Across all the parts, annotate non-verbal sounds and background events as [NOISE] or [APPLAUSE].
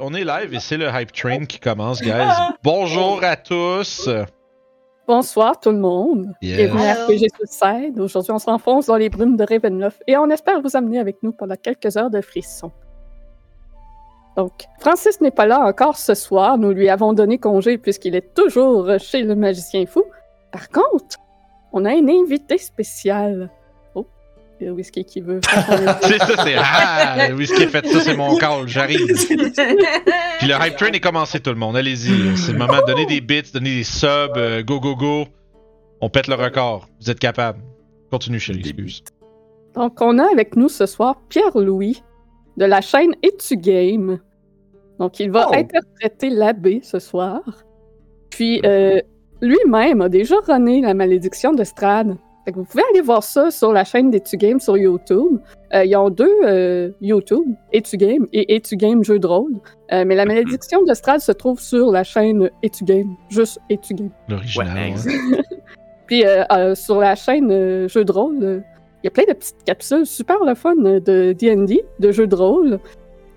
On est live et c'est le hype train qui commence, guys. [LAUGHS] Bonjour à tous. Bonsoir tout le monde. Bienvenue à. RPG. Aujourd'hui, on s'enfonce dans les brumes de Ravenloft et on espère vous amener avec nous pendant quelques heures de frissons. Donc, Francis n'est pas là encore ce soir. Nous lui avons donné congé puisqu'il est toujours chez le magicien fou. Par contre, on a un invité spécial. A Whisky qui veut. [LAUGHS] C'est ça, c'est Ah, oui, ce qui est fait ça, c'est mon call, j'arrive. [LAUGHS] Puis le hype train est commencé, tout le monde. Allez-y, c'est le moment de donner des bits, donner des subs, euh, go go go. On pète le record. Vous êtes capable. Continue, chérie, excuse. Donc, on a avec nous ce soir Pierre-Louis de la chaîne Etu Game. Donc, il va Oh. interpréter l'abbé ce soir. Puis, euh, lui-même a déjà runné la malédiction de Strad. Fait que vous pouvez aller voir ça sur la chaîne d'Etu Game sur YouTube. Euh, ils ont deux euh, YouTube, Etu Game et Etu Game Jeu de rôle. Euh, mais la malédiction de Strad se trouve sur la chaîne Etu Game, juste Etu Game. L'original. Ouais, ouais. [LAUGHS] Puis euh, euh, sur la chaîne euh, Jeux de rôle, euh, il y a plein de petites capsules super le fun de D&D, de jeux de rôle.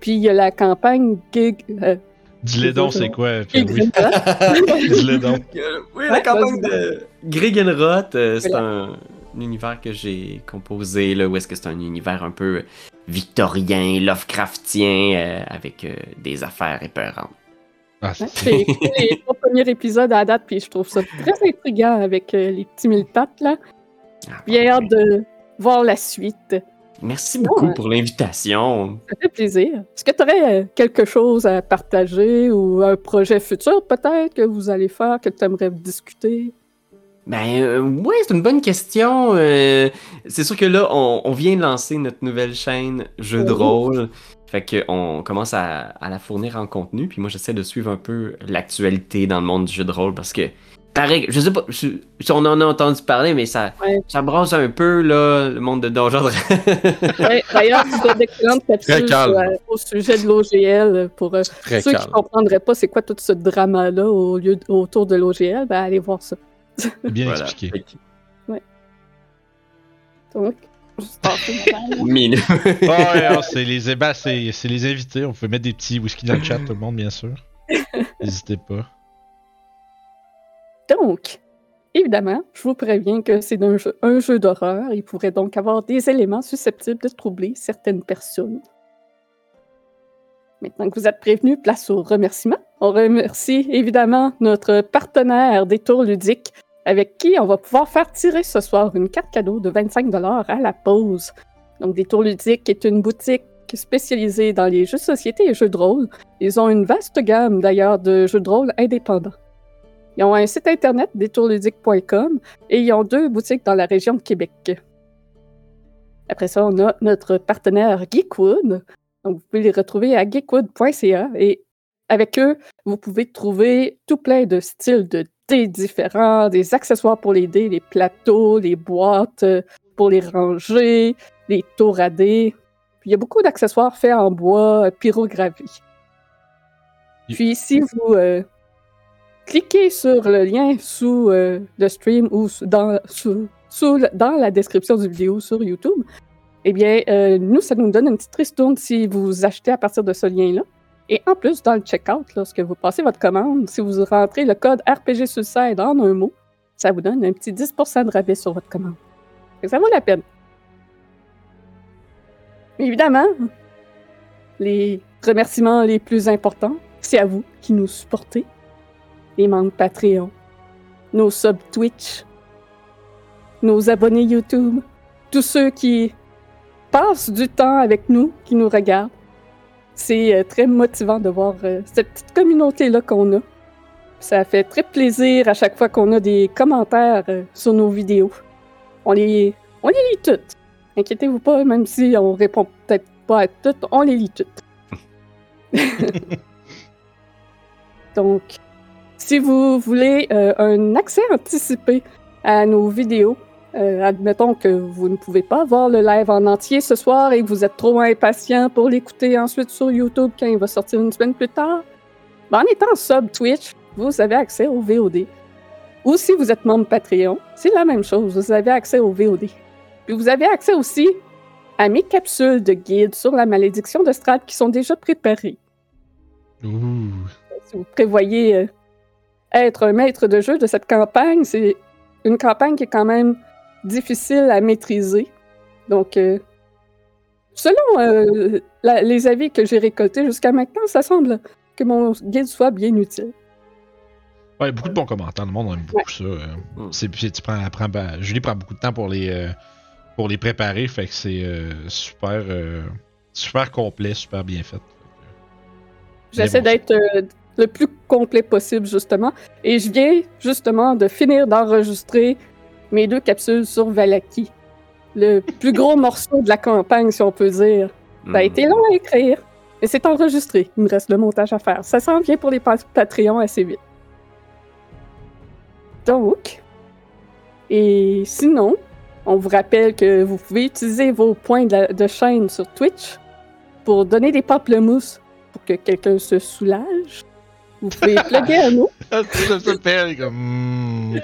Puis il y a la campagne Gig... Dis-le donc, c'est quoi, puis [LAUGHS] oui. Dis-le donc. [LAUGHS] Oui, la campagne de Gregenroth, euh, c'est Voilà. un, un univers que j'ai composé, là, où est-ce que c'est un univers un peu victorien, Lovecraftien, euh, avec euh, des affaires épeurantes. Ah, c'est- J'ai écouté les [LAUGHS] trois premiers épisodes à date, puis je trouve ça très intriguant avec euh, les petits mille pattes, là. Ah, Bien bon, hâte de voir la suite. Merci beaucoup Ouais. pour l'invitation. Ça fait plaisir. Est-ce que tu aurais quelque chose à partager ou un projet futur peut-être que vous allez faire, que tu aimerais discuter? Ben, euh, ouais, c'est une bonne question. euh, c'est sûr que là, on, on vient de lancer notre nouvelle chaîne Jeux de Oui. rôle. Fait qu'on commence à, à la fournir en contenu. Puis moi, j'essaie de suivre un peu l'actualité dans le monde du jeu de rôle parce que, pareil, je sais pas si on en a entendu parler, mais ça, Ouais. ça brasse un peu, là, le monde de Donjon. Ouais, D'ailleurs, tu as d'excellentes capsules euh, au sujet de l'OGL. Pour euh, ceux qui ne comprendraient pas c'est quoi tout ce drama-là au lieu autour de l'OGL, ben allez voir ça. bien Voilà. expliqué. Donc. Mine. Ah ouais, ah, c'est les ébats, c'est c'est les invités. On peut mettre des petits whisky dans le chat, tout le monde, bien sûr. [LAUGHS] N'hésitez pas. Donc, évidemment, je vous préviens que c'est un jeu, d'horreur. Il pourrait donc avoir des éléments susceptibles de troubler certaines personnes. Maintenant que vous êtes prévenus, place aux remerciements. On remercie évidemment notre partenaire des tours ludiques avec qui on va pouvoir faire tirer ce soir une carte cadeau de 25 à la pause. Donc, des tours ludiques est une boutique spécialisée dans les jeux de société et jeux de rôle. Ils ont une vaste gamme d'ailleurs de jeux de rôle indépendants. Ils ont un site internet, détourludique.com, et ils ont deux boutiques dans la région de Québec. Après ça, on a notre partenaire Geekwood. Donc, vous pouvez les retrouver à geekwood.ca et avec eux, vous pouvez trouver tout plein de styles de dés différents, des accessoires pour les dés, les plateaux, les boîtes pour les ranger, les tours à dés. Puis, il y a beaucoup d'accessoires faits en bois, pyrogravie. Puis, si vous euh, cliquez sur le lien sous euh, le stream ou dans, sous- sous dans la description du vidéo sur YouTube, eh bien, euh, nous, ça nous donne une petite ristourne si vous achetez à partir de ce lien-là. Et en plus, dans le checkout, lorsque vous passez votre commande, si vous rentrez le code RPG Suicide en un mot, ça vous donne un petit 10% de rabais sur votre commande. Ça vaut la peine. Évidemment, les remerciements les plus importants, c'est à vous qui nous supportez les membres Patreon, nos subs Twitch, nos abonnés YouTube, tous ceux qui passent du temps avec nous, qui nous regardent. C'est euh, très motivant de voir euh, cette petite communauté-là qu'on a. Ça fait très plaisir à chaque fois qu'on a des commentaires euh, sur nos vidéos. On les, on les lit toutes. Inquiétez-vous pas, même si on répond peut-être pas à toutes, on les lit toutes. [LAUGHS] Donc, si vous voulez euh, un accès anticipé à nos vidéos, euh, admettons que vous ne pouvez pas voir le live en entier ce soir et que vous êtes trop impatient pour l'écouter ensuite sur YouTube quand il va sortir une semaine plus tard, ben, en étant sub Twitch, vous avez accès au VOD. Ou si vous êtes membre Patreon, c'est la même chose, vous avez accès au VOD. Puis vous avez accès aussi à mes capsules de guide sur la malédiction de Strad qui sont déjà préparées. Ouh. Si vous prévoyez euh, être un maître de jeu de cette campagne, c'est une campagne qui est quand même difficile à maîtriser. Donc, euh, selon euh, la- les avis que j'ai récoltés jusqu'à maintenant, ça semble que mon guide soit bien utile. Ouais, beaucoup de bons commentaires. Le monde aime beaucoup ça. euh. Mm. C'est, puis tu prends, prends- ben, Julie prend beaucoup de temps pour les, euh, pour les préparer. Fait que c'est euh, super, euh, super complet, super bien fait. J'essaie d'être euh, le plus complet possible, justement. Et je viens, justement, de finir d'enregistrer mes deux capsules sur Valaki. Le [LAUGHS] plus gros morceau de la campagne, si on peut dire. Ça a Hmm. été long à écrire, mais c'est enregistré. Il me reste le montage à faire. Ça s'en vient pour les pa- Patreons assez vite. Donc, et sinon, on vous rappelle que vous pouvez utiliser vos points de, la- de chaîne sur Twitch pour donner des pamplemousses pour que quelqu'un se soulage. Vous pouvez plugger à nous. Ah, ça fait comme. hmm,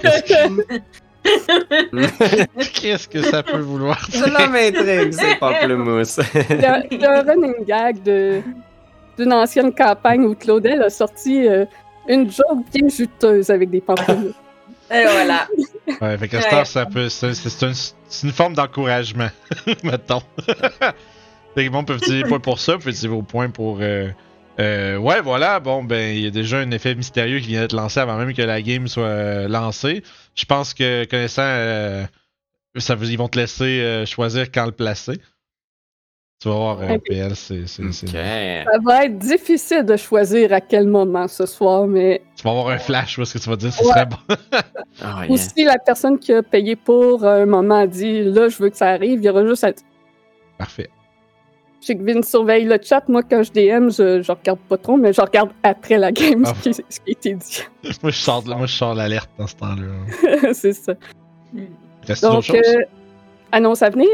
[LAUGHS] qu'est-ce, que, ça peut vouloir dire? Ça m'intrigue, c'est pamplemousse. Il y a, il y a un running gag de- d'une ancienne campagne où Claudel a sorti euh, une joke bien juteuse avec des pamplemousses. Et voilà. Ouais, fait que. Star, ça peut. C'est, c'est- c'est un- c'est une forme d'encouragement, [LAUGHS] mettons. [LAUGHS] fait que bon, peut utiliser pas pour ça, peut utiliser vos points pour. euh, euh, ouais, voilà, bon, ben, il y a déjà un effet mystérieux qui vient d'être lancé avant même que la game soit euh, lancée. Je pense que, connaissant. euh, ça, ils vont te laisser euh, choisir quand le placer. Tu vas voir, euh, Ok. PL, c'est. Ça va être difficile de choisir à quel moment ce soir, mais Tu vas avoir un flash où est-ce que tu vas dire ce Ouais. serait bon. [LAUGHS] Ah, yeah. aussi la personne qui a payé pour un moment dit là, je veux que ça arrive, il y aura juste à. Parfait. Je sais que Vin surveille le chat. Moi, quand je DM, je, je regarde pas trop, mais je regarde après la game Ah. ce, qui, ce qui a été dit. [LAUGHS] [LAUGHS] moi, je sors, de- moi, je sors l'alerte dans ce temps-là. C'est ça. Reste Donc, euh, annonce à venir.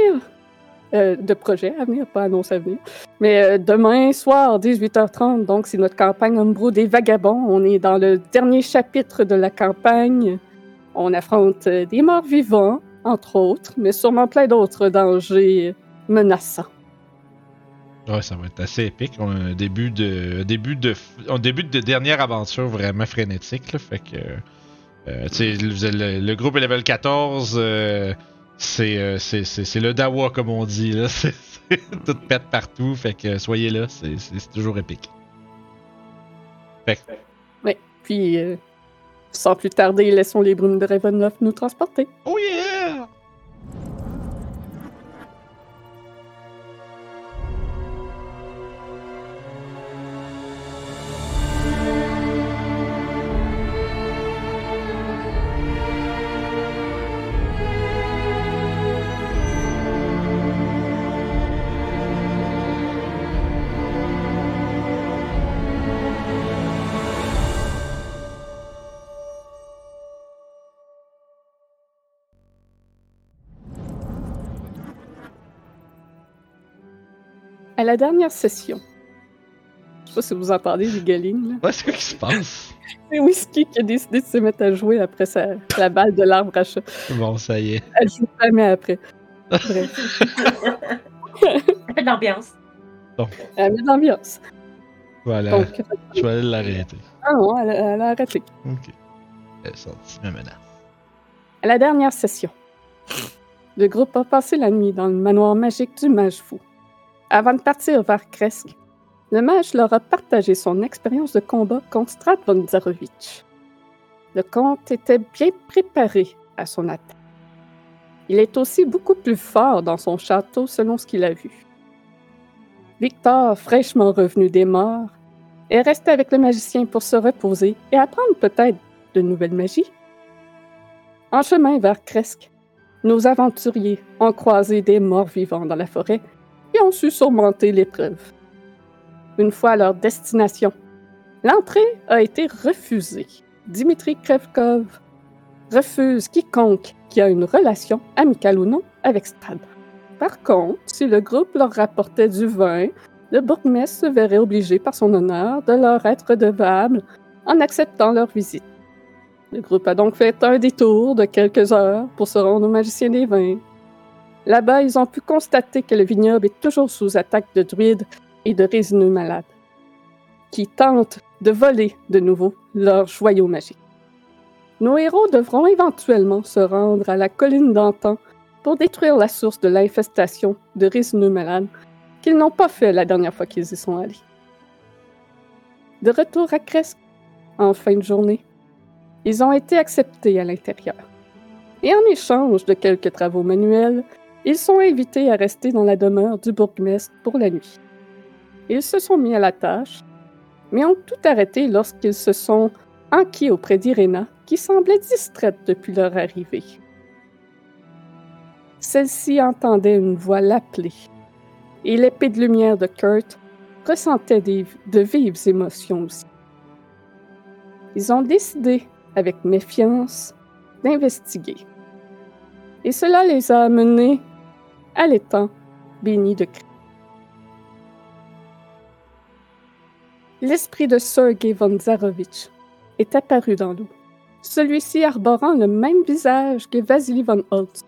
euh, de projet à venir, pas annonce à venir. Mais euh, demain soir, 18h30, donc c'est notre campagne Umbro des Vagabonds. On est dans le dernier chapitre de la campagne. On affronte des morts vivants, entre autres, mais sûrement plein d'autres dangers menaçants. Ouais, ça va être assez épique. On a un début de, un début de, un début de dernière aventure vraiment frénétique. Là, fait que, euh, le, le- le groupe est level 14. euh, c'est, euh, c'est, c'est, le Dawa, comme on dit. Là. [LAUGHS] C'est, tout pète partout. Fait que soyez là, c'est, toujours épique. Puis, euh, sans plus tarder, laissons les brumes de Ravenloft nous transporter. Oh yeah! À la dernière session, je sais pas si vous entendez les là. Ouais, c'est quoi qui se passe? [LAUGHS] C'est Whisky qui a décidé de se mettre à jouer après sa, la balle de l'arbre à chat. Bon, ça y est. Elle joue jamais après. Bref, Un peu d'ambiance. elle met de l'ambiance. Voilà. Donc, Je vais aller l'arrêter. ah non, elle, a- elle a arrêté. Ok. Elle est sortie ma menace. À la dernière session, le groupe a passé la nuit dans le manoir magique du mage fou. Avant de partir vers Kresk, le mage leur a partagé son expérience de combat contre Strad von Zarovich. Le comte était bien préparé à son attaque. Il est aussi beaucoup plus fort dans son château selon ce qu'il a vu. Victor, fraîchement revenu des morts, est resté avec le magicien pour se reposer et apprendre peut-être de nouvelles magies. En chemin vers Kresk, nos aventuriers ont croisé des morts vivants dans la forêt et ont su surmonter l'épreuve. Une fois à leur destination, l'entrée a été refusée. Dimitri Krevkov refuse quiconque qui a une relation, amicale ou non, avec Strad. Par contre, si le groupe leur rapportait du vin, le bourgmestre se verrait obligé par son honneur de leur être redevable en acceptant leur visite. Le groupe a donc fait un détour de quelques heures pour se rendre au magicien des vins. Là-bas, ils ont pu constater que le vignoble est toujours sous attaque de druides et de résineux malades. qui tentent de voler de nouveau leurs joyaux magiques. Nos héros devront éventuellement se rendre à la colline d'antan pour détruire la source de l'infestation de résineux malades qu'ils n'ont pas fait la dernière fois qu'ils y sont allés. De retour à Cresque, en fin de journée, ils ont été acceptés à l'intérieur. Et en échange de quelques travaux manuels, ils sont invités à rester dans la demeure du bourgmestre pour la nuit. Ils se sont mis à la tâche, mais ont tout arrêté lorsqu'ils se sont enquis auprès d'Irena, qui semblait distraite depuis leur arrivée. Celle-ci entendait une voix l'appeler, et l'épée de lumière de Kurt ressentait des- de vives émotions aussi. Ils ont décidé, avec méfiance, d'investiguer. Et cela les a amenés à l'étang béni de Christ. L'esprit de Sergei von Zarovitch est apparu dans l'eau, celui-ci arborant le même visage que Vasily von Holtz,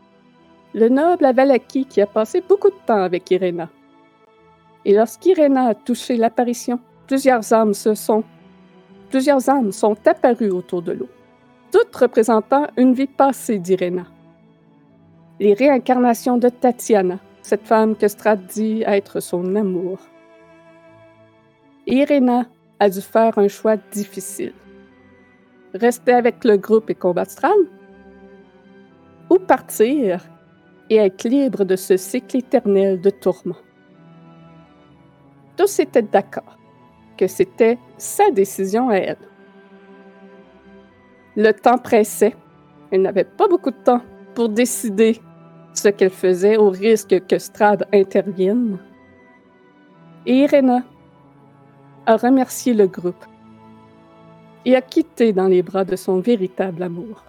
le noble Avalaki qui a passé beaucoup de temps avec Irena. Et lorsqu'Irena a touché l'apparition, plusieurs âmes se sont plusieurs âmes sont apparues autour de l'eau, toutes représentant une vie passée d'Irena. Les réincarnations de Tatiana, cette femme que Strad dit être son amour. Irena a dû faire un choix difficile. Rester avec le groupe et combattre Strad? Ou partir et être libre de ce cycle éternel de tourments? Tous étaient d'accord que c'était sa décision à elle. Le temps pressait. Elle n'avait pas beaucoup de temps pour décider ce qu'elle faisait au risque que Strad intervienne. Et Irena a remercié le groupe et a quitté dans les bras de son véritable amour.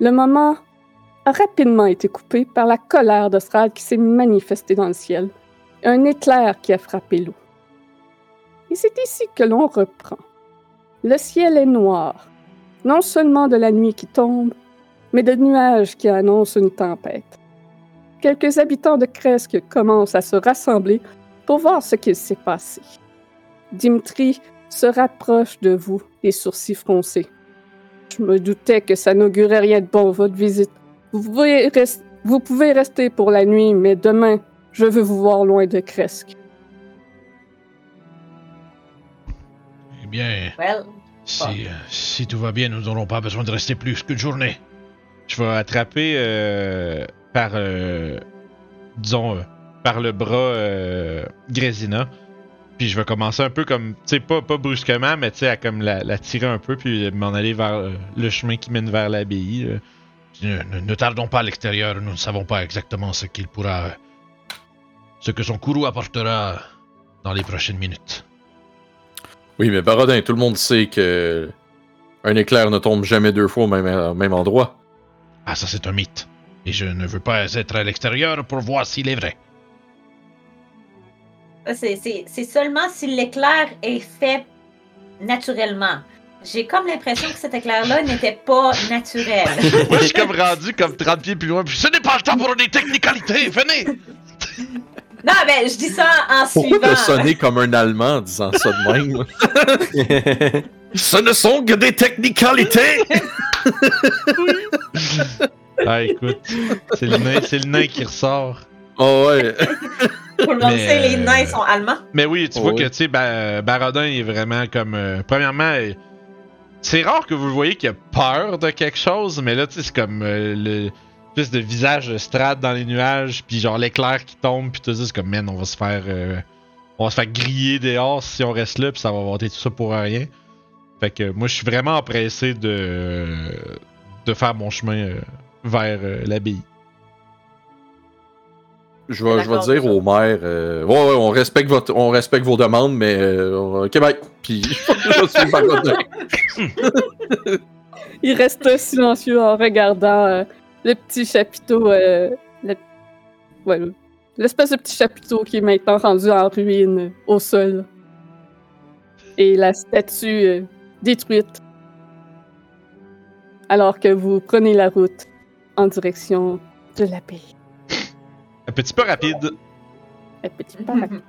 Le moment a rapidement été coupé par la colère de Strad qui s'est manifestée dans le ciel un éclair qui a frappé l'eau. Et c'est ici que l'on reprend. Le ciel est noir, non seulement de la nuit qui tombe, mais de nuages qui annoncent une tempête. Quelques habitants de Cresque commencent à se rassembler pour voir ce qu'il s'est passé. Dimitri se rapproche de vous, les sourcils froncés. Je me doutais que ça n'augurait rien de bon, votre visite. Vous pouvez, res- vous pouvez rester pour la nuit, mais demain, je veux vous voir loin de Cresque. Eh bien, Well, si, euh, si tout va bien, nous n'aurons pas besoin de rester plus qu'une journée. Je vais attraper euh, par, euh, disons, euh, par le bras Grésina. Puis je vais commencer un peu comme, tu sais, pas, pas brusquement, mais tu sais, à comme la, tirer un peu, puis m'en aller vers le chemin qui mène vers l'abbaye. ne tardons pas à l'extérieur, nous ne savons pas exactement ce qu'il pourra. ce que son courroux apportera dans les prochaines minutes. Oui, mais Barodin, tout le monde sait que un éclair ne tombe jamais deux fois au même, au même endroit. Ah, ça c'est un mythe. Et je ne veux pas être à l'extérieur pour voir s'il est vrai. c'est- c'est c'est seulement si l'éclair est fait naturellement. J'ai comme l'impression que cet éclair-là [LAUGHS] n'était pas naturel. [LAUGHS] Moi, je suis comme rendu comme 30 pieds plus loin, puis Ce n'est pas le temps pour des technicalités, venez! [LAUGHS] non, mais je dis ça en Pourquoi suivant. t'as sonné comme un Allemand en disant ça de même? Ce ne sont que des technicalités! Ah, écoute, c'est le, nain, c'est le nain qui ressort. Oh ouais. Tout le Mais, sait, les euh, nains sont allemands. Mais oui, tu Oh vois oui. que, tu sais, Ba- Barodin est vraiment comme. euh, premièrement, euh, c'est rare que vous le voyez qu'il a peur de quelque chose, mais là, tu sais, c'est comme euh, le. Plus de visage de Strad dans les nuages, puis genre l'éclair qui tombe, puis tout ça, c'est comme, man, on va se faire. euh, on va se faire griller dehors si on reste là, puis ça va voter tout ça pour rien. Fait que moi, je suis vraiment empressé de. de faire mon chemin euh, vers euh, l'abbaye. Je vais, je vais dire au maire, euh, ouais, ouais, on respecte, votre, on respecte vos demandes, mais euh, bye. Puis. [LAUGHS] Il reste silencieux en regardant euh, le petit chapiteau, euh, le- ouais, l'espèce de petit chapiteau qui est maintenant rendu en ruine au sol. Et la statue euh, détruite. Alors que vous prenez la route en direction de la paix. Un petit peu rapide. Un petit peu rapide.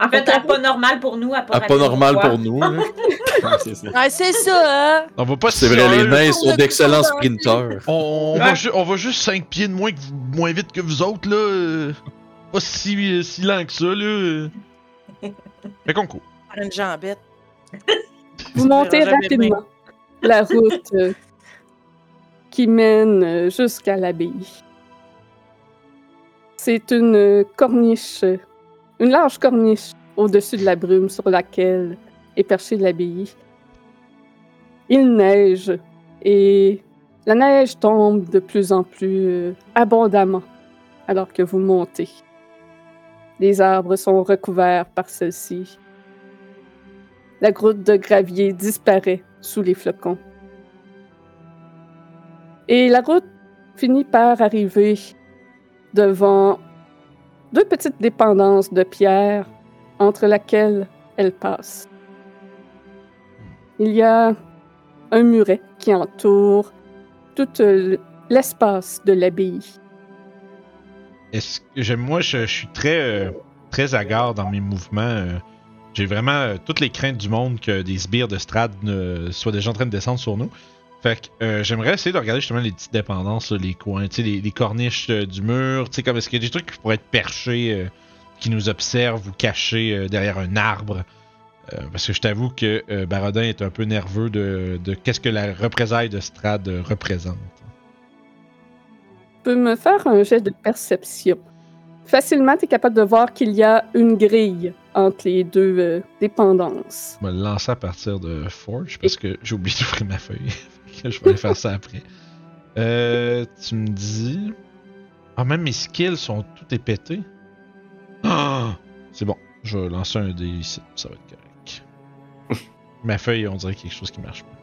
En fait, à pas normal pour nous, à pas, pas normal pour nous. [LAUGHS] Ouais, c'est ça. Ouais, c'est ça, hein? On va pas C'est vrai, les nains sont d'excellents sprinteurs. On, on Ouais. va ju- on va juste 5 pieds de moins, que vous- moins vite que vous autres, là. Pas si, si lent que ça, là. Fait qu'on court. Faire une jambette. [LAUGHS] Vous montez rapidement la route euh, qui mène euh, jusqu'à l'abbaye. C'est une euh, corniche, une large corniche au-dessus de la brume sur laquelle est perchée l'abbaye. Il neige et la neige tombe de plus en plus abondamment alors que vous montez. Les arbres sont recouverts par celle-ci. La grotte de gravier disparaît sous les flocons. Et la route finit par arriver devant deux petites dépendances de pierre entre laquelle elle passe. Il y a un muret qui entoure tout euh, l'espace de l'abbaye. Est-ce que moi je, je suis très euh, très hagard dans mes mouvements. euh, J'ai vraiment euh, toutes les craintes du monde que des sbires de Strad soient déjà en train de descendre sur nous. Fait que euh, j'aimerais essayer de regarder justement les petites dépendances, les coins, les, les corniches euh, du mur, comme est-ce qu'il y a des trucs qui pourraient être perchés, qui nous observent ou cachés derrière un arbre? Parce que je t'avoue que Barodin est un peu nerveux de, qu'est-ce que la représailles de Strad représente. Tu peux me faire un jet de perception. Facilement, tu es capable de voir qu'il y a une grille entre les deux euh, dépendances. Je vais le lancer à partir de Forge parce que j'ai oublié d'ouvrir ma feuille. [LAUGHS] Je vais faire ça après. Euh, tu me dis. Ah, même mes skills sont tout épétés. Ah! C'est bon. Je vais lancer un dé ici. Ça va être correct. [LAUGHS] ma feuille, on dirait quelque chose qui marche pas.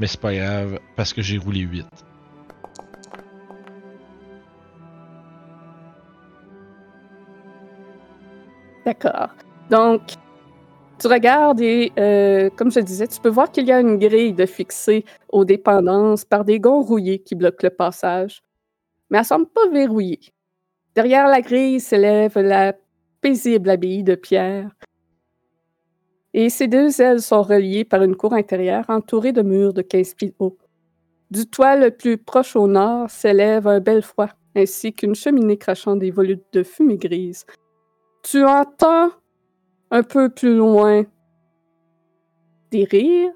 Mais c'est pas grave parce que j'ai roulé 8. D'accord. Donc, tu regardes et, euh, comme je disais, tu peux voir qu'il y a une grille fixée aux dépendances par des gonds rouillés qui bloquent le passage. Mais elle semble pas verrouillée. Derrière la grille s'élève la paisible abbaye de pierre. Et ces deux ailes sont reliées par une cour intérieure entourée de murs de 15 pieds haut. Du toit le plus proche au nord s'élève un belfroid, ainsi qu'une cheminée crachant des volutes de fumée grise. Tu entends un peu plus loin des rires,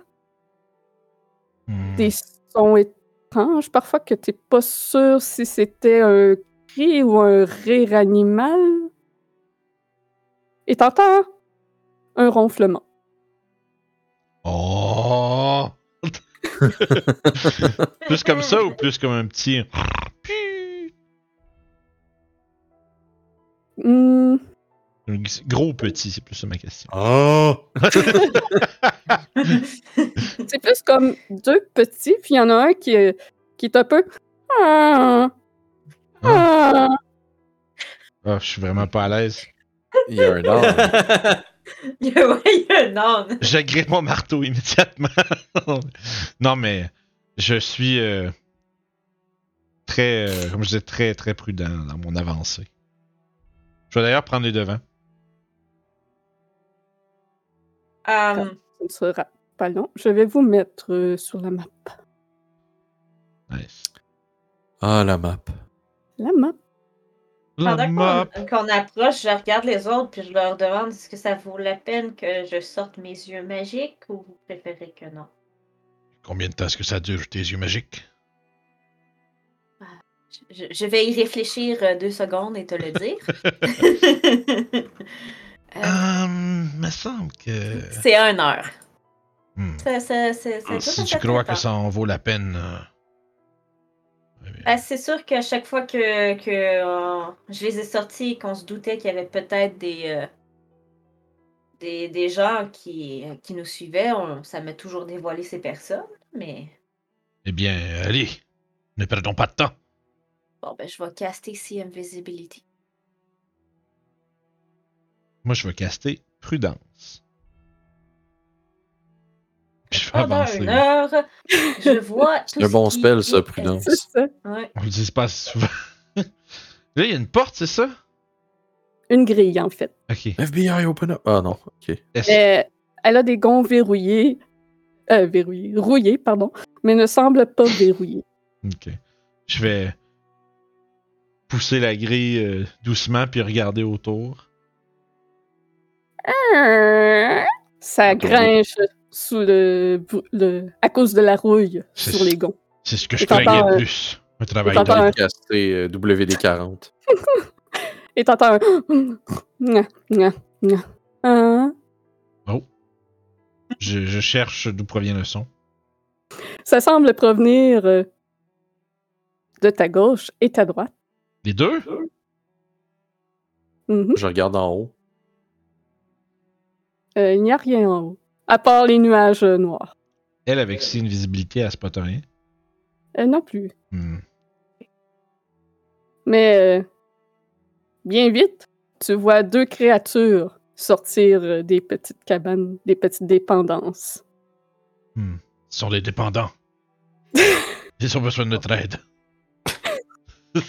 Hmm. des sons étranges, parfois que tu n'es pas sûr si c'était un cri ou un rire animal. Et t'entends un ronflement. Oh! [LAUGHS] plus comme ça ou plus comme un petit. Gros ou petit, c'est plus ça ma question. Oh! [LAUGHS] c'est plus comme deux petits, puis il y en a un qui est, qui est un peu. Ah, ah. Ah, je suis vraiment pas à l'aise. Il y a un arbre. [LAUGHS] Il y a, ouais, il y a un âne. [LAUGHS] J'agrippe mon marteau immédiatement. non, mais je suis euh, très, euh, comme je disais, très, très prudent dans mon avancée. Je vais d'ailleurs prendre les devants. Euh, Ce ne sera pas long. Je vais vous mettre euh, sur la map. Nice. Ah, la map. La map. La pendant map. qu'on approche, je regarde les autres puis je leur demande est-ce que ça vaut la peine que je sorte mes yeux magiques ou vous préférez que non? Combien de temps est-ce que ça dure, tes yeux magiques? Je, je vais y réfléchir euh, deux secondes et te le dire. [LAUGHS] [LAUGHS] Euh, Hum, me semble que. c'est un heure. Hmm. Ça- ça- ça- ça Si tu crois que ça en vaut la peine. euh, Ah, c'est sûr qu'à chaque fois que, que euh, je les ai sortis et qu'on se doutait qu'il y avait peut-être des, euh, des, des gens qui, qui nous suivaient, on- ça m'a toujours dévoilé ces personnes. Mais Eh bien, allez, ne perdons pas de temps. bon, ben, je vais caster See Invisibility. Moi, je vais caster prudence. Puis je vais Pendant avancer. une heure, je vois. [LAUGHS] C'est un bon spell, ça, prudence. C'est ça. Ouais. On le dit pas assez souvent. Là, il y a une porte, c'est ça? une grille, en fait. Ok. FBI, open up. Ah non, ok. Est-ce- Euh, elle a des gonds verrouillés, euh, verrouillés, rouillés, pardon, mais ne semble pas verrouillés. Ok. Je vais pousser la grille euh, doucement puis regarder autour. Ça Attendez. grinche sous le, le- à cause de la rouille sur les gonds. C'est ce que je craignais euh, le plus. Un travail un- Casté euh, WD-40. [LAUGHS] Et t'entends un. Hein? Je, je cherche d'où provient le son. Ça semble provenir euh, de ta gauche et ta droite. Les deux? Mhm. Je regarde en haut. Euh, il n'y a rien en haut, à part les nuages euh, noirs. Elle, avec si une visibilité, elle spot rien. Euh, non plus. Hmm. Mais euh, bien vite, tu vois deux créatures sortir des petites cabanes, des petites dépendances. Hmm. Ils sont des dépendants. [LAUGHS] Ils ont besoin de notre aide. [LAUGHS]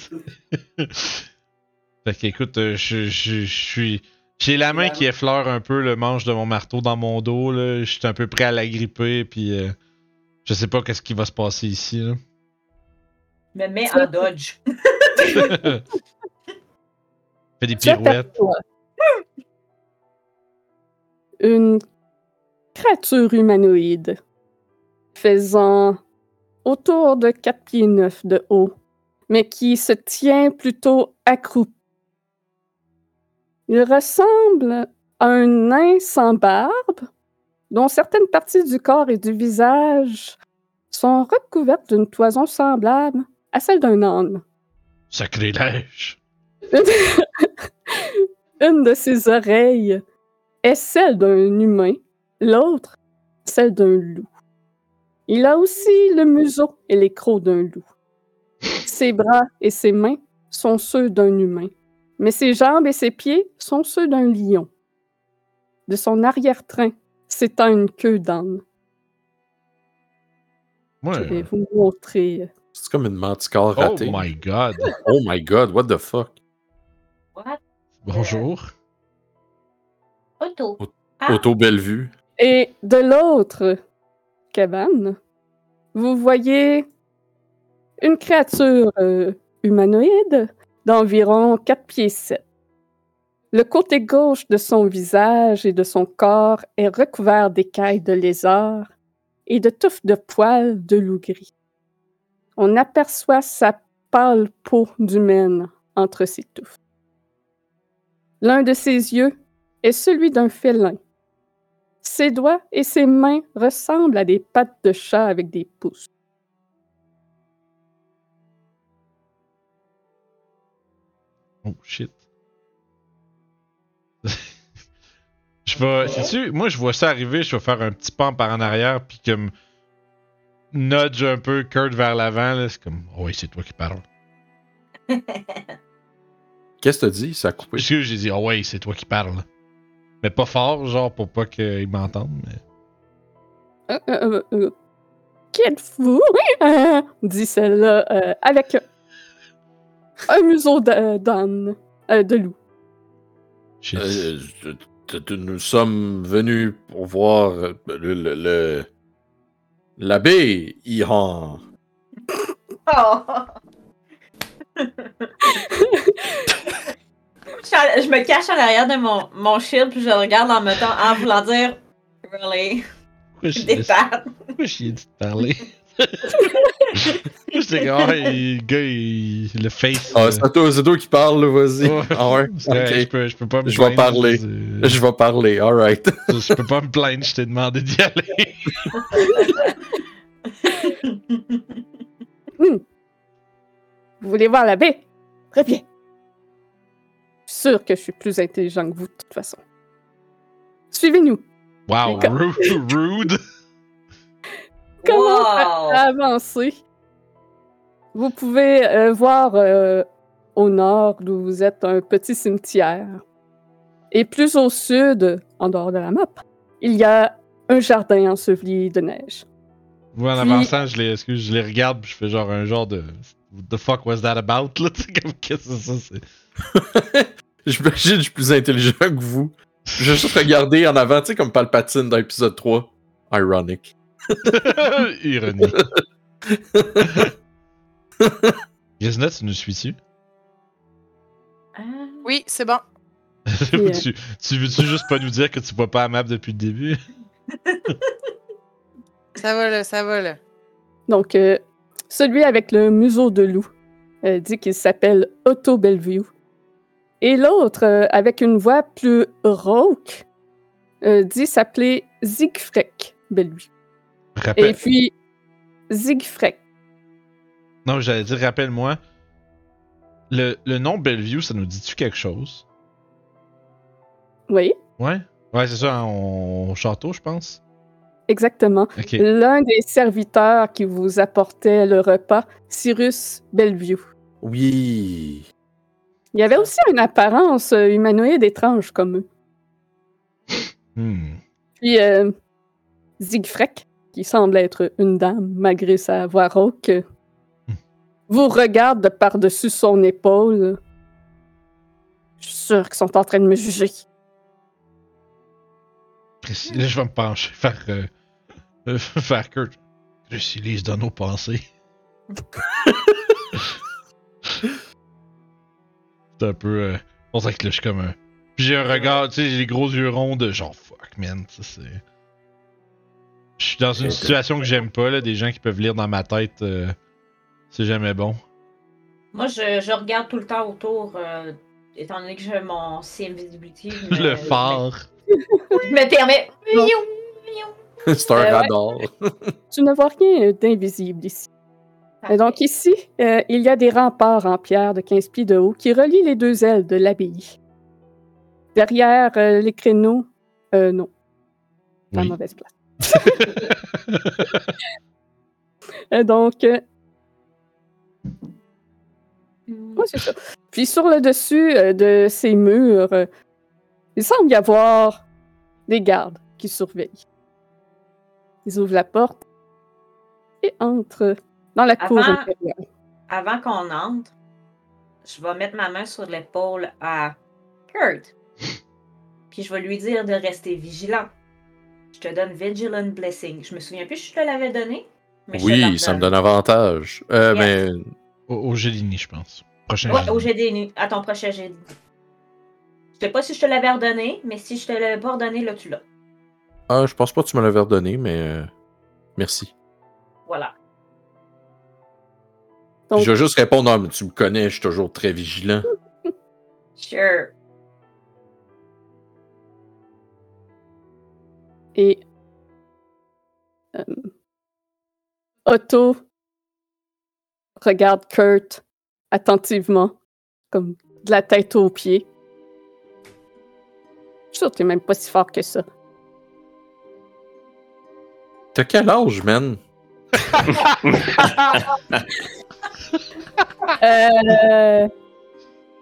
fait qu'écoute, je, je, je suis. J'ai la main qui effleure un peu le manche de mon marteau dans mon dos. Là. Je suis un peu prêt à l'agripper. Puis euh, je sais pas qu'est-ce qui va se passer ici. Là. Me mets en dodge. [LAUGHS] Fais des pirouettes. une créature humanoïde faisant autour de 4 pieds 9 de haut, mais qui se tient plutôt accroupi. Il ressemble à un nain sans barbe, dont certaines parties du corps et du visage sont recouvertes d'une toison semblable à celle d'un âne. Sacrilège. [LAUGHS] Une de ses oreilles est celle d'un humain, l'autre celle d'un loup. Il a aussi le museau et les crocs d'un loup. Ses bras et ses mains sont ceux d'un humain, mais ses jambes et ses pieds sont ceux d'un lion. De son arrière-train s'étend une queue d'âne. Je Ouais. vais vous montrer. C'est comme une manticore Oh ratée. my god. [LAUGHS] Oh my god, what the fuck? What? Bonjour. Auto. Ah. Auto Bellevue. Et de l'autre cabane, vous voyez une créature euh, humanoïde d'environ 4 pieds 7. Le côté gauche de son visage et de son corps est recouvert d'écailles de lézard et de touffes de poils de loup gris. On aperçoit sa pâle peau d'humaine entre ses touffes. L'un de ses yeux est celui d'un félin. Ses doigts et ses mains ressemblent à des pattes de chat avec des pouces. Oh shit. je vais. Sais-tu, moi je vois ça arriver, je vais faire un petit pan par en arrière, puis comme. Nudge un peu Kurt vers l'avant, là. C'est comme. Oh, oui, c'est toi qui parles. [LAUGHS] Qu'est-ce que t'as dit? Ça a coupé. Que j'ai dit, oh, ouais, c'est toi qui parles. Mais pas fort, genre, pour pas qu'ils m'entendent. Mais... Euh, euh, euh, euh, Qui êtes-vous? Euh, [LAUGHS] dit celle-là euh, avec un museau de- d'âne, euh, de loup. Euh, nous sommes venus pour voir euh, le, le- le- l'abbé Ihan. Oh. je, je me cache en arrière de mon, mon shield, puis je le regarde en me en voulant dire Really? Pourquoi pourquoi j'ai dit de parler? J'étais comme, il- le gars, il- le face. Ah, euh, c'est toi, c'est toi qui parles, là, vas-y. ouais. Ah ouais, [LAUGHS] je, ok. peux, je peux pas me Je vais plaindre, parler. Je vais parler, alright. [LAUGHS] Je peux pas me plaindre, je t'ai demandé d'y aller. [LAUGHS] Vous voulez voir l'abbé? Très bien. Je suis sûr que je suis plus intelligent que vous, de toute façon. Suivez-nous. Wow, rude. Comment Wow. avancer? Vous pouvez euh, voir euh, au nord d'où vous êtes un petit cimetière. Et plus au sud, en dehors de la map, il y a un jardin enseveli de neige. Moi, en Puis- avançant, je les, excuse, je les regarde, puis je fais genre un genre de. What the fuck was that about? Là, [LAUGHS] comme, qu'est-ce que c'est ça? c'est- [LAUGHS] J'imagine que je suis plus intelligent que vous. Je vais juste regarder en avant, tu sais, comme Palpatine dans l'épisode 3. Ironic. [LAUGHS] Ironie. [LAUGHS] Tu nous suis-tu? Ah, Oui, c'est bon. [LAUGHS] Yeah. tu, tu veux-tu juste pas nous dire que tu vois pas la map depuis le début? Ça va là, ça va là. Donc, euh, celui avec le museau de loup euh, dit qu'il s'appelle Otto Bellevue. Et l'autre, euh, avec une voix plus rauque, euh, dit s'appeler Siegfried Bellevue. Rappel- Et puis, Siegfried. Non, j'allais dire, rappelle-moi. Le, le nom Bellevue, ça nous dit-tu quelque chose? Oui, Ouais? Ouais, c'est ça, hein, au château, je pense. exactement. Ok. L'un des serviteurs qui vous apportait le repas, Cyrus Bellevue. Oui. Il y avait aussi une apparence humanoïde étrange comme eux. Hmm. Puis euh, Siegfried, qui semble être une dame malgré sa voix rauque, euh, vous regarde de par-dessus son épaule. Je suis sûr qu'ils sont en train de me juger. Là, je vais me pencher, faire. Euh, euh, [LAUGHS] faire Kurt. Précise dans nos pensées. [LAUGHS] c'est un peu. Euh, on dirait que là, je suis comme un. Puis j'ai un regard, tu sais, j'ai les gros yeux ronds de genre fuck, man. c'est. Je suis dans une situation que j'aime pas, là, des gens qui peuvent lire dans ma tête. euh, c'est jamais bon. Moi, je, je regarde tout le temps autour, euh, étant donné que j'ai mon [LAUGHS] me- Le phare. [LAUGHS] Je me permets. [LAUGHS] C'est un Euh, ouais. radar. Tu ne vois rien d'invisible ici. Et donc ici, euh, il y a des remparts en pierre de 15 pieds de haut qui relient les deux ailes de l'abbaye. Derrière euh, les créneaux, euh, non, la Oui. mauvaise place. [LAUGHS] Et donc, euh, ouais, c'est ça. Puis sur le dessus euh, de ces murs, euh, il semble y avoir des gardes qui surveillent. Ils ouvrent la porte et entrent dans la cour. Avant qu'on entre, je vais mettre ma main sur l'épaule à Kurt. Puis je vais lui dire de rester vigilant. Je te donne Vigilant Blessing. Je me souviens plus si je te l'avais donné. mais Oui, ça me donne avantage. Euh, Yes. mais Au, au Gédini, je pense. Prochain Ouais, Gédini. au GD nu. À ton prochain GD. Je sais pas si je te l'avais redonné, mais si je te l'avais pas redonné, là, tu l'as. ah, je pense pas que tu me l'avais redonné, mais euh, merci. Voilà. Donc- Je vais juste répondre, non, mais tu me connais, je suis toujours très vigilant. [LAUGHS] Sure. Et euh, Otto regarde Kurt attentivement, comme de la tête aux pieds. Je suis sûr que t'es même pas si fort que ça. T'as quel âge, man? [LAUGHS] Euh,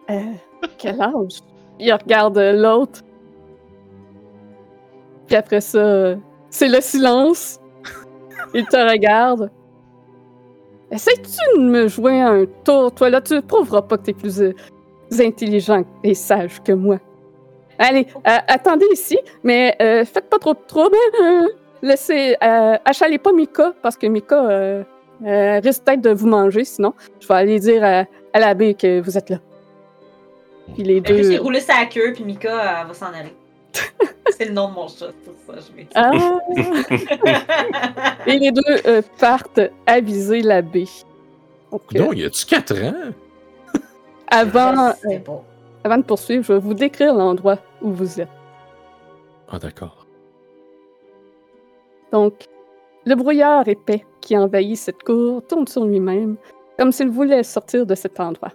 euh, quel âge? Il regarde l'autre. Puis après ça, c'est le silence. [LAUGHS] Il te regarde. Essayes-tu de me jouer un tour, toi là? Tu prouveras pas que t'es plus euh, intelligent et sage que moi. Allez, euh, attendez ici, mais euh, faites pas trop de trouble. hein, laissez, achalez pas Mika, parce que Mika risque peut-être de vous manger, sinon. Je vais aller dire à, à l'abbé que vous êtes là. Puis les que juste deux. rouler sa queue, puis Mika va s'en aller. [LAUGHS] c'est le nom de mon chat, pour ça. Je vais... Ah! [LAUGHS] Et les deux euh, partent aviser l'abbé. Donc, euh, Non, y a-tu 4 ans? [LAUGHS] avant, euh, avant de poursuivre, je vais vous décrire l'endroit où vous êtes. Ah, d'accord. Donc, le brouillard épais qui envahit cette cour tourne sur lui-même, comme s'il voulait sortir de cet endroit.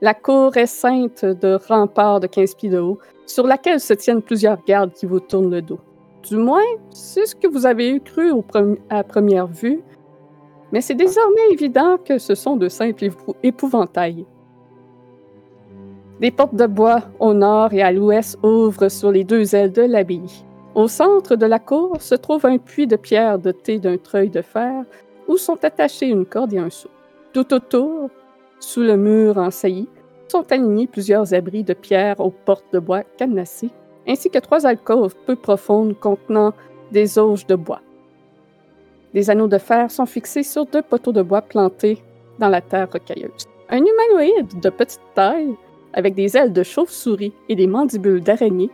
La cour est ceinte de remparts de 15 pieds de haut, sur laquelle se tiennent plusieurs gardes qui vous tournent le dos. Du moins, c'est ce que vous avez eu cru à première vue, mais c'est désormais évident que ce sont de simples épou- épouvantails. Des portes de bois au nord et à l'ouest ouvrent sur les deux ailes de l'abbaye. Au centre de la cour se trouve un puits de pierre doté d'un treuil de fer où sont attachés une corde et un seau. Tout autour, sous le mur en saillie, sont alignés plusieurs abris de pierre aux portes de bois cadenassées, ainsi que trois alcôves peu profondes contenant des auges de bois. Des anneaux de fer sont fixés sur deux poteaux de bois plantés dans la terre rocailleuse. Un humanoïde de petite taille, avec des ailes de chauve-souris et des mandibules d'araignée,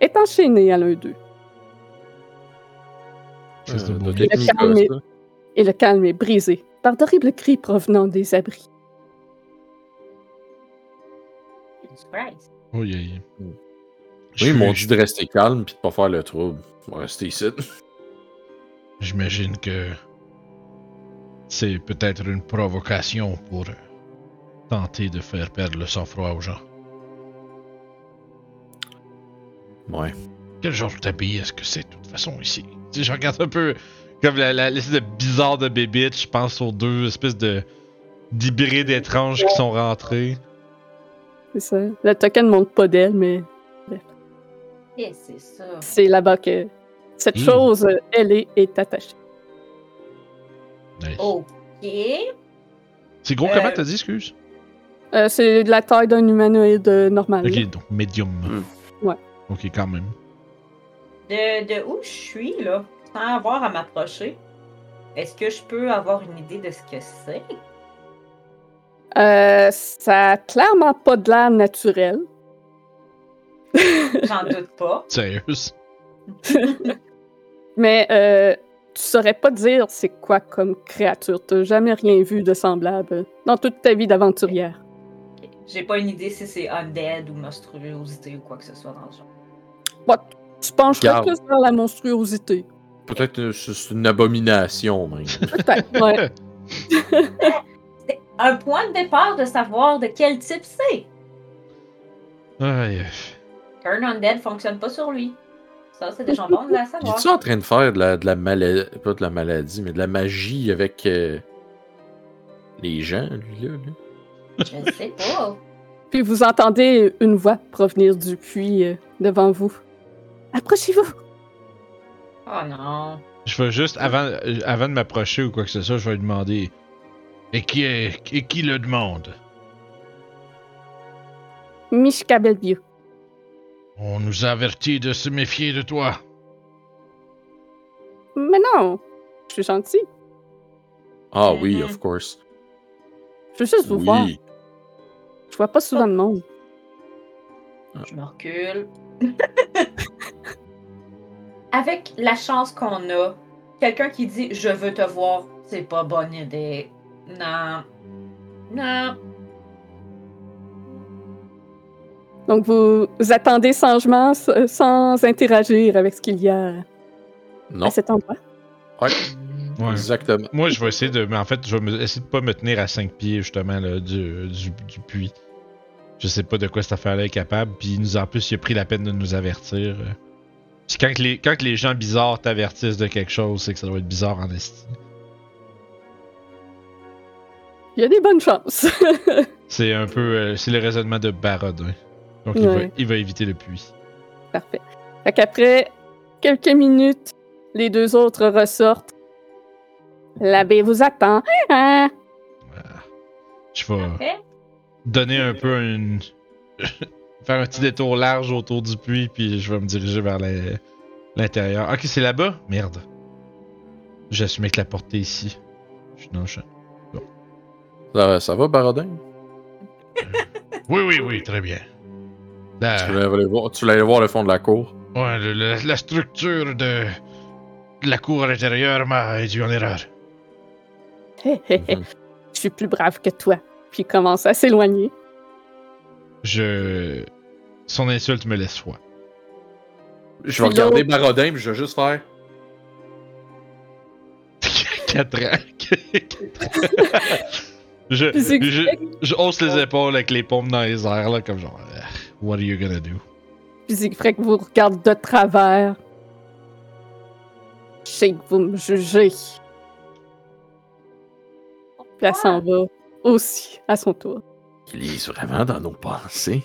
est enchaîné à l'un d'eux. Euh, calme est-. Et le calme est brisé par d'horribles cris provenant des abris. Jesus Christ. Oui, oui. Oui, Je ils m'ont dit de rester calme puis de pas faire le trouble. On va rester ici. J'imagine que c'est peut-être une provocation pour tenter de faire perdre le sang-froid aux gens. Ouais. Quel genre d'habit est-ce que c'est de toute façon ici? Tu sais, je regarde un peu comme la, la l'espèce de bizarre de bébite. Je pense aux deux espèces de d'hybrides étranges qui sont rentrés. C'est ça. Le token ne montre pas d'elle, mais Et c'est ça. c'est là-bas que cette Hmm. chose, euh, elle est, est attachée. Nice. Ok. C'est gros Euh, comment t'as dit, excuse? Euh, c'est de la taille d'un humanoïde euh, normal. Ok, donc medium. Hmm. Ouais. Ok, quand même. De, de où je suis, là, sans avoir à m'approcher, est-ce que je peux avoir une idée de ce que c'est? Euh, ça a clairement pas de l'air naturel. J'en doute pas. [LAUGHS] Sérieuse? [LAUGHS] Mais euh, tu saurais pas dire c'est quoi comme créature. T'as jamais rien vu de semblable dans toute ta vie d'aventurière. J'ai pas une idée si c'est undead ou monstruosité ou quoi que ce soit dans le genre. Tu pencherais plus vers la monstruosité. Peut-être que c'est une abomination, même. Peut-être, ouais. [LAUGHS] Un point de départ de savoir de quel type c'est. Aïe. Qu'un undead fonctionne pas sur lui. Ça, c'est déjà [LAUGHS] bon de la Il savoir. est-tu en train de faire de la, de la maladie, pas de la maladie, mais de la magie avec euh, les gens, lui, là? là? Je sais pas. [LAUGHS] Puis vous entendez une voix provenir du puits euh, devant vous. Approchez-vous. Oh non. Je vais juste, avant, euh, avant de m'approcher ou quoi que ce soit, je vais lui demander. Et qui est et qui le demande? Mishka Bellevue. On nous a avertis de se méfier de toi. Mais non, je suis gentil. Ah oui, of course. Je veux juste vous voir. Oui. Je vois pas souvent de monde. Je me recule. [LAUGHS] Avec la chance qu'on a, quelqu'un qui dit je veux te voir, c'est pas bonne idée. Non. Non. Donc vous, vous attendez changement s- sans interagir avec ce qu'il y a Non. à cet endroit? Ouais, Ouais. exactement. Moi, je vais essayer de. Mais en fait, je vais me- essayer de pas me tenir à 5 pieds, justement, là, du, du, du puits. Je sais pas de quoi cette affaire-là est capable. Puis, il nous, en plus, il a pris la peine de nous avertir. euh. Puis, quand les, quand les gens bizarres t'avertissent de quelque chose, c'est que ça doit être bizarre en esti. Il y a des bonnes chances. [LAUGHS] C'est un peu. euh, c'est le raisonnement de Barodin. Donc, il, va, Ouais. il va éviter le puits. Parfait. Fait qu'après quelques minutes, les deux autres ressortent. L'abbé vous attend. Hein? Je vais Parfait. donner un peu une. [LAUGHS] faire un petit détour large autour du puits, puis je vais me diriger vers l'intérieur. Ok, c'est là-bas? Merde. J'assumais que la porte est ici. Je suis nonchalant. Ça, ça va, Barodin? [LAUGHS] Oui, oui, oui, très bien. La, Tu voulais aller voir, tu voulais aller voir le fond de la cour? ouais, le- le- la structure de, de la cour à l'intérieur m'a induit en erreur. Hé, hé, hé. Je suis plus brave que toi. Puis il commence à s'éloigner. Je. Son insulte me laisse froid. Je vais regarder l'autre- Barodin, puis je vais juste faire. [LAUGHS] 4 ans. [LAUGHS] Puis c'est- je, je hausse les épaules avec les paumes dans les airs, là, comme genre. euh, What are you gonna do? Puis Siegfried vous regarde de travers. Je sais que vous me jugez. Puis elle s'en va aussi à son tour. Il est vraiment dans nos pensées.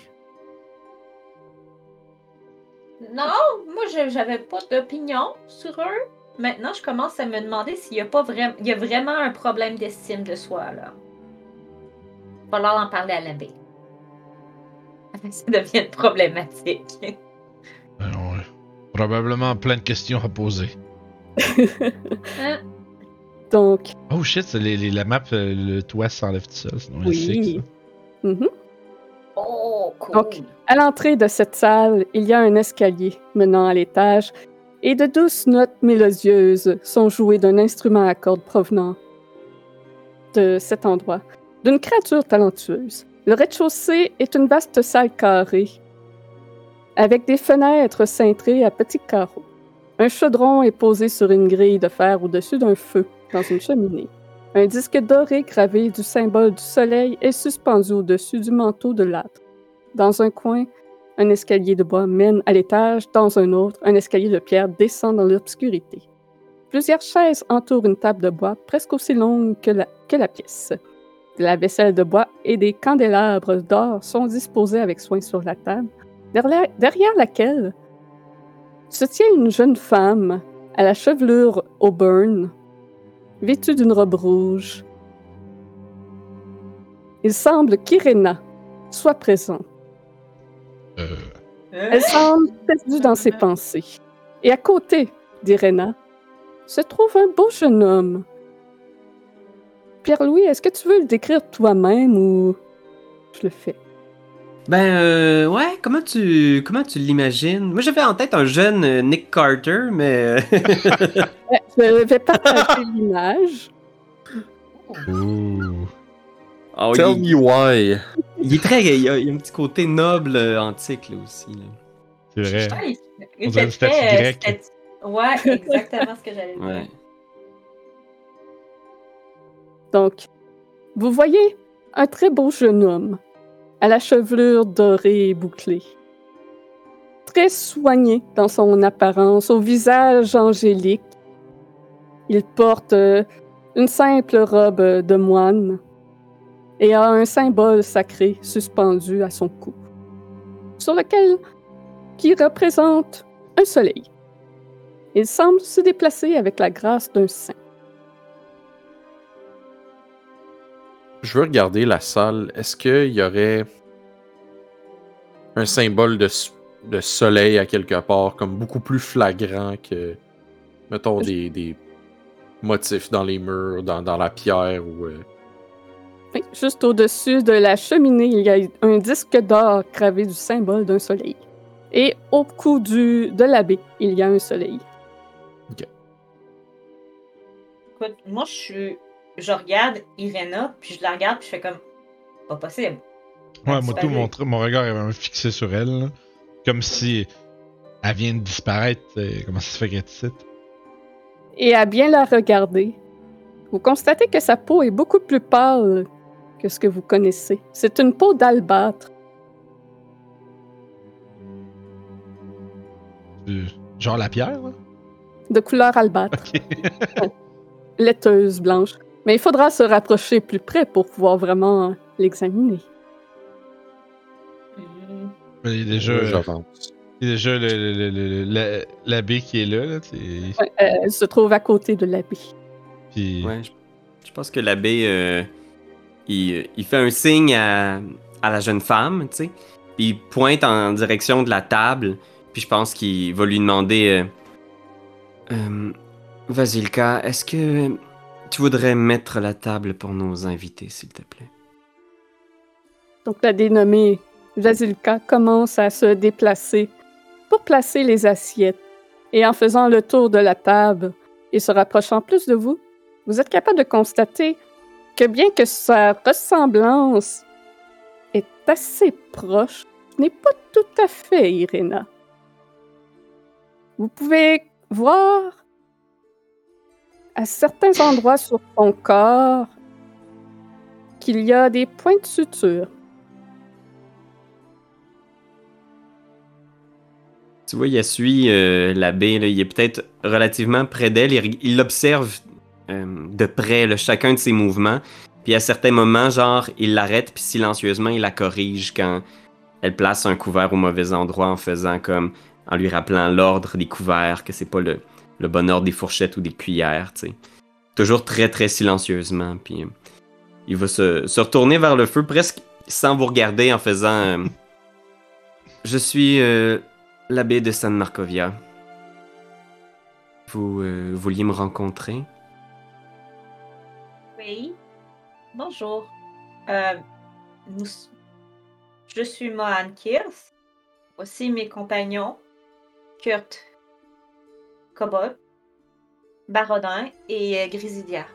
Non, moi je- j'avais pas d'opinion sur eux. Maintenant, je commence à me demander s'il y a pas vraiment, il y a vraiment un problème d'estime de soi là. Va falloir en parler à l'abbé. [LAUGHS] Ça devient problématique. Alors, ouais. Probablement plein de questions à poser. [LAUGHS] Hein? Donc, Oh shit, les, les- la map, euh, le toit s'enlève tout seul. sinon Oui. sick, ça. mhm. Oh, cool. Donc, à l'entrée de cette salle, il y a un escalier menant à l'étage et de douces notes mélodieuses sont jouées d'un instrument à cordes provenant de cet endroit, d'une créature talentueuse. Le rez-de-chaussée est une vaste salle carrée avec des fenêtres cintrées à petits carreaux. Un chaudron est posé sur une grille de fer au-dessus d'un feu dans une cheminée. Un disque doré gravé du symbole du soleil est suspendu au-dessus du manteau de l'âtre. Dans un coin, un escalier de bois mène à l'étage, dans un autre, un escalier de pierre descend dans l'obscurité. Plusieurs chaises entourent une table de bois presque aussi longue que la, que la pièce. De la vaisselle de bois et des candélabres d'or sont disposés avec soin sur la table, derrière, derrière laquelle se tient une jeune femme à la chevelure auburn, vêtue d'une robe rouge. Il semble qu'Irena soit présente. Euh, Elle semble perdue dans ses pensées. Et à côté d'Irena se trouve un beau jeune homme. Pierre-Louis, est-ce que tu veux le décrire toi-même ou je le fais? Ben, euh, ouais, comment tu, comment tu l'imagines? Moi, j'avais en tête un jeune euh, Nick Carter, mais. euh, [LAUGHS] je vais partager [LAUGHS] l'image. Ouh. oh, Tell il, me why. il est très. Il y a, il y a un petit côté noble euh, antique, là aussi. C'est vrai. Ouais, il- très, euh, Ouais, exactement ce que j'allais dire. Ouais. Donc, vous voyez un très beau jeune homme, à la chevelure dorée et bouclée. Très soigné dans son apparence, au visage angélique. Il porte euh, une simple robe de moine et a un symbole sacré suspendu à son cou, sur lequel qui représente un soleil. Il semble se déplacer avec la grâce d'un saint. Je veux regarder la salle. Est-ce qu'il y aurait un symbole de, soleil à quelque part, comme beaucoup plus flagrant que, mettons, des, des motifs dans les murs, dans, dans la pierre ou. euh, Oui, juste au-dessus de la cheminée, il y a un disque d'or gravé du symbole d'un soleil. Et au cou du, de l'abbé, il y a un soleil. Écoute, moi, je suis. Je regarde Irena, puis je la regarde, puis je fais comme. Pas possible. Ouais, moi, tout mon, mon regard est vraiment fixé sur elle. là. Comme si elle vient de disparaître. Comment ça se fait qu'elle est? Et à bien la regarder, vous constatez que sa peau est beaucoup plus pâle que ce que vous connaissez. C'est une peau d'albâtre. Euh, Genre la pierre, là? de couleur albâtre. [LAUGHS] Laiteuse, blanche. Mais il faudra se rapprocher plus près pour pouvoir vraiment l'examiner. Il y a déjà, j'avance. il y a déjà le- le- le- le- la- l'abbé qui est là. là tu sais. Ouais, euh, elle se trouve à côté de l'abbé. Puis, Ouais, je, je pense que l'abbé, euh, il, il fait un signe à, à la jeune femme, tu sais. Il pointe en direction de la table. Puis je pense qu'il va lui demander euh, euh, Vasilka, est-ce que tu voudrais mettre la table pour nos invités, s'il te plaît? Donc la dénommée Vasilka commence à se déplacer pour placer les assiettes. Et en faisant le tour de la table et se rapprochant plus de vous, vous êtes capable de constater que bien que sa ressemblance est assez proche, n'est pas tout à fait Irena. Vous pouvez voir à certains endroits sur son corps qu'il y a des points de suture. Tu vois, il suit euh, l'abbé, il est peut-être relativement près d'elle, il, l'observe euh, de près chacun de ses mouvements. Puis à certains moments, genre, il l'arrête, puis silencieusement, il la corrige quand elle place un couvert au mauvais endroit en faisant comme. en lui rappelant l'ordre des couverts, que c'est pas le, le bon ordre des fourchettes ou des cuillères, tu sais. Toujours très très silencieusement, puis euh, il va se, se retourner vers le feu presque sans vous regarder en faisant. euh, je suis euh, l'abbé de San Marcovia. Vous vouliez me rencontrer Oui. Bonjour. Nous... Je suis Mohan Kirs. Voici mes compagnons, Kurt, Barodin et euh, Grisidia.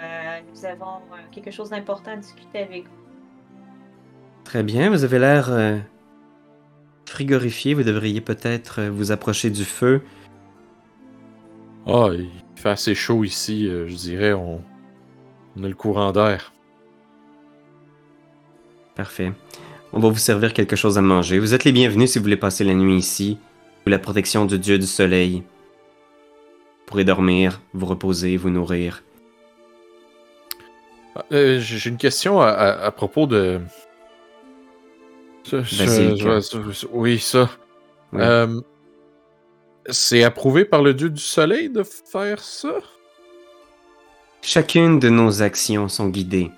Euh, nous avons euh, quelque chose d'important à discuter avec vous. Très bien, vous avez l'air euh, frigorifié. Vous devriez peut-être euh, vous approcher du feu. Ah, il fait assez chaud ici, euh, je dirais. On, on a le courant d'air. Parfait. On va vous servir quelque chose à manger. Vous êtes les bienvenus si vous voulez passer la nuit ici, sous la protection du dieu du soleil. Vous pourrez dormir, vous reposer, vous nourrir. Ah, euh, J'ai une question à, à- à propos de. Oui, ça. Oui. Euh, C'est approuvé par le dieu du soleil de faire ça? Chacune de nos actions sont guidées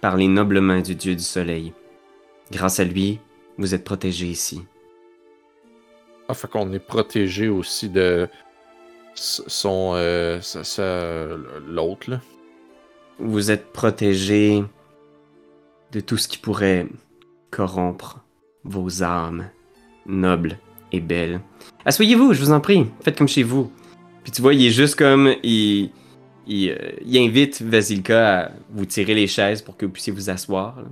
par les nobles mains du dieu du soleil. Grâce à lui, vous êtes protégés ici. Ah, fait qu'on est protégé aussi de son. euh, l'autre, là. Vous êtes protégés de tout ce qui pourrait corrompre vos âmes nobles et belles. Asseyez-vous, je vous en prie. Faites comme chez vous. Puis tu vois, il est juste comme... Il, il, euh, il invite Vasilka à vous tirer les chaises pour que vous puissiez vous asseoir. là.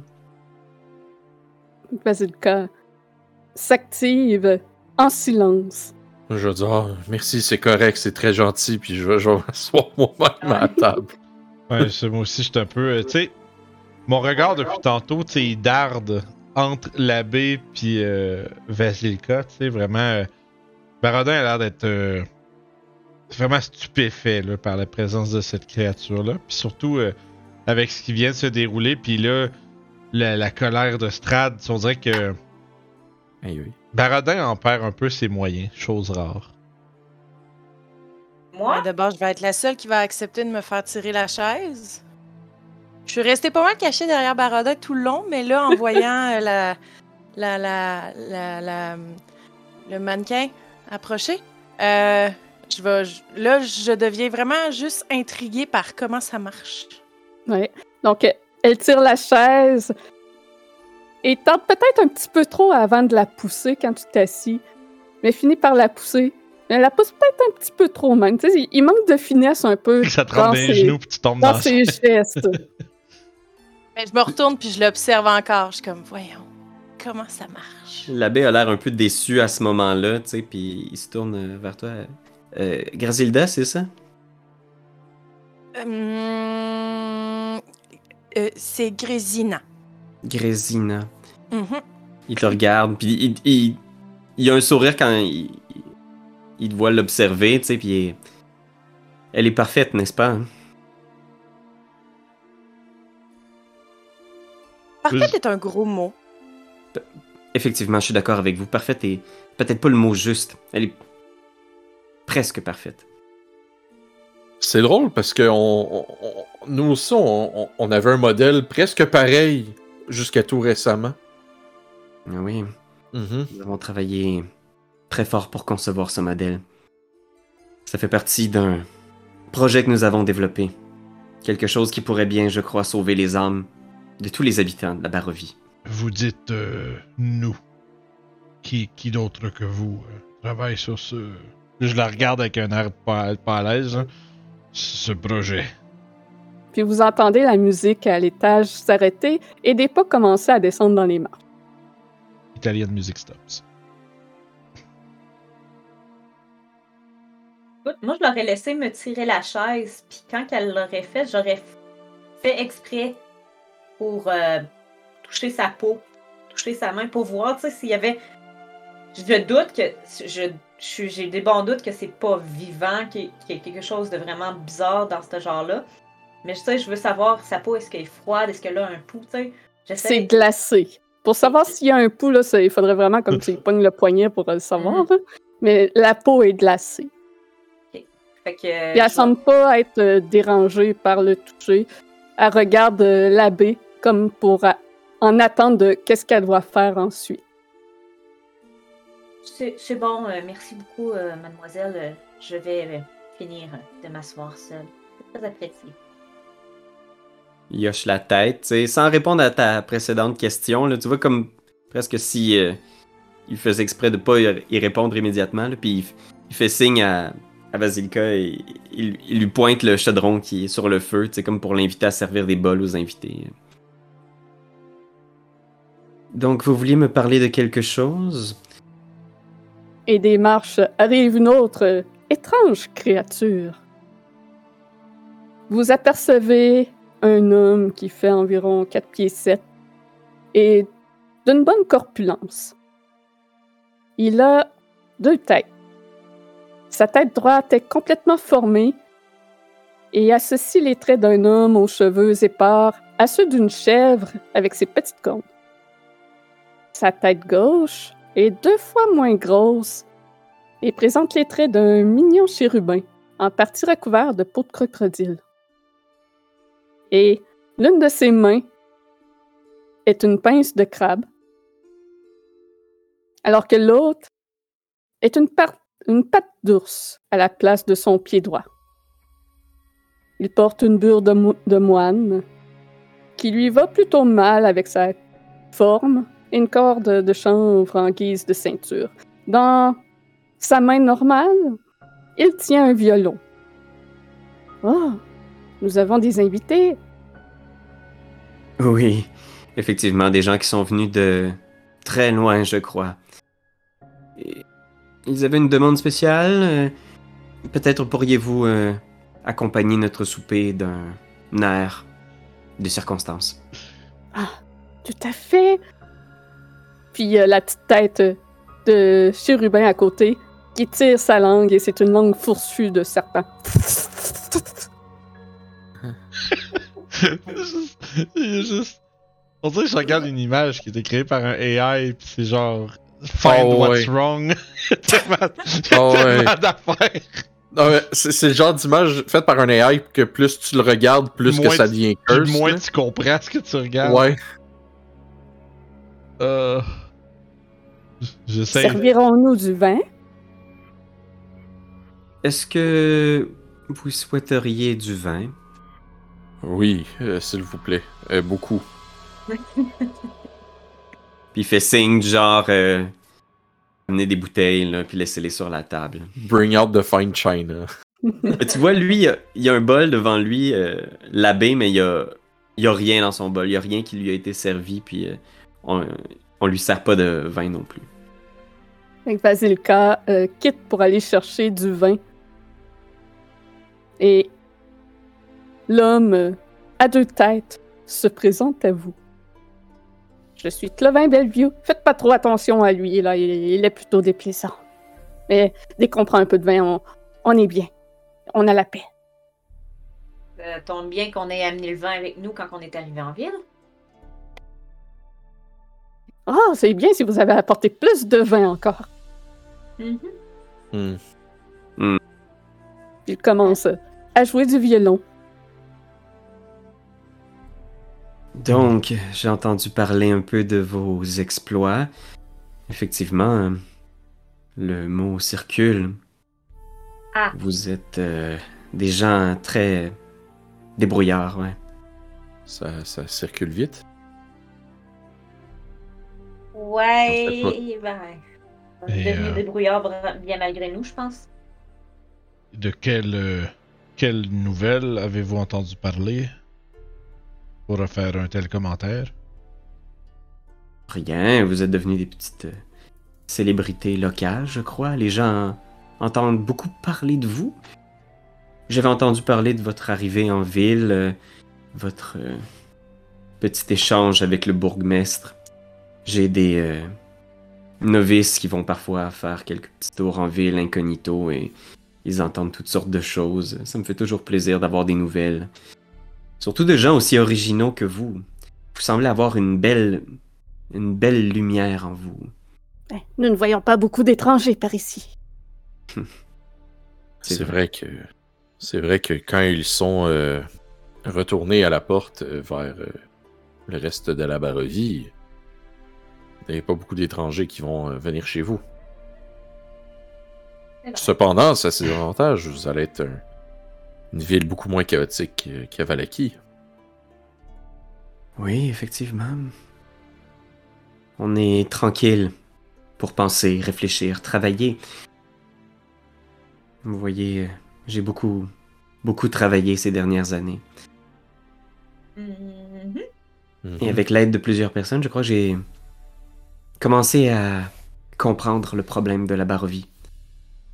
Basilica s'active en silence. Je vais dire, Ah, merci, c'est correct, c'est très gentil, puis je vais, je vais [LAUGHS] m'asseoir moi-même à la table. Ouais, c'est- moi aussi, j'étais un peu. euh, tu sais, mon regard depuis tantôt, tu sais, il darde entre l'abbé puis euh, Vasilka, tu sais, vraiment. euh, Barodin a l'air d'être euh, vraiment stupéfait là, par la présence de cette créature-là. Puis surtout, euh, avec ce qui vient de se dérouler, puis là, la, la colère de Strad, on dirait que Aïe, oui. Barodin en perd un peu ses moyens, chose rare. Moi, D'abord, je vais être la seule qui va accepter de me faire tirer la chaise. Je suis restée pas mal cachée derrière Baroda tout le long, mais là, en [LAUGHS] voyant euh, la, la, la, la, la- le mannequin approcher, euh, je vais, je- là, je deviens vraiment juste intriguée par comment ça marche. Ouais. Donc, elle tire la chaise et tente peut-être un petit peu trop avant de la pousser quand tu t'assis, mais finit par la pousser. Mais elle la pousse peut-être un petit peu trop même. Tu sais, il- manque de finesse un peu [LAUGHS] Ça te dans les genoux puis tu tombes dans dans ses gestes. [LAUGHS] Mais je me retourne puis je l'observe encore. Je suis comme, voyons, comment ça marche? L'abbé a l'air un peu déçu à ce moment-là, tu sais, puis il se tourne euh, vers toi. Euh, c'est ça? Hum, euh, c'est Grésina. Grésina. Mhm. Il te regarde, puis il, il, il a un sourire quand il, il te voit l'observer, tu sais, puis est- elle est parfaite, n'est-ce pas? Parfait est un gros mot. Effectivement, je suis d'accord avec vous. Parfaite est peut-être pas le mot juste. Elle est presque parfaite. C'est drôle parce que on, nous aussi, on avait un modèle presque pareil jusqu'à tout récemment. Oui, Mhm. nous avons travaillé très fort pour concevoir ce modèle. Ça fait partie d'un projet que nous avons développé. Quelque chose qui pourrait bien, je crois, sauver les âmes de tous les habitants de la Barovie. Vous dites euh, nous. Qui, qui d'autre que vous euh, travaille sur ce, Je la regarde avec un air pas, pas à l'aise. hein. ce projet Puis vous entendez la musique à l'étage s'arrêter et des pas commencer à descendre dans les marches. Italian Music Stops. écoute, moi, je l'aurais laissé me tirer la chaise, puis quand elle l'aurait fait, j'aurais fait exprès pour euh, toucher sa peau, toucher sa main, pour voir, s'il y avait. Je doute que. Je, j'ai des bons doutes que c'est pas vivant, qu'il y, qu'il y a quelque chose de vraiment bizarre dans ce genre-là. Mais je sais, je veux savoir sa peau, est-ce qu'elle est froide, est-ce qu'elle a un pouls, tu sais? C'est glacé. Pour savoir s'il y a un pouls, là, ça- il faudrait vraiment comme tu [LAUGHS] pognes le poignet pour euh, le savoir. là. Mais la peau est glacée. Fait que. Puis je elle semble pas être euh, dérangée par le toucher. Elle regarde euh, l'abbé comme pour euh, en attendre de qu'est-ce qu'elle doit faire ensuite. C'est bon, euh, merci beaucoup, euh, mademoiselle. Euh, je vais finir de m'asseoir seule. C'est très apprécié. Il hoche la tête, sais, sans répondre à ta précédente question. Là, tu vois comme presque si il faisait exprès de pas y répondre immédiatement. Là, puis il, fait signe à, à Vasilka et il, lui pointe le chaudron qui est sur le feu, comme pour l'inviter à servir des bols aux invités. Donc, vous vouliez me parler de quelque chose? Et des marches arrive une autre étrange créature. Vous apercevez un homme qui fait environ 4 pieds 7 et d'une bonne corpulence. Il a deux têtes. Sa tête droite est complètement formée et associe les traits d'un homme aux cheveux épars à ceux d'une chèvre avec ses petites cornes. Sa tête gauche est deux fois moins grosse et présente les traits d'un mignon chérubin, en partie recouvert de peau de crocodile. Et l'une de ses mains est une pince de crabe, alors que l'autre est une, patte d'ours à la place de son pied droit. Il porte une bure de, de moine qui lui va plutôt mal avec sa forme et une corde de chanvre en guise de ceinture. Dans sa main normale, il tient un violon. Oh, nous avons des invités. Oui, effectivement, des gens qui sont venus de très loin, je crois. Ils avaient une demande spéciale. Euh, peut-être pourriez-vous euh, accompagner notre souper d'un air de circonstance. Ah, tout à fait. Puis la petite tête de chérubin à côté qui tire sa langue et c'est une langue fourchue de serpent. [LAUGHS] il est juste. On dirait que je regarde une image qui a été créée par un AI, puis c'est genre. Find Oh, what's ouais. wrong. [LAUGHS] tellement Oh, ouais. tellement d'affaires. Non, mais c'est c'est le genre d'image faite par un AI que plus tu le regardes, plus Moins que ça devient curse. moins là. tu comprends ce que tu regardes. Ouais. Euh. J'essaie. Servirons-nous du vin? Est-ce que vous souhaiteriez du vin? Oui, euh, s'il vous plaît. Euh, beaucoup. [LAUGHS] Puis il fait signe du genre euh, amener des bouteilles là, puis laissez-les sur la table. Bring out the fine china. [LAUGHS] Tu vois, lui, il y a- un bol devant lui, euh, l'abbé, mais il y a, il y a rien dans son bol. Il y a rien qui lui a été servi, puis euh, on, on lui sert pas de vin non plus. Fait que Vasilka euh, quitte pour aller chercher du vin. Et l'homme euh, à deux têtes se présente à vous. Je suis Clevin Bellevue. Faites pas trop attention à lui, là. Il, il est plutôt déplaisant. Mais dès qu'on prend un peu de vin, on, on est bien. On a la paix. Ça tombe bien qu'on ait amené le vin avec nous quand on est arrivé en ville. Ah, c'est bien si vous avez apporté plus de vin encore. Mhm. Hmm. Il commence à jouer du violon. Donc, j'ai entendu parler un peu de vos exploits. Effectivement, le mot circule. Ah. Vous êtes euh, des gens très débrouillards, ouais. Ça, ça circule vite. Ouais, ben. On est devenu euh, débrouillard bien malgré nous, je pense. De quelle, euh, quelle nouvelle avez-vous entendu parler? Pour faire un tel commentaire? Rien, vous êtes devenus des petites euh, célébrités locales, je crois. Les gens entendent beaucoup parler de vous. J'avais entendu parler de votre arrivée en ville, euh, votre euh, petit échange avec le bourgmestre. J'ai des novices qui vont parfois faire quelques petits tours en ville incognito et ils entendent toutes sortes de choses. Ça me fait toujours plaisir d'avoir des nouvelles. Surtout de gens aussi originaux que vous. Vous semblez avoir une belle une belle lumière en vous. Ben, Nous ne voyons pas beaucoup d'étrangers par ici. [LAUGHS] C'est C'est vrai. vrai que c'est vrai que quand ils sont euh, retournés à la porte euh, vers euh, le reste de la Barovie, il n'y a pas beaucoup d'étrangers qui vont euh, venir chez vous. Cependant, ça a ses avantages. Vous allez être un- une ville beaucoup moins chaotique que- qu'à Valaki. Oui, effectivement. On est tranquille pour penser, réfléchir, travailler. Vous voyez, j'ai beaucoup, beaucoup travaillé ces dernières années. Et avec l'aide de plusieurs personnes, je crois que j'ai commencé à comprendre le problème de la Barovie.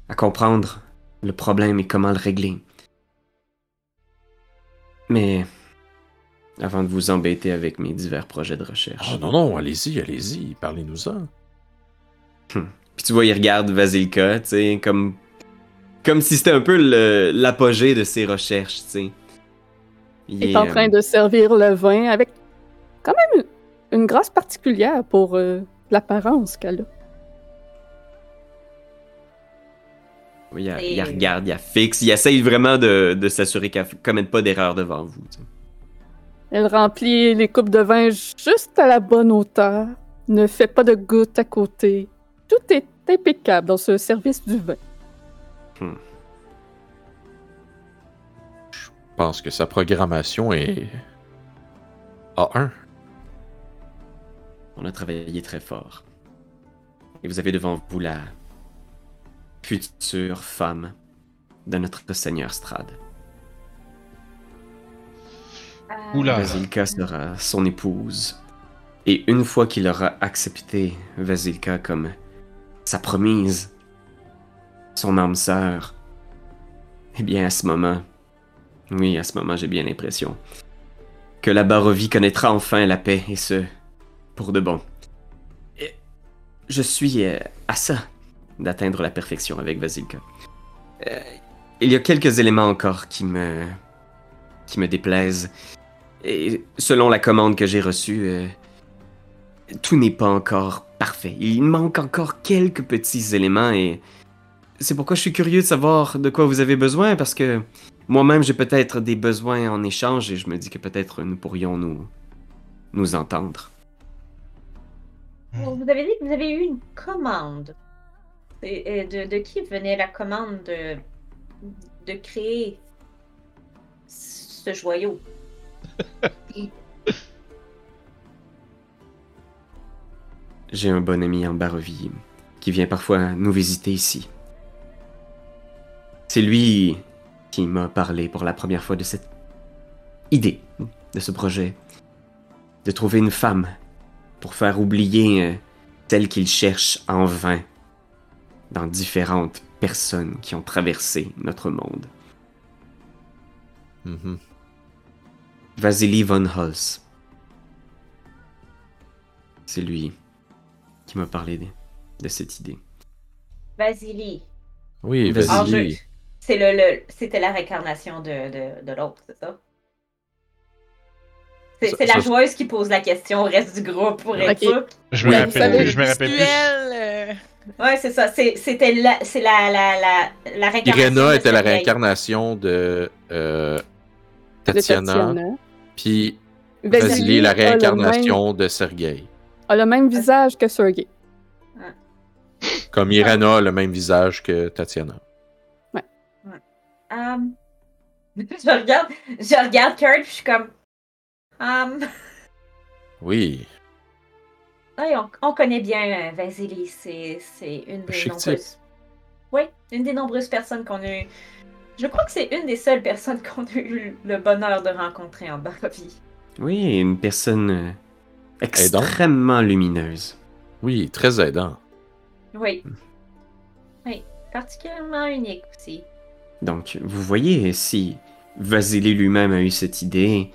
À comprendre le problème et comment le régler. Mais avant de vous embêter avec mes divers projets de recherche. Ah non, non, allez-y, allez-y, parlez-nous-en. Puis tu vois, il regarde Vasilka, tu sais, comme comme si c'était un peu l'apogée de ses recherches, tu sais. Il est en train de servir le vin avec quand même une, une grâce particulière pour euh, l'apparence qu'elle a. il, Et- il regarde, il fixe, il essaye vraiment de, de s'assurer qu'elle ne commette pas d'erreur devant vous. Elle remplit les coupes de vin juste à la bonne hauteur, ne fait pas de gouttes à côté. Tout est impeccable dans ce service du vin. Je pense que sa programmation est A1. On a travaillé très fort. Et vous avez devant vous la future femme de notre Seigneur Strad. Euh, Oula. Vasilka sera son épouse. Et une fois qu'il aura accepté Vasilka comme sa promise, son âme sœur, eh bien à ce moment, oui, à ce moment j'ai bien l'impression, que la Barovie connaîtra enfin la paix, et ce, pour de bon. Et je suis euh, à ça d'atteindre la perfection avec Vasilka. Euh, il y a quelques éléments encore qui me... qui me déplaisent. Et selon la commande que j'ai reçue, euh, tout n'est pas encore parfait. Il manque encore quelques petits éléments et c'est pourquoi je suis curieux de savoir de quoi vous avez besoin parce que moi-même j'ai peut-être des besoins en échange et je me dis que peut-être nous pourrions nous nous entendre. Vous avez dit que vous avez eu une commande. Et, de, qui venait la commande de, de créer ce joyau? [LAUGHS] J'ai un bon ami en Barovie qui vient parfois nous visiter ici. C'est lui qui m'a parlé pour la première fois de cette idée, de ce projet, de trouver une femme pour faire oublier euh, celle qu'il cherche en vain dans différentes personnes qui ont traversé notre monde. Mhm. Vasily von Holz. C'est lui qui m'a parlé de, de cette idée. Vasily. Oui, c'est le, le- c'était la réincarnation de, de, de l'autre, c'est ça? C'est la ça- joueuse qui pose la question au reste du groupe pour être sûr. Je me rappelle je me rappelle plus. Ouais, c'est ça. C'était la, c'est la, la, la, la réincarnation. Irena était la réincarnation de euh, de Tatiana, Tatiana. puis Vasily la même- réincarnation de Sergei. A le même visage que Sergei. Comme Irena a le même visage que Tatiana. Um, [LAUGHS] je regarde, je regarde Kurt, puis je suis comme. Um, Oui, ouais, on, on connaît bien euh, Vasily. C'est c'est une des Chic nombreuses. Oui, une des nombreuses personnes qu'on a eu. Je crois que c'est une des seules personnes qu'on a eu le bonheur de rencontrer en Barovie. Oui, une personne euh, extrêmement lumineuse. oui, très aidant. Oui. Oui, particulièrement unique aussi. Donc, vous voyez, si Vasily lui-même a eu cette idée,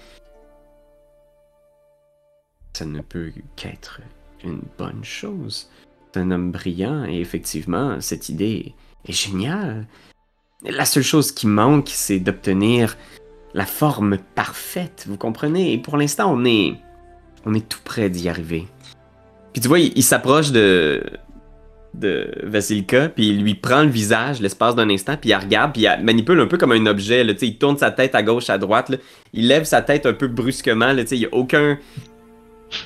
ça ne peut qu'être une bonne chose. C'est un homme brillant et effectivement, cette idée est géniale. La seule chose qui manque, c'est d'obtenir la forme parfaite, vous comprenez? Et pour l'instant, on est, on est tout près d'y arriver. Puis tu vois, il, s'approche de, de Vasilka, puis il lui prend le visage l'espace d'un instant, puis il regarde, puis il manipule un peu comme un objet. Là, il tourne sa tête à gauche, à droite. Il lève sa tête un peu brusquement. Là, il n'y a aucun,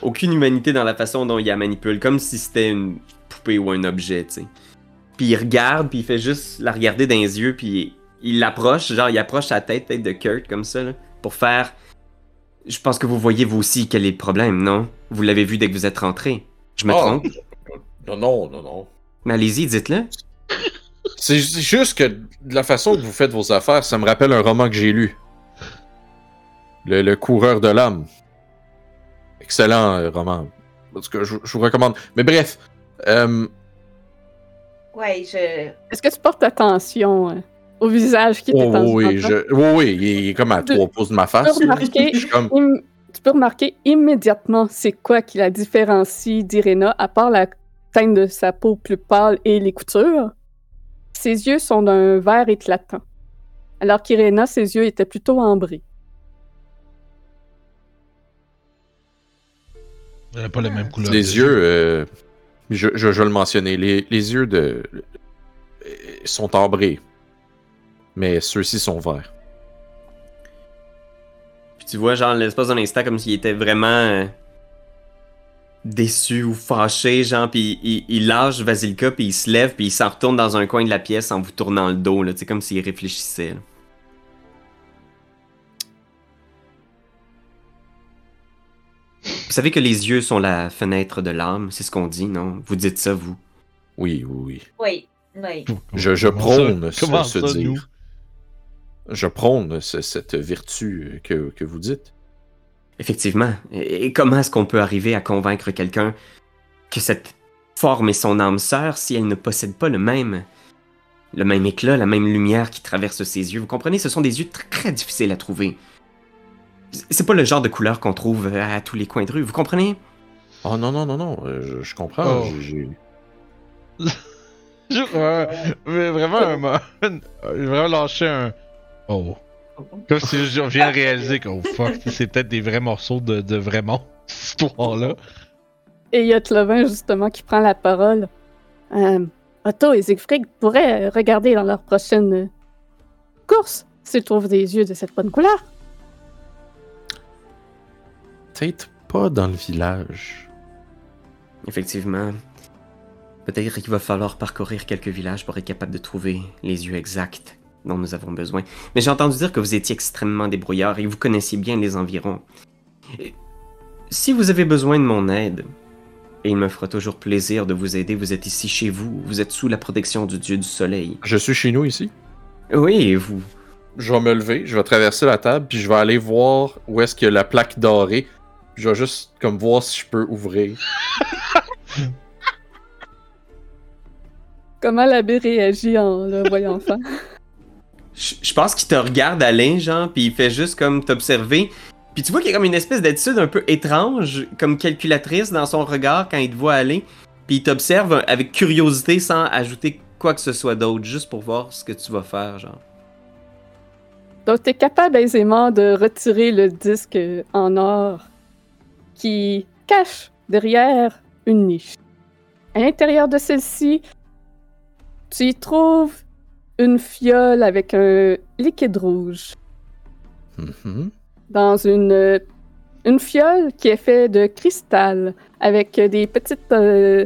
aucune humanité dans la façon dont il la manipule, comme si c'était une poupée ou un objet. tu sais. Puis il regarde, puis il fait juste la regarder dans les yeux, puis il l'approche, genre il approche sa tête, tête de Kurt comme ça, là, pour faire. Je pense que vous voyez vous aussi quel est le problème, non? Vous l'avez vu dès que vous êtes rentré. Je me Oh. trompe? Non, non, non, non. Mais allez-y, dites-le. C'est c'est juste que de la façon que vous faites vos affaires, ça me rappelle un roman que j'ai lu. Le, Le coureur de l'âme. Excellent euh, roman. En tout cas, je, je vous recommande. Mais bref, euh, Ouais, je. Est-ce que tu portes attention euh, au visage qui oh, en oui, je, oui, oui, il est, est comme à Tu- trois pouces de ma Tu face. peux remarquer, Je suis comme, im- tu peux remarquer immédiatement c'est quoi qui la différencie d'Irena, à part la teinte de sa peau plus pâle et les coutures. Ses yeux sont d'un vert éclatant, alors qu'Irena, ses yeux étaient plutôt ambrés. Elle n'a pas les yeux, euh, je, je, je vais le mentionner, les, les yeux de euh, sont ambrés. Mais ceux-ci sont verts. Puis tu vois, genre, l'espace d'un instant, comme s'il était vraiment euh, déçu ou fâché, genre, puis il, il lâche Vasilka, puis il se lève, puis il s'en retourne dans un coin de la pièce en vous tournant le dos, là, tu sais, comme s'il réfléchissait. là. Vous savez que les yeux sont la fenêtre de l'âme, c'est ce qu'on dit, non? Vous dites ça, vous? Oui, oui, oui. Oui, oui. Je, je ça? prône ce, Comment ce ça, dire. nous? Je prône ce- cette vertu que, que vous dites. Effectivement. Et et comment est-ce qu'on peut arriver à convaincre quelqu'un que cette forme est son âme sœur si elle ne possède pas le même le même éclat, la même lumière qui traverse ses yeux? Vous comprenez, ce sont des yeux tr- très difficiles à trouver. C'est pas le genre de couleur qu'on trouve à tous les coins de rue, vous comprenez? Oh non, non, non, non, euh, je, je comprends. Oh. j'ai- [LAUGHS] euh, mais vraiment, un mo- [LAUGHS] j'ai vraiment lâché un. Oh. Comme si je viens de réaliser que, oh fuck, c'est peut-être des vrais morceaux de, de vraiment [LAUGHS] cette histoire-là. Et il y a Clovin, justement, qui prend la parole. Euh, Otto et Siegfried pourraient regarder dans leur prochaine euh, course s'ils trouvent des yeux de cette bonne couleur. Peut-être pas dans le village. Effectivement. Peut-être qu'il va falloir parcourir quelques villages pour être capable de trouver les yeux exacts dont nous avons besoin. Mais j'ai entendu dire que vous étiez extrêmement débrouillard et que vous connaissiez bien les environs. Et si vous avez besoin de mon aide, et il me fera toujours plaisir de vous aider, vous êtes ici chez vous, vous êtes sous la protection du dieu du soleil. Je suis chez nous ici. Oui, et vous? Je vais me lever, je vais traverser la table, puis je vais aller voir où est-ce a la plaque dorée. Puis je vais juste comme voir si je peux ouvrir. [LAUGHS] Comment l'abbé réagit en le voyant faire? [LAUGHS] Je je pense qu'il te regarde aller, genre, puis il fait juste comme t'observer. Puis tu vois qu'il y a comme une espèce d'attitude un peu étrange, comme calculatrice dans son regard quand il te voit aller. Puis il t'observe avec curiosité sans ajouter quoi que ce soit d'autre, juste pour voir ce que tu vas faire, genre. Donc, tu es capable aisément de retirer le disque en or qui cache derrière une niche. À l'intérieur de celle-ci, tu y trouves une fiole avec un liquide rouge. Mhm. Dans une, une fiole qui est faite de cristal avec des petites euh,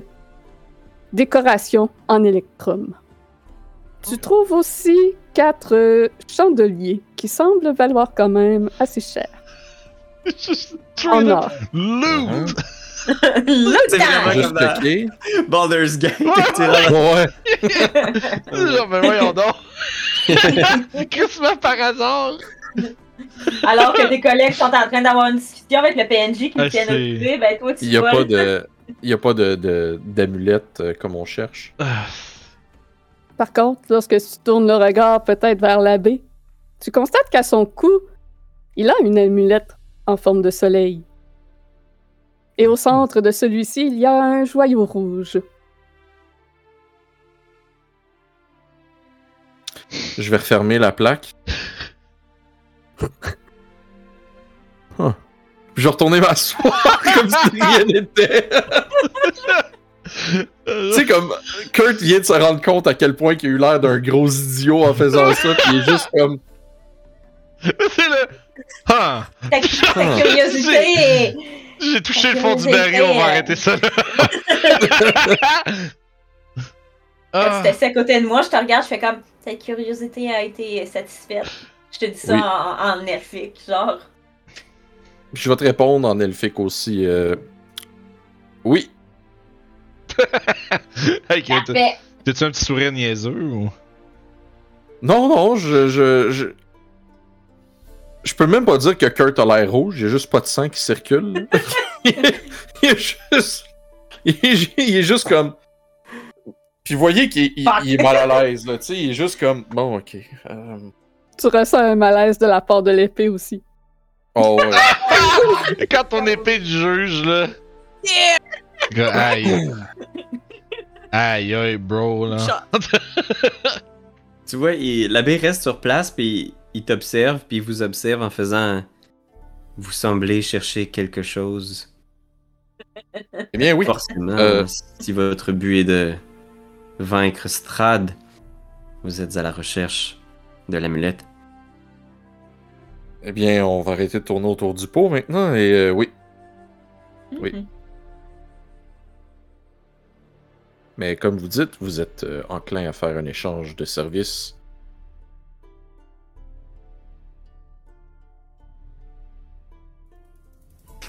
décorations en électrum. Tu trouves aussi quatre euh, chandeliers qui semblent valoir quand même assez cher. En or. Loot! C'est vraiment Juste comme dans cliquer. Baldur's Gate. Ouais. Genre, [LAUGHS] ben voyons donc! [LAUGHS] Christmas par hasard! Alors que tes collègues sont en train d'avoir une discussion avec le PNJ qui Ah, c'est- occupé, ben toi tu Il n'y a vois. pas de. Il y a pas de, de- d'amulette euh, comme on cherche. Ah, Par contre, lorsque tu tournes le regard peut-être vers l'abbé, tu constates qu'à son cou, il a une amulette en forme de soleil. Et au centre de celui-ci, il y a un joyau rouge. Je vais refermer la plaque. Huh. Je vais retourner m'asseoir [LAUGHS] comme si rien n'était. tu sais, comme Kurt vient de se rendre compte à quel point il a eu l'air d'un gros idiot en faisant ça, puis il est juste comme. [LAUGHS] c'est le. Ah! Ta, ta curiosité. J'ai touché Ta le fond du baril, on va arrêter ça là. Quand tu t'assis à côté de moi, je te regarde, je fais comme ta curiosité a été satisfaite. Je te dis ça Oui. en, en elfique, genre. Je vais te répondre en elfique aussi. euh, Oui. [LAUGHS] Parfait. T'as-tu un petit sourire niaiseux ou? Non, non, je, je, je. Je peux même pas dire que Kurt a l'air rouge, il y a juste pas de sang qui circule. [LAUGHS] il, est, il est juste. Il est, il est juste comme. Puis vous voyez qu'il il- il est mal à l'aise, là, tu sais, il est juste comme. Bon, ok. euh, Tu ressens un malaise de la part de l'épée aussi. Oh, ouais. [LAUGHS] Quand ton épée de juge, là. Aïe. Aïe, aïe, bro, là. [LAUGHS] Tu vois, l'abbé reste sur place, puis il t'observe, puis il vous observe en faisant. Vous semblez chercher quelque chose. Eh bien, oui. Forcément, Euh. si votre but est de vaincre Strad, vous êtes à la recherche de l'amulette. Eh bien, on va arrêter de tourner autour du pot maintenant, et euh, oui. Oui. Mhm. Mais comme vous dites, vous êtes euh, enclin à faire un échange de services.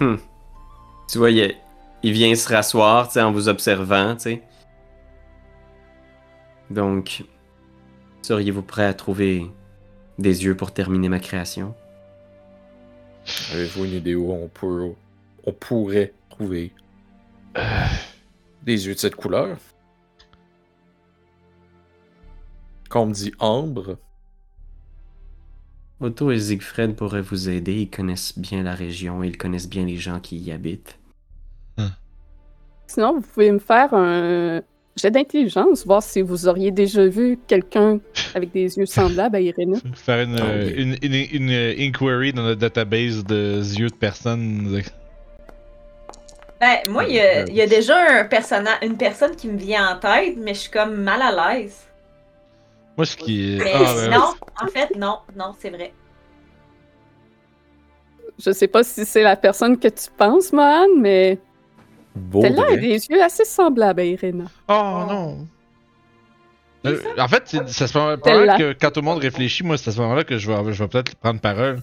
Hmm. Tu vois, il, il vient se rasseoir, en vous observant, tu sais. Donc, seriez-vous prêt à trouver des yeux pour terminer ma création? Avez-vous une idée où on pourrait trouver Euh, des yeux de cette couleur? Quand on me dit ambre, Otto et Siegfried pourraient vous aider, ils connaissent bien la région, ils connaissent bien les gens qui y habitent. Sinon, vous pouvez me faire un jet d'intelligence, voir si vous auriez déjà vu quelqu'un avec des yeux semblables à Irena. [LAUGHS] Faire une, Ah euh, oui. une, une, une, euh, inquiry dans notre database de yeux de personnes. Ben, moi, il y, a, il y a déjà un une personne qui me vient en tête, mais je suis comme mal à l'aise. Moi, ce qui est. Mais Ah, ben, non, en fait, non, non, c'est vrai. Je sais pas si c'est la personne que tu penses, Mohan, mais celle-là a des yeux assez semblables à Irena. Oh non! Euh, en fait, c'est à ce moment- Celle-là. probablement que quand tout le monde réfléchit, moi, c'est à ce moment-là que je vais, je vais peut-être prendre parole.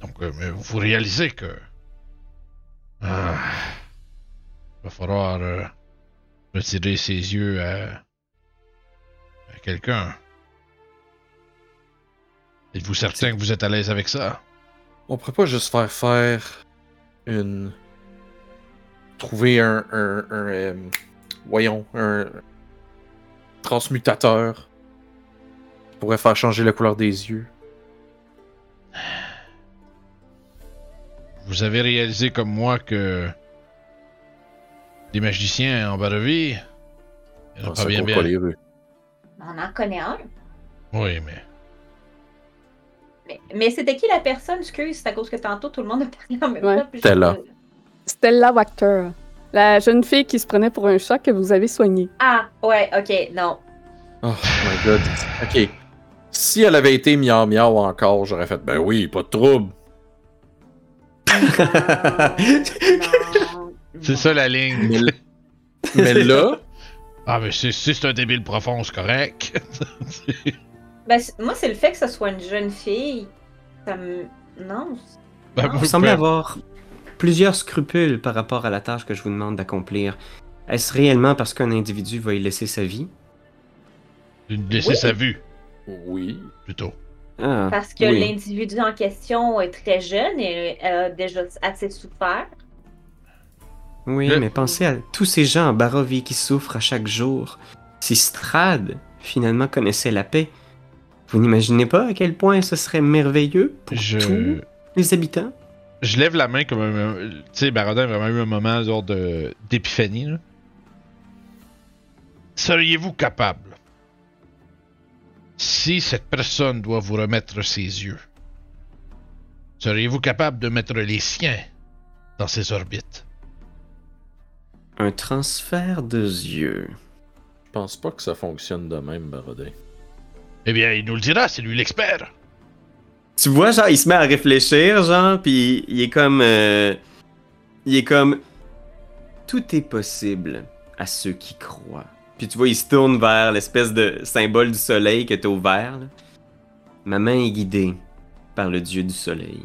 Donc, euh, mais vous réalisez que. Ah, il va falloir euh, retirer ses yeux à, à quelqu'un. Êtes-vous certain que vous êtes à l'aise avec ça? On pourrait pas juste faire faire une. Trouver un. un, un, euh, voyons, un. Transmutateur. Qui pourrait faire changer la couleur des yeux. Vous avez réalisé comme moi que. Des magiciens en Barovie. Il y en a Ah, pas bien bien. On en connaît un. Oui, mais. Mais, mais c'était qui la personne? Excuse, c'est à cause que tantôt tout le monde a parlé en même Ouais. temps. je- Stella. Stella Wachter, la jeune fille qui se prenait pour un chat que vous avez soigné. Ah, ouais, ok, non. Oh my god. Ok. Si elle avait été miau miau encore, j'aurais fait ben oui, pas de trouble. [LAUGHS] C'est ça la ligne. Mais là, Ah, mais si si c'est un débile profond, c'est correct. [LAUGHS] Ben, moi, c'est le fait que ce soit une jeune fille. Ça me. Non. Ben, Non, Vous semblez avoir plusieurs scrupules par rapport à la tâche que je vous demande d'accomplir. Est-ce réellement parce qu'un individu va y laisser sa vie? laisser Oui. sa vue, oui. plutôt. Ah, Parce que oui. l'individu en question est très jeune et a déjà assez souffert. Oui, Le- mais pensez à tous ces gens en Barovie qui souffrent à chaque jour. Si Strad, finalement, connaissait la paix, vous n'imaginez pas à quel point ce serait merveilleux pour Je. tous les habitants? Je lève la main comme un. Tu sais, Baradin a vraiment eu un moment genre de d'épiphanie. là. Seriez-vous capable, si cette personne doit vous remettre ses yeux, seriez-vous capable de mettre les siens dans ses orbites? Un transfert de yeux. Je pense pas que ça fonctionne de même, Barodin. Eh bien, il nous le dira, c'est lui l'expert. Tu vois, genre, il se met à réfléchir, genre, puis il est comme. euh, il est comme. Tout est possible à ceux qui croient. Puis tu vois, il se tourne vers l'espèce de symbole du soleil que t'as ouvert. là. Ma main est guidée par le dieu du soleil.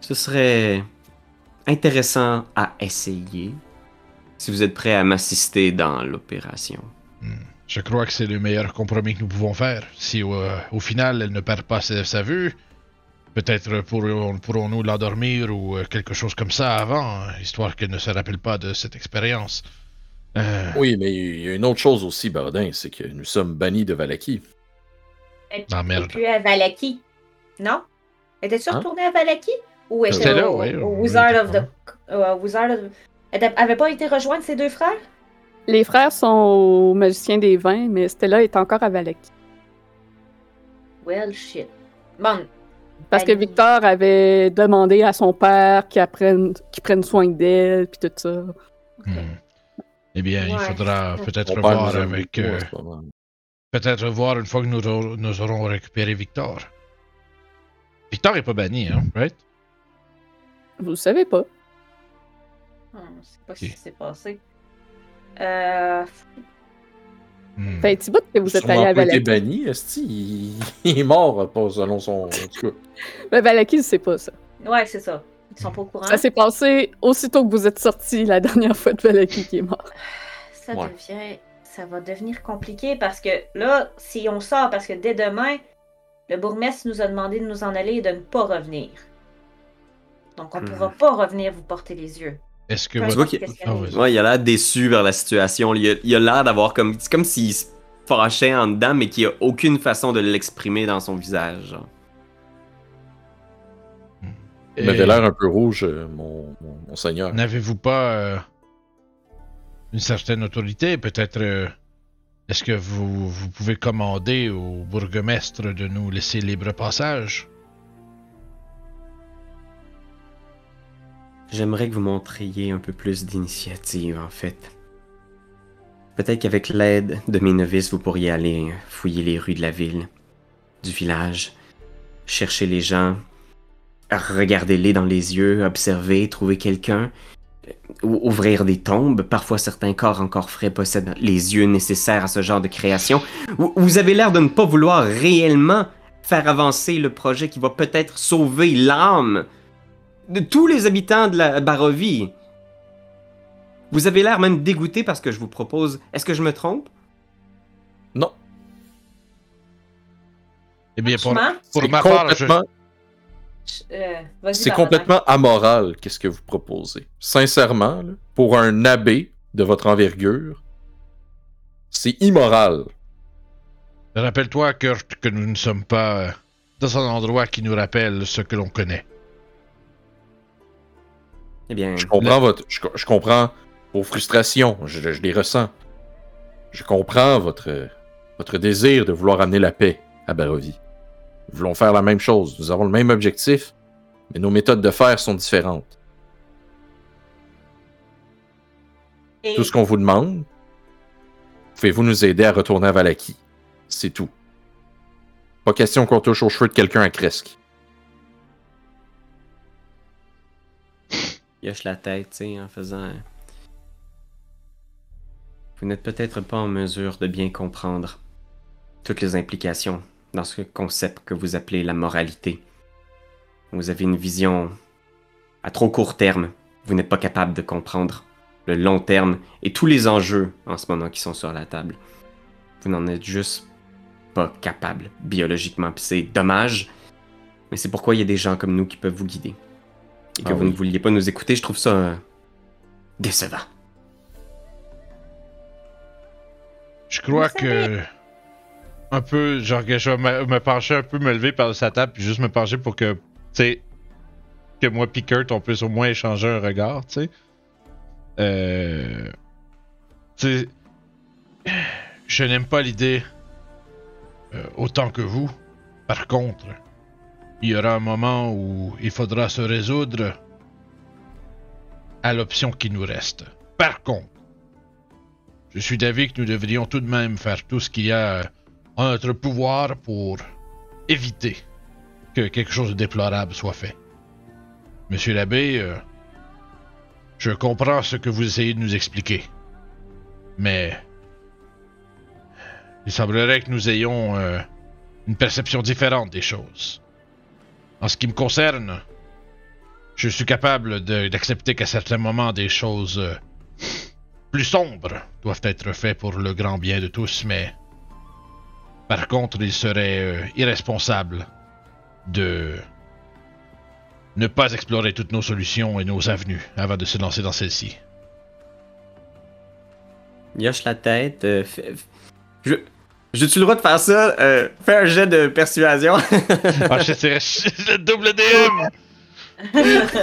Ce serait intéressant à essayer si vous êtes prêt à m'assister dans l'opération. Je crois que c'est le meilleur compromis que nous pouvons faire. Si euh, au final elle ne perd pas sa, sa vue, peut-être pourrons- pourrons-nous l'endormir ou euh, quelque chose comme ça avant, hein, histoire qu'elle ne se rappelle pas de cette expérience. Euh, Oui, mais il y a une autre chose aussi, Bardin, c'est que nous sommes bannis de Valaki. Elle Ah, merde. plus à Valaki? Non? Étais-tu Hein? retournée à Valaki? Ou était là, au, oui, au oui, Wizard oui, of the... Wizard of... Elle était- avait pas été rejointe ses deux frères? Les frères sont au Magicien des Vins, mais Stella est encore à Valak. Well, shit. Bon. Parce que. Victor avait demandé à son père qu'il prenne soin d'elle, puis tout ça. hmm. Eh bien, il faudra peut-être voir avec. euh, peut-être voir une fois que nous, aurons- nous aurons récupéré Victor. Victor est pas banni, hein, right? Vous le savez pas. Je sais pas ce qui s'est passé. Euh... Hmm. Fait un petit bout que vous êtes allé à pas été Valaki. banni, esti, il... il est mort, pas selon son. En tout cas. Mais [LAUGHS] Valaki, il sait pas ça. Ouais, c'est ça. Ils sont pas au courant. Ça s'est passé aussitôt que vous êtes sortis la [LAUGHS] dernière fois de Valaki qui est mort. Ça Ouais. devient... Ça va devenir compliqué parce que là, si on sort, parce que dès demain, le bourgmestre nous a demandé de nous en aller et de ne pas revenir. Donc on ne Hmm. pourra pas revenir vous porter les yeux. Est-ce que vois qu'il- qu'est-ce qui Ah. Ouais, il a l'air déçu vers la situation. Il a, a l'air d'avoir comme. C'est comme s'il se fâchait en dedans, mais qu'il a aucune façon de l'exprimer dans son visage. genre. Il m'avait l'air un peu rouge, euh, mon, mon, mon seigneur. N'avez-vous pas euh, une certaine autorité? Peut-être. euh, Est-ce que vous, vous pouvez commander au bourgmestre de nous laisser libre passage? J'aimerais que vous montriez un peu plus d'initiative, en fait. Peut-être qu'avec l'aide de mes novices, vous pourriez aller fouiller les rues de la ville, du village, chercher les gens, regarder-les dans les yeux, observer, trouver quelqu'un, ou- ouvrir des tombes. Parfois, certains corps encore frais possèdent les yeux nécessaires à ce genre de création. Vous avez l'air de ne pas vouloir réellement faire avancer le projet qui va peut-être sauver l'âme de tous les habitants de la Barovie. Vous avez l'air même dégoûté parce que je vous propose. Est-ce que je me trompe? Non. Eh bien, pour, pour C'est ma part, je- complètement, euh, c'est complètement amoral, qu'est-ce que vous proposez? Sincèrement, là, pour un abbé de votre envergure, c'est immoral. rappelle-toi, Kurt, que nous ne sommes pas euh, dans un endroit qui nous rappelle ce que l'on connaît. Eh bien, Je comprends votre, je, je comprends vos frustrations, je, je les ressens. Je comprends votre, votre désir de vouloir amener la paix à Barovie. Nous voulons faire la même chose, nous avons le même objectif, mais nos méthodes de faire sont différentes. Et- Tout ce qu'on vous demande, pouvez-vous nous aider à retourner à Valaki? C'est tout. Pas question qu'on touche aux cheveux de quelqu'un à Cresque. Il hoche la tête, tu sais, en faisant. Vous n'êtes peut-être pas en mesure de bien comprendre toutes les implications dans ce concept que vous appelez la moralité. Vous avez une vision à trop court terme. Vous n'êtes pas capable de comprendre le long terme et tous les enjeux en ce moment qui sont sur la table. Vous n'en êtes juste pas capable biologiquement. C'est dommage, mais c'est pourquoi il y a des gens comme nous qui peuvent vous guider. Et que Ah vous oui. ne vouliez pas nous écouter, je trouve ça euh, décevant. Je crois que. Un peu, genre, que je vais me, me pencher un peu, me lever par sa table, puis juste me pencher pour que, tu sais, que moi pis Kurt, on puisse au moins échanger un regard, tu sais. Euh. Tu sais. Je n'aime pas l'idée euh, autant que vous. Par contre, il y aura un moment où il faudra se résoudre à l'option qui nous reste. Par contre, je suis d'avis que nous devrions tout de même faire tout ce qu'il y a en notre pouvoir pour éviter que quelque chose de déplorable soit fait. Monsieur l'abbé, euh, je comprends ce que vous essayez de nous expliquer. Mais Il semblerait que nous ayons euh, une perception différente des choses. En ce qui me concerne, je suis capable d'accepter qu'à certains moments des choses euh, plus sombres doivent être faites pour le grand bien de tous, mais par contre, il serait euh, irresponsable de ne pas explorer toutes nos solutions et nos avenues avant de se lancer dans celle-ci. Il hoche la tête. euh, Je. J'ai-tu le droit de faire ça? Euh, fais un jet de persuasion. Ah, je [LAUGHS] sais, je- [LAUGHS] le double DM!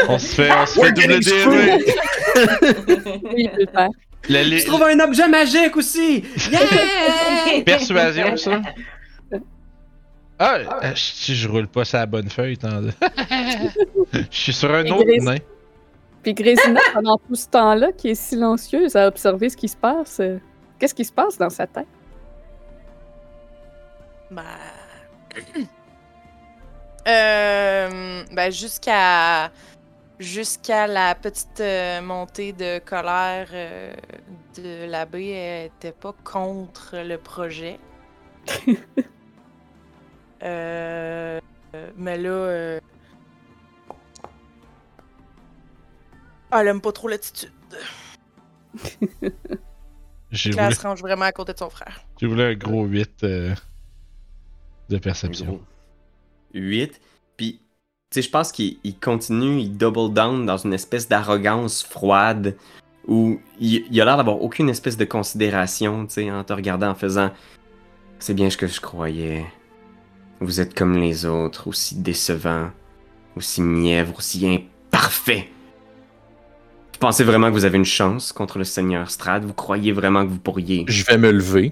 On se fait, on se fait double DM! Oui, il peut le faire. La trouves un objet magique aussi! Yeah! [LAUGHS] Persuasion, ça? Ah, euh, si je roule pas sa bonne feuille, tant de... Je suis sur un Et autre nain. Puis Grésina, pendant tout ce temps-là, qui est silencieuse à observer ce qui se passe, euh, qu'est-ce qui se passe dans sa tête? Ben. [CLEARS THROAT] Euh, ben, jusqu'à. Jusqu'à la petite euh, montée de colère euh, de l'abbé, elle était pas contre le projet. [LAUGHS] Euh, mais là. euh, Elle aime pas trop l'attitude. J'ai Là, elle voulu, se range vraiment à côté de son frère. j'ai voulu un gros 8 euh, de perception. 8. Puis, tu sais, je pense qu'il il continue, il double down dans une espèce d'arrogance froide où il, il a l'air d'avoir aucune espèce de considération, tu sais, en te regardant, en faisant C'est bien ce que je croyais. Vous êtes comme les autres, aussi décevants, aussi mièvres, aussi imparfaits. Vous pensez vraiment que vous avez une chance contre le Seigneur Strad? Vous croyez vraiment que vous pourriez? Je vais me lever.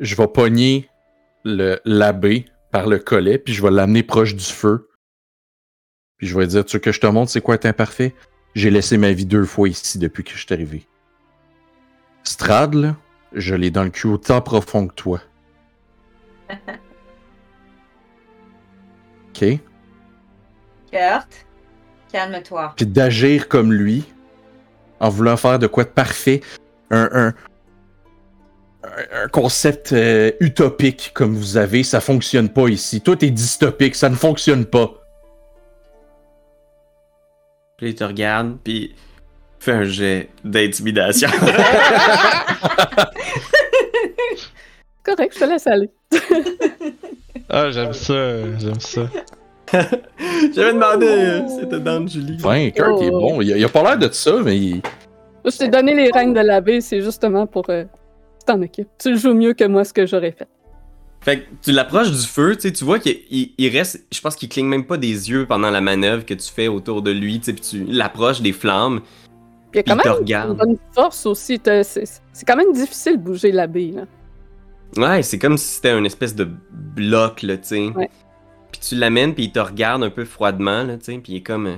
Je vais pogner l'abbé par le collet, puis je vais l'amener proche du feu. Puis je vais dire, tu veux que je te montre c'est quoi être imparfait? J'ai laissé ma vie deux fois ici depuis que je suis arrivé. Strad, là, je l'ai dans le cul autant profond que toi. [LAUGHS] OK? Kurt, calme-toi. Puis d'agir comme lui, en voulant faire de quoi de parfait, un, un, un- concept euh, utopique comme vous avez, ça fonctionne pas ici. Tout est dystopique, ça ne fonctionne pas. Puis il te regarde, puis fait un jet d'intimidation. [LAUGHS] Correct, je te laisse aller. Ah, j'aime ça, j'aime ça. [LAUGHS] J'avais demandé euh, si c'était dans Julie. Enfin, Kurt, il est bon. Il a, il a pas l'air de ça, mais il- Je t'ai donné les règnes de l'abbé, c'est justement pour euh, t'en occupes. Tu le joues mieux que moi ce que j'aurais fait. Fait que tu l'approches du feu, tu sais, tu vois qu'il il- il reste, je pense qu'il cligne même pas des yeux pendant la manœuvre que tu fais autour de lui, tu sais, puis tu l'approches des flammes, Puis il y a quand il te même une bonne force aussi. C'est quand même difficile de bouger l'abbé. Là. Ouais, c'est comme si c'était un espèce de bloc, là, tu sais. Ouais. Puis tu l'amènes, puis il te regarde un peu froidement, là, tu sais, puis il est comme... euh,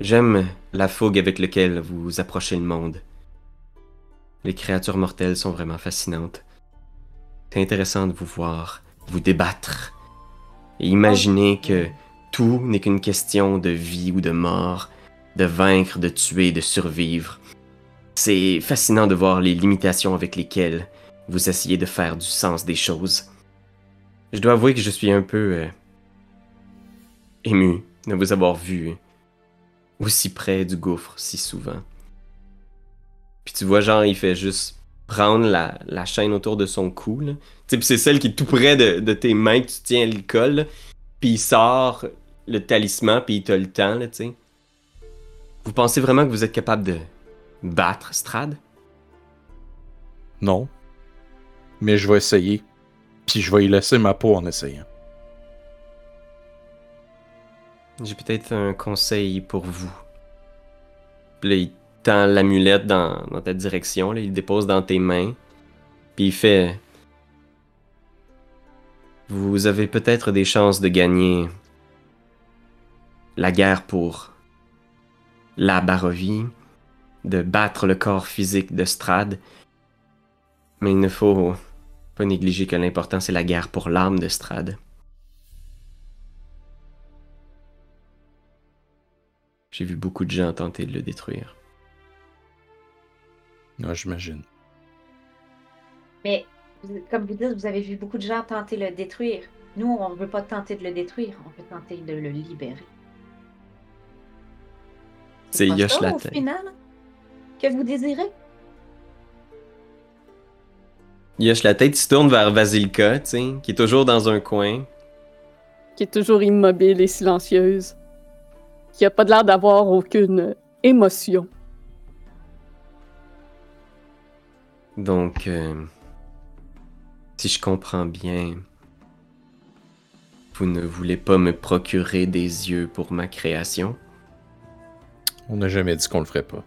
J'aime la fougue avec laquelle vous approchez le monde. Les créatures mortelles sont vraiment fascinantes. C'est intéressant de vous voir, vous débattre. Et imaginer que tout n'est qu'une question de vie ou de mort, de vaincre, de tuer, de survivre. C'est fascinant de voir les limitations avec lesquelles vous essayez de faire du sens des choses. Je dois avouer que je suis un peu euh, ému de vous avoir vu aussi près du gouffre si souvent. Puis tu vois, genre, il fait juste prendre la, la chaîne autour de son cou. Là. Tu sais, puis c'est celle qui est tout près de, de tes mains que tu tiens à le col. là. Puis il sort le talisman, puis il te le temps, là, tu sais. Vous pensez vraiment que vous êtes capable de battre Strad? non. Mais je vais essayer. Puis je vais y laisser ma peau en essayant. J'ai peut-être un conseil pour vous. Puis là, il tend l'amulette dans, dans ta direction, là, il dépose dans tes mains. Puis il fait. Vous avez peut-être des chances de gagner la guerre pour la Barovie, de battre le corps physique de Strad. Mais il ne faut pas négliger que l'important c'est la guerre pour l'âme de Strad. J'ai vu beaucoup de gens tenter de le détruire. Ouais, j'imagine. Mais comme vous dites, vous avez vu beaucoup de gens tenter de le détruire. Nous, on ne veut pas tenter de le détruire, on veut tenter de le libérer. C'est Yosh la tête. final, que vous désirez? Yosh la tête, il se tourne vers Vasilka, tu sais, qui est toujours dans un coin. Qui est toujours immobile et silencieuse. Qui a pas l'air d'avoir aucune émotion. Donc, euh, si je comprends bien, vous ne voulez pas me procurer des yeux pour ma création? On n'a jamais dit qu'on le ferait pas.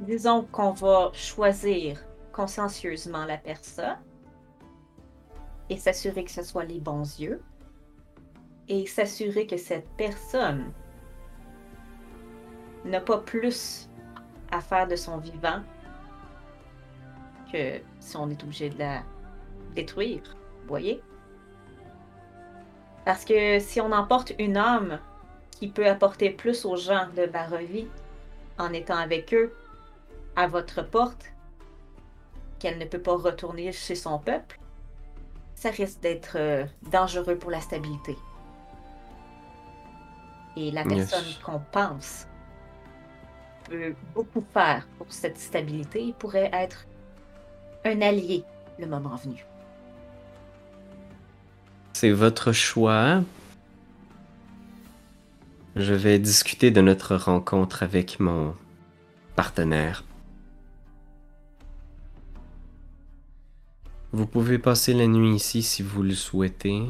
Disons qu'on va choisir consciencieusement la personne et s'assurer que ce soit les bons yeux et s'assurer que cette personne n'a pas plus à faire de son vivant que si on est obligé de la détruire, vous voyez? Parce que si on emporte une âme qui peut apporter plus aux gens de Barovie en étant avec eux à votre porte, qu'elle ne peut pas retourner chez son peuple, ça risque d'être euh, dangereux pour la stabilité. Et la Yes. personne qu'on pense peut beaucoup faire pour cette stabilité pourrait être un allié le moment venu. C'est votre choix. Je vais discuter de notre rencontre avec mon partenaire. Vous pouvez passer la nuit ici si vous le souhaitez.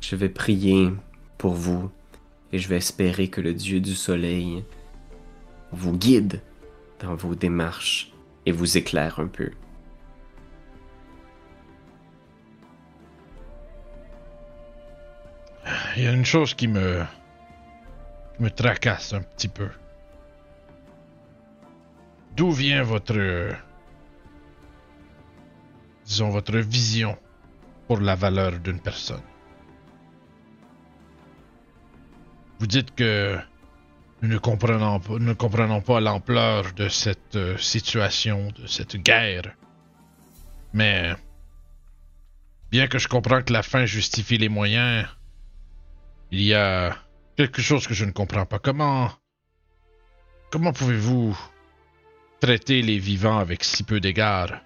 Je vais prier pour vous et je vais espérer que le Dieu du Soleil vous guide dans vos démarches et vous éclaire un peu. Il y a une chose qui me. me tracasse un petit peu. D'où vient votre. disons, votre vision pour la valeur d'une personne? Vous dites que nous ne comprenons pas, l'ampleur de cette euh, situation, de cette guerre. Mais. Bien que je comprends que la fin justifie les moyens, il y a quelque chose que je ne comprends pas. Comment. Comment pouvez-vous traiter les vivants avec si peu d'égard?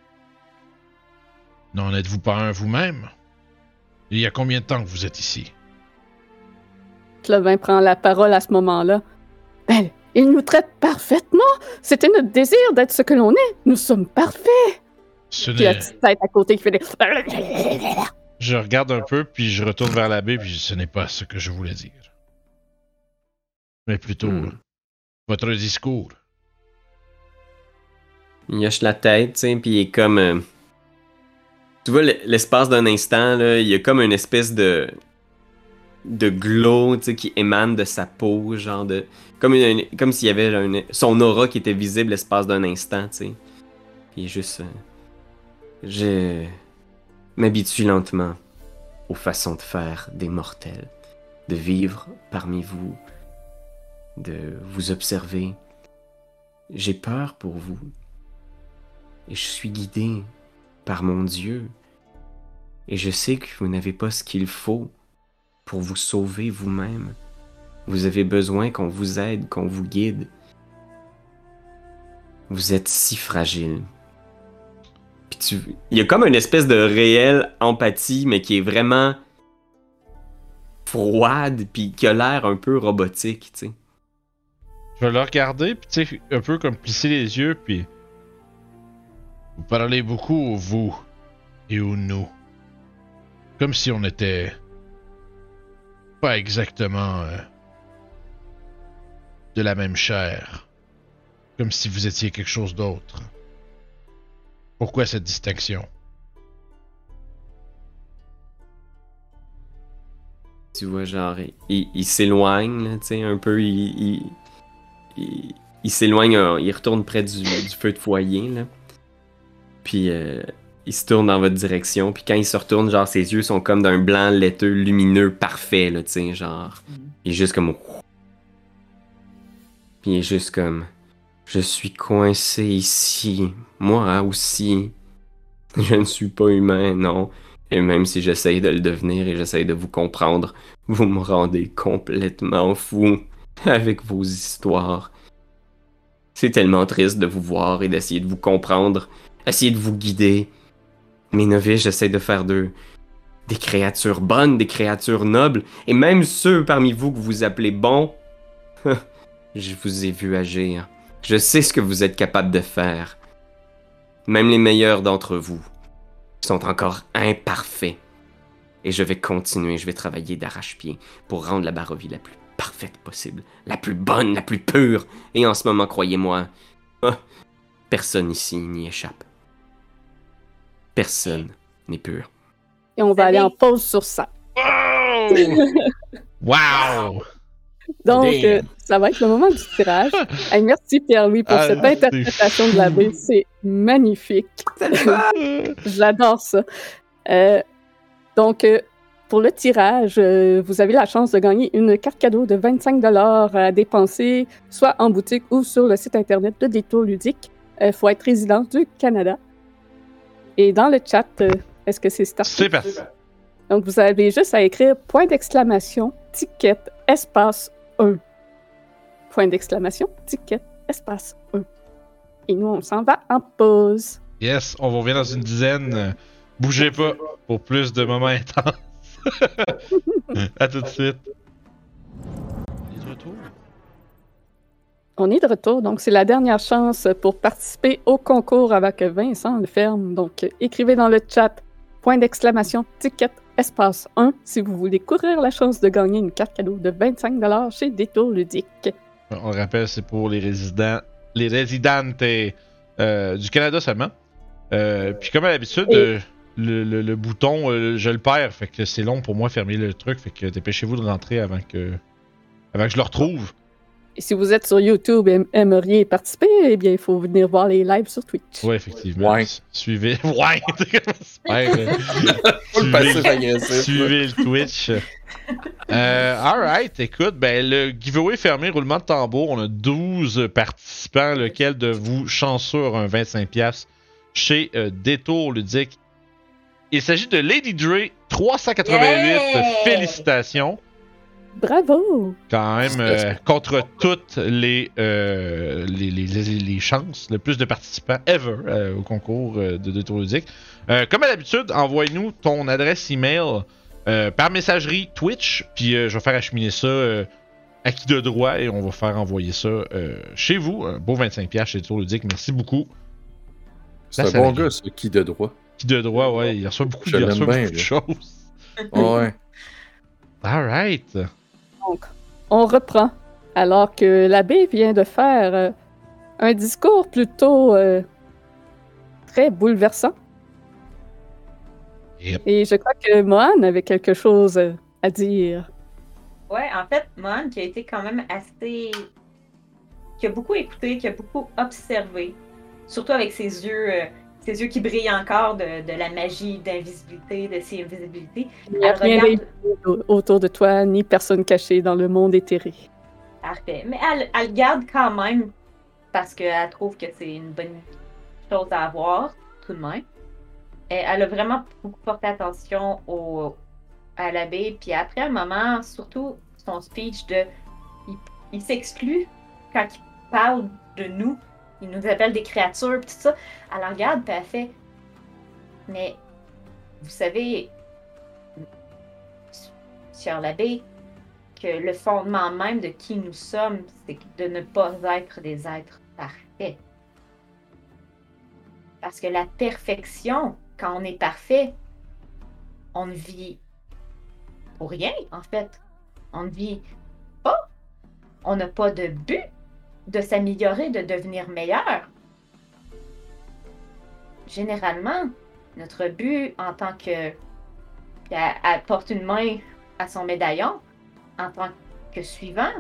N'en êtes-vous pas un vous-même? Il y a combien de temps que vous êtes ici? Clovin prend la parole à ce moment-là. Ben, il nous traite parfaitement. C'était notre désir d'être ce que l'on est. Nous sommes parfaits. Ce Puis la petite tête à côté qui fait des... Je regarde un peu, puis je retourne vers l'abbé, puis ce n'est pas ce que je voulais dire. Mais plutôt Hmm. votre discours. Il hoche la tête, tu sais, puis il est comme. euh, Tu vois, l'espace d'un instant, là, il y a comme une espèce de. De glow, qui émane de sa peau, genre de. Comme, comme s'il y avait son aura qui était visible l'espace d'un instant, tu sais. Puis juste. euh, Je. m'habitue lentement aux façons de faire des mortels. De vivre parmi vous. De vous observer. J'ai peur pour vous. Et je suis guidé par mon Dieu. Et je sais que vous n'avez pas ce qu'il faut pour vous sauver vous-même. Vous avez besoin qu'on vous aide, qu'on vous guide. Vous êtes si fragile. Puis tu... Il y a comme une espèce de réelle empathie, mais qui est vraiment froide, puis qui a l'air un peu robotique, tu sais. Je vais le regarder, puis tu sais, un peu comme plisser les yeux, puis. Vous parlez beaucoup au vous et au nous. Comme si on était. Pas exactement. euh, de la même chair. Comme si vous étiez quelque chose d'autre. Pourquoi cette distinction? Tu vois, genre, il, s'éloigne, tu sais, un peu, il, s'éloigne, euh, il retourne près du, du feu de foyer, là. Puis, euh, il se tourne dans votre direction, puis quand il se retourne, genre, ses yeux sont comme d'un blanc laiteux, lumineux, parfait, là, tu sais, genre, il est juste comme... Puis il est juste comme... Je suis coincé ici. Moi aussi. [LAUGHS] Je ne suis pas humain, non. Et même si j'essaye de le devenir et j'essaye de vous comprendre, vous me rendez complètement fou [LAUGHS] avec vos histoires. C'est tellement triste de vous voir et d'essayer de vous comprendre, essayer de vous guider. Mes novices, j'essaie de faire d'eux des créatures bonnes, des créatures nobles, et même ceux parmi vous que vous appelez bons. [LAUGHS] Je vous ai vu agir. Je sais ce que vous êtes capable de faire. Même les meilleurs d'entre vous sont encore imparfaits. Et je vais continuer, je vais travailler d'arrache-pied pour rendre la Barovie la plus parfaite possible, la plus bonne, la plus pure. Et en ce moment, croyez-moi, [LAUGHS] personne ici n'y échappe. Personne n'est pur. Et on va aller en pause sur ça. wow! [LAUGHS] Donc, euh, ça va être le moment du tirage. merci Pierre-Louis pour Ah, cette interprétation de la baie. C'est magnifique. [LAUGHS] J'adore ça. Euh, donc, euh, pour le tirage, euh, vous avez la chance de gagner une carte cadeau de 25 à dépenser soit en boutique ou sur le site internet de Détour Ludique. Il faut être résident du Canada. Et dans le chat, euh, est-ce que c'est starté? C'est parti. Donc, vous avez juste à écrire point d'exclamation, ticket, espace 1. Point d'exclamation, ticket, espace 1. Et nous, on s'en va en pause. Yes, on vous revient dans une dizaine. Bougez pas pour plus de moments intenses. [LAUGHS] à tout de suite. On est de retour. On est de retour, donc c'est la dernière chance pour participer au concours avec Vincent le ferme. Donc, écrivez dans le chat point d'exclamation, ticket, espace 1 si vous voulez courir la chance de gagner une carte cadeau de 25 chez Détour Ludique. On le rappelle, c'est pour les résidents, les résidentes euh, du Canada seulement. Euh, puis comme à l'habitude, Et- euh, le, le- le bouton, je le perds, fait que c'est long pour moi fermer le truc, fait que dépêchez-vous de rentrer avant que, avant que je le retrouve. Et si vous êtes sur YouTube et aimeriez participer, eh bien, il faut venir voir les lives sur Twitch. Ouais, effectivement. Ouais. Suivez. [LAUGHS] Ouais! Euh, [LAUGHS] le suivez-. Suivez le Twitch. Euh, alright, écoute, ben le giveaway fermé, roulement de tambour, on a 12 participants, lequel de vous chanceux un 25$ chez euh, Détour Ludique? Il s'agit de Lady Dre 388. Yeah! Félicitations. Bravo! Quand même, euh, contre toutes les, euh, les, les, les- les chances, le plus de participants ever euh, au concours euh, de Ludique. Euh, comme à l'habitude, envoie-nous ton adresse email euh, par messagerie Twitch, puis euh, je vais faire acheminer ça euh, à qui de droit et on va faire envoyer ça euh, chez vous. Un beau 25$ chez Détour Ludique. Merci beaucoup. C'est un ça bon gars, ça, qui de droit. Qui de droit, ouais, il reçoit beaucoup, [LAUGHS] il reçoit bien, beaucoup de choses. Ouais. Alright. Donc, on reprend. Alors que l'abbé vient de faire euh, un discours plutôt euh, très bouleversant. Yep. Et je crois que Mohan avait quelque chose euh, à dire. Ouais, en fait, Mon, qui a été quand même assez. qui a beaucoup écouté, qui a beaucoup observé, surtout avec ses yeux, euh, ses yeux qui brillent encore de, de la magie d'invisibilité, de ses invisibilités. Il n'y a Elle rien regarde- autour de toi, ni personne cachée dans le monde éthéré. Parfait. Mais elle, elle le garde quand même parce qu'elle trouve que c'est une bonne chose à avoir, tout de même. Et elle a vraiment beaucoup porté attention au, à l'abbé. Puis après un moment, surtout son speech de. Il, il s'exclut quand il parle de nous. Il nous appelle des créatures, puis tout ça. Elle regarde, puis elle fait. Mais, vous savez, cher l'abbé, que le fondement même de qui nous sommes, c'est de ne pas être des êtres parfaits. Parce que la perfection, quand on est parfait, on ne vit pour rien, en fait. On ne vit pas. On n'a pas de but de s'améliorer, de devenir meilleur. Généralement, notre but en tant que... Elle, porte une main à son médaillon en tant que suivant,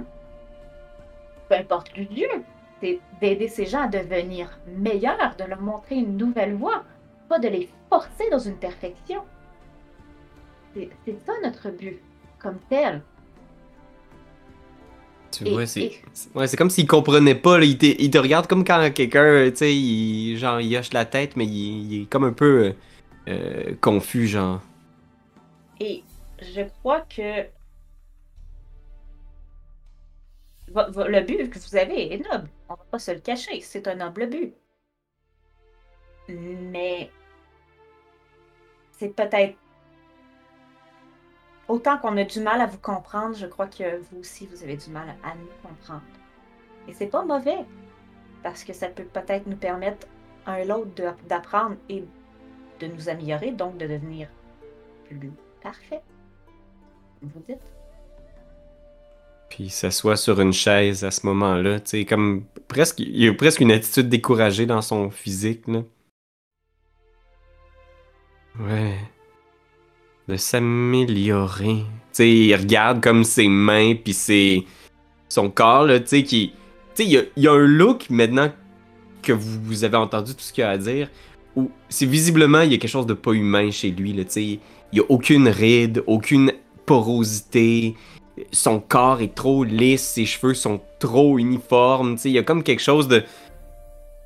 peu importe le lieu, d'aider ces gens à devenir meilleurs, de leur montrer une nouvelle voie, pas de les forcer dans une perfection. C'est ça notre but, comme tel. Tu Et- vois, c'est. et- Ouais, comme s'il comprenait pas. là. Il, te, il te regarde comme quand quelqu'un, tu sais, il, genre, il hoche la tête, mais il, il est comme un peu euh, euh, confus, genre. Et je crois que le but que vous avez est noble. On va pas se le cacher. C'est un noble but. Mais c'est peut-être autant qu'on a du mal à vous comprendre, je crois que vous aussi vous avez du mal à nous comprendre. Et c'est pas mauvais parce que ça peut peut-être nous permettre un l'autre d'apprendre et de nous améliorer, donc de devenir plus parfait. Vous dites? Puis s'assoit sur une chaise à ce moment-là, tu sais, comme presque, il y a presque une attitude découragée dans son physique, là. Ouais. De s'améliorer. Tu sais, il regarde comme ses mains, puis ses... son corps, là, tu sais, qui... Tu sais, il y a, un look, maintenant que vous, vous avez entendu tout ce qu'il y a à dire, où c'est visiblement, il y a quelque chose de pas humain chez lui, là, tu sais. Il y a aucune ride, aucune porosité, son corps est trop lisse, ses cheveux sont trop uniformes, tu sais, il y a comme quelque chose de...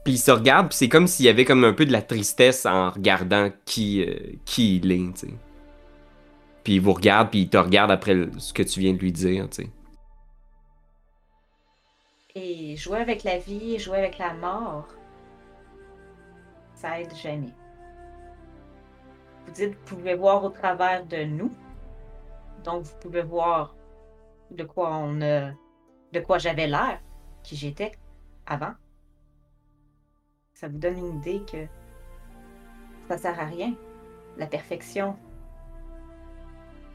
Puis il se regarde, puis c'est comme s'il y avait comme un peu de la tristesse en regardant qui, euh, qui il est, tu sais. Puis il vous regarde, puis il te regarde après ce que tu viens de lui dire, tu sais. Et jouer avec la vie jouer avec la mort, ça aide jamais. Vous dites, vous pouvez voir au travers de nous. Donc, vous pouvez voir de quoi on a, de quoi j'avais l'air, qui j'étais avant. Ça vous donne une idée que ça sert à rien. La perfection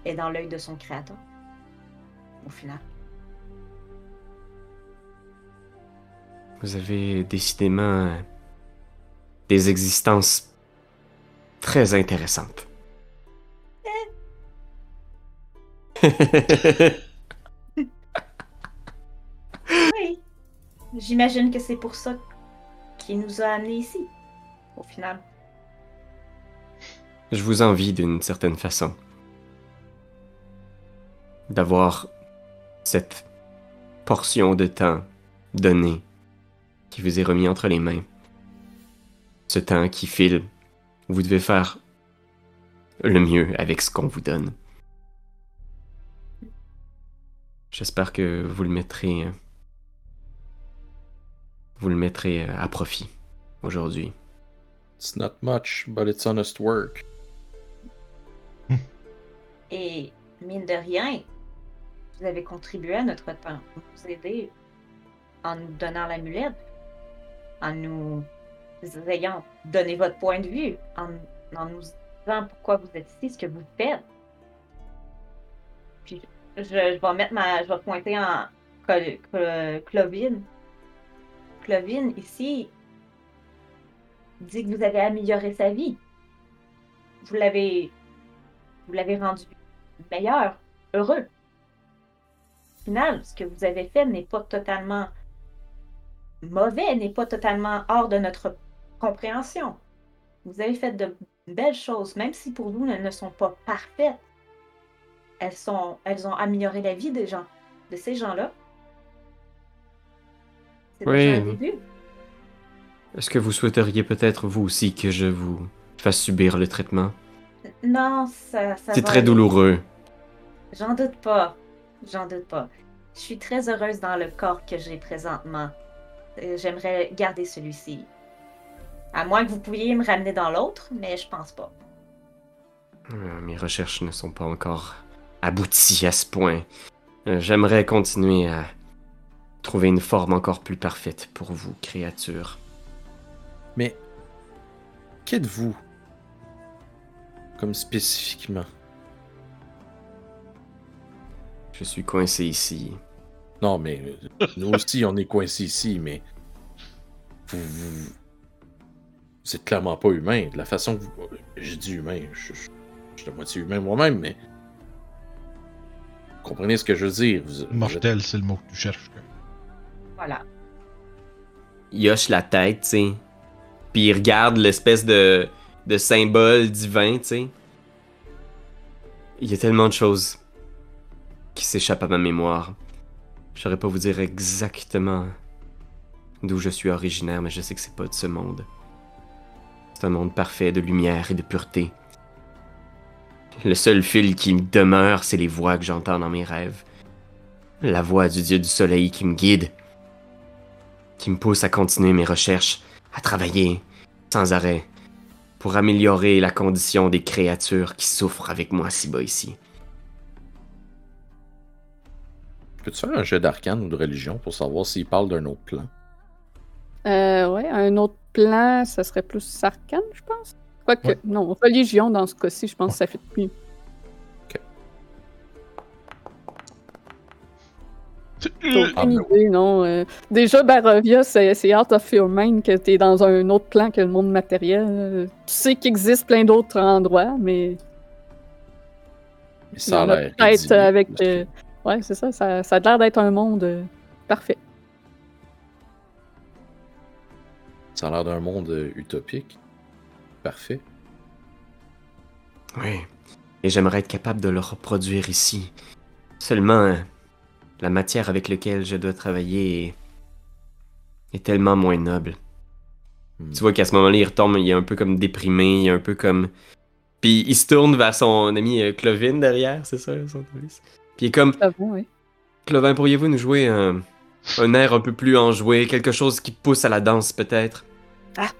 est dans l'œil de son créateur. Au final. Vous avez décidément des existences très intéressantes. [LAUGHS] Oui. J'imagine que c'est pour ça qu'il nous a amenés ici, au final. Je vous envie d'une certaine façon. D'avoir cette portion de temps donné qui vous est remis entre les mains. Ce temps qui file. Vous devez faire le mieux avec ce qu'on vous donne. J'espère que vous le mettrez. Vous le mettrez à profit aujourd'hui. It's not much, but it's honest work. Et mine de rien, vous avez contribué à notre temps. Vous aidez en nous donnant l'amulette, en nous ayant donné votre point de vue, en, nous disant pourquoi vous êtes ici, ce que vous faites. Puis je, vais mettre ma. Je vais pointer en Col- Clovine. Clovine, ici, dit que vous avez amélioré sa vie. Vous l'avez. Vous l'avez rendu meilleur, heureux. Final, ce que vous avez fait n'est pas totalement mauvais, n'est pas totalement hors de notre compréhension. Vous avez fait de belles choses, même si pour vous elles ne sont pas parfaites. Elles, sont, elles ont amélioré la vie des gens, de ces gens-là. C'est Oui. déjà un début. Est-ce que vous souhaiteriez peut-être vous aussi que je vous fasse subir le traitement? Non, ça, ça C'est très aller. douloureux. J'en doute pas. J'en doute pas. Je suis très heureuse dans le corps que j'ai présentement. Euh, J'aimerais garder celui-ci. À moins que vous pouviez me ramener dans l'autre, mais je pense pas. Euh, Mes recherches ne sont pas encore abouties à ce point. Euh, J'aimerais continuer à trouver une forme encore plus parfaite pour vous, créature. Mais qu'êtes-vous Comme spécifiquement? Je suis coincé ici. Non, mais euh, nous aussi, on est coincés ici, mais vous, vous, vous êtes clairement pas humain. De la façon que vous... J'ai dit humain, je, je- je suis à moitié humain moi-même, mais... Vous comprenez ce que je veux dire? Vous, vous êtes- Mortel, c'est le mot que tu cherches. Voilà. Il hoche la tête, tu sais. Puis il regarde l'espèce de, de symbole divin, tu sais. Il y a tellement de choses qui s'échappent à ma mémoire. Je saurais pas vous dire exactement d'où je suis originaire, mais je sais que c'est pas de ce monde. C'est un monde parfait de lumière et de pureté. Le seul fil qui me demeure, c'est les voix que j'entends dans mes rêves. La voix du dieu du soleil qui me guide, qui me pousse à continuer mes recherches, à travailler sans arrêt pour améliorer la condition des créatures qui souffrent avec moi si bas ici. Peux-tu faire un jeu d'arcane ou de religion pour savoir s'il parle d'un autre plan? Euh, ouais, un autre plan, ça serait plus arcane, je pense. Quoique, Ouais. non, religion dans ce cas-ci, je pense que ça fait mieux. Ah, aucune ben idée, non. euh, déjà, Barovia, c'est out of your mind que t'es dans un autre plan que le monde matériel. euh, Tu sais qu'il existe plein d'autres endroits, mais Mais ça a l'air. peut-être avec. euh, Ouais, c'est ça, ça. Ça a l'air d'être un monde euh, parfait. Ça a l'air d'un monde euh, utopique. Parfait. Oui. Et j'aimerais être capable de le reproduire ici. Seulement, euh, la matière avec laquelle je dois travailler est, est tellement moins noble. Hmm. Tu vois qu'à ce moment-là, il retombe, il est un peu comme déprimé, il est un peu comme. Puis il se tourne vers son ami Clovin derrière, c'est ça, son novice? Puis il est comme oui. Clovin, pourriez-vous nous jouer un, un air un peu plus enjoué, quelque chose qui pousse à la danse peut-être?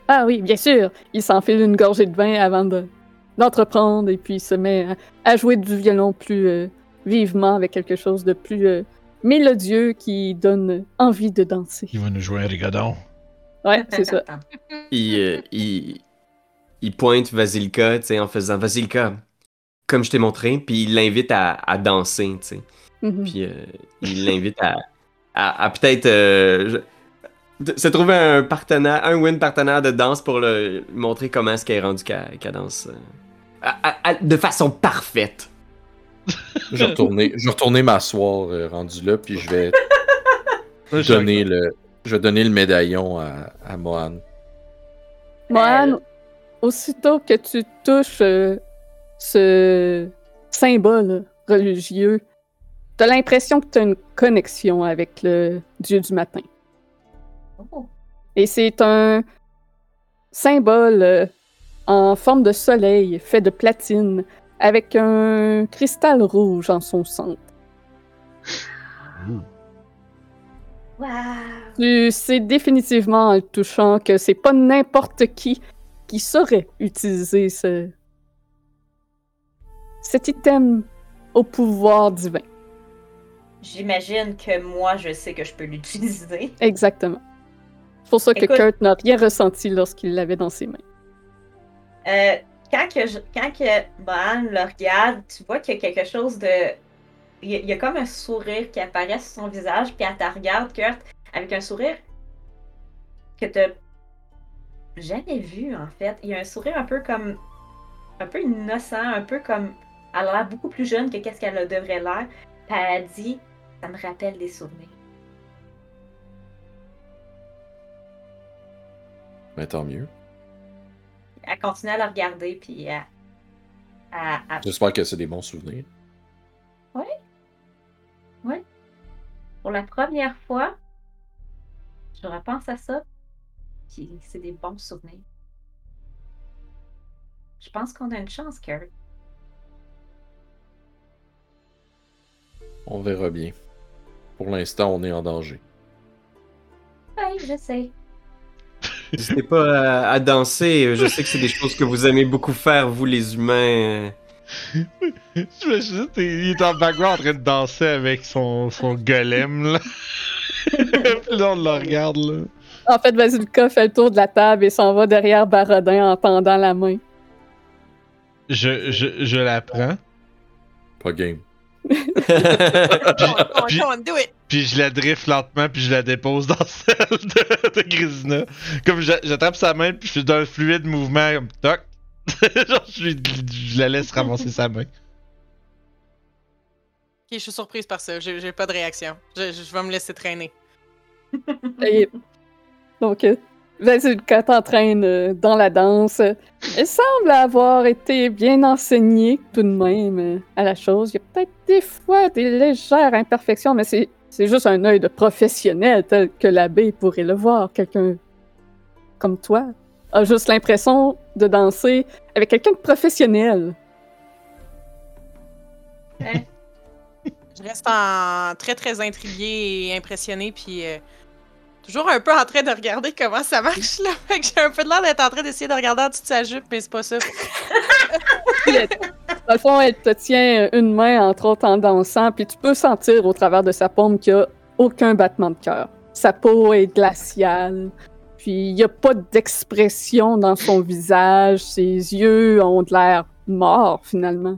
Ah oui, bien sûr. Il s'enfile une gorgée de vin avant de- d'entreprendre et puis il se met à, à jouer du violon plus euh, vivement avec quelque chose de plus euh, mélodieux qui donne envie de danser. Il va nous jouer un rigodon. Ouais, c'est ça. il, euh, il, il pointe Vasilka, tu sais, en faisant Vasilka, comme je t'ai montré, puis il l'invite à, à danser, tu sais. Mhm. Puis euh, il l'invite à, à, à peut-être euh, se trouver un partenaire, un win partenaire de danse pour le lui montrer comment est-ce qu'elle est rendue qu'elle qu'elle danse euh, à- à- à- de façon parfaite. Je vais retourner, je vais retourner m'asseoir euh, rendu là, puis je vais donner le, je vais donner le médaillon à, à Mohan. Mohan, aussitôt que tu touches euh, ce symbole religieux, t'as l'impression que t'as une connexion avec le dieu du matin. Oh. Et c'est un symbole euh, en forme de soleil fait de platine avec un cristal rouge en son centre. [GASPS] Wow. Tu sais définitivement en le touchant que c'est pas n'importe qui qui saurait utiliser ce... cet item au pouvoir divin. J'imagine que moi, je sais que je peux l'utiliser. [LAUGHS] Exactement. C'est pour ça que Écoute- Kurt n'a rien ressenti lorsqu'il l'avait dans ses mains. Euh, quand que, je, quand que Mohan le regarde, tu vois qu'il y a quelque chose de. Il y, a, il y a comme un sourire qui apparaît sur son visage, puis elle te regarde, Kurt, avec un sourire que t'as jamais vu, en fait. Il y a un sourire un peu comme. un peu innocent, un peu comme. Elle a l'air beaucoup plus jeune que qu'est-ce qu'elle devrait l'air. Puis elle a dit Ça me rappelle des souvenirs. Mais tant mieux. Elle continue à la regarder, puis elle- J'espère que c'est des bons souvenirs. pour la première fois, je repense à ça, puis c'est des bons souvenirs. Je pense qu'on a une chance, Kurt. On verra bien. Pour l'instant, on est en danger. Oui, je sais. N'hésitez pas à, à danser, je sais que c'est des choses que vous aimez beaucoup faire, vous les humains. Je me suis dit, il est en background en train de danser avec son, son golem, là. [LAUGHS] Puis là, on le regarde, là. En fait, Vasilka fait le tour de la table et s'en va derrière Barodin en tendant la main. Je, je, je la prends, Pas game. On, puis- come on, do it! puis je la drift lentement, puis je la dépose dans celle de, de Grisina. Comme j'a- j'attrape sa main, puis je suis d'un fluide mouvement, comme toc. [LAUGHS] Genre, je, la laisse ramasser sa main. Ok, je suis surprise par ça. J'ai pas de réaction. Je, je- vais me laisser traîner. [LAUGHS] Donc, euh, Vasilka t'entraîne euh, dans la danse. Elle semble avoir été bien enseignée tout de même euh, à la chose. Il y a peut-être des fois des légères imperfections, mais c'est C'est juste un œil de professionnel tel que l'abbé pourrait le voir. Quelqu'un comme toi a juste l'impression de danser avec quelqu'un de professionnel. [LAUGHS] Je reste en très très intriguée et impressionnée, puis euh, toujours un peu en train de regarder comment ça marche là. Fait que j'ai un peu de l'air d'être en train d'essayer de regarder en dessous de sa jupe, mais c'est pas ça. [LAUGHS] Dans le fond, elle te tient une main, entre autres, en dansant, puis tu peux sentir au travers de sa paume qu'il n'y a aucun battement de cœur. Sa peau est glaciale, puis il n'y a pas d'expression dans son visage. Ses yeux ont de l'air morts, finalement.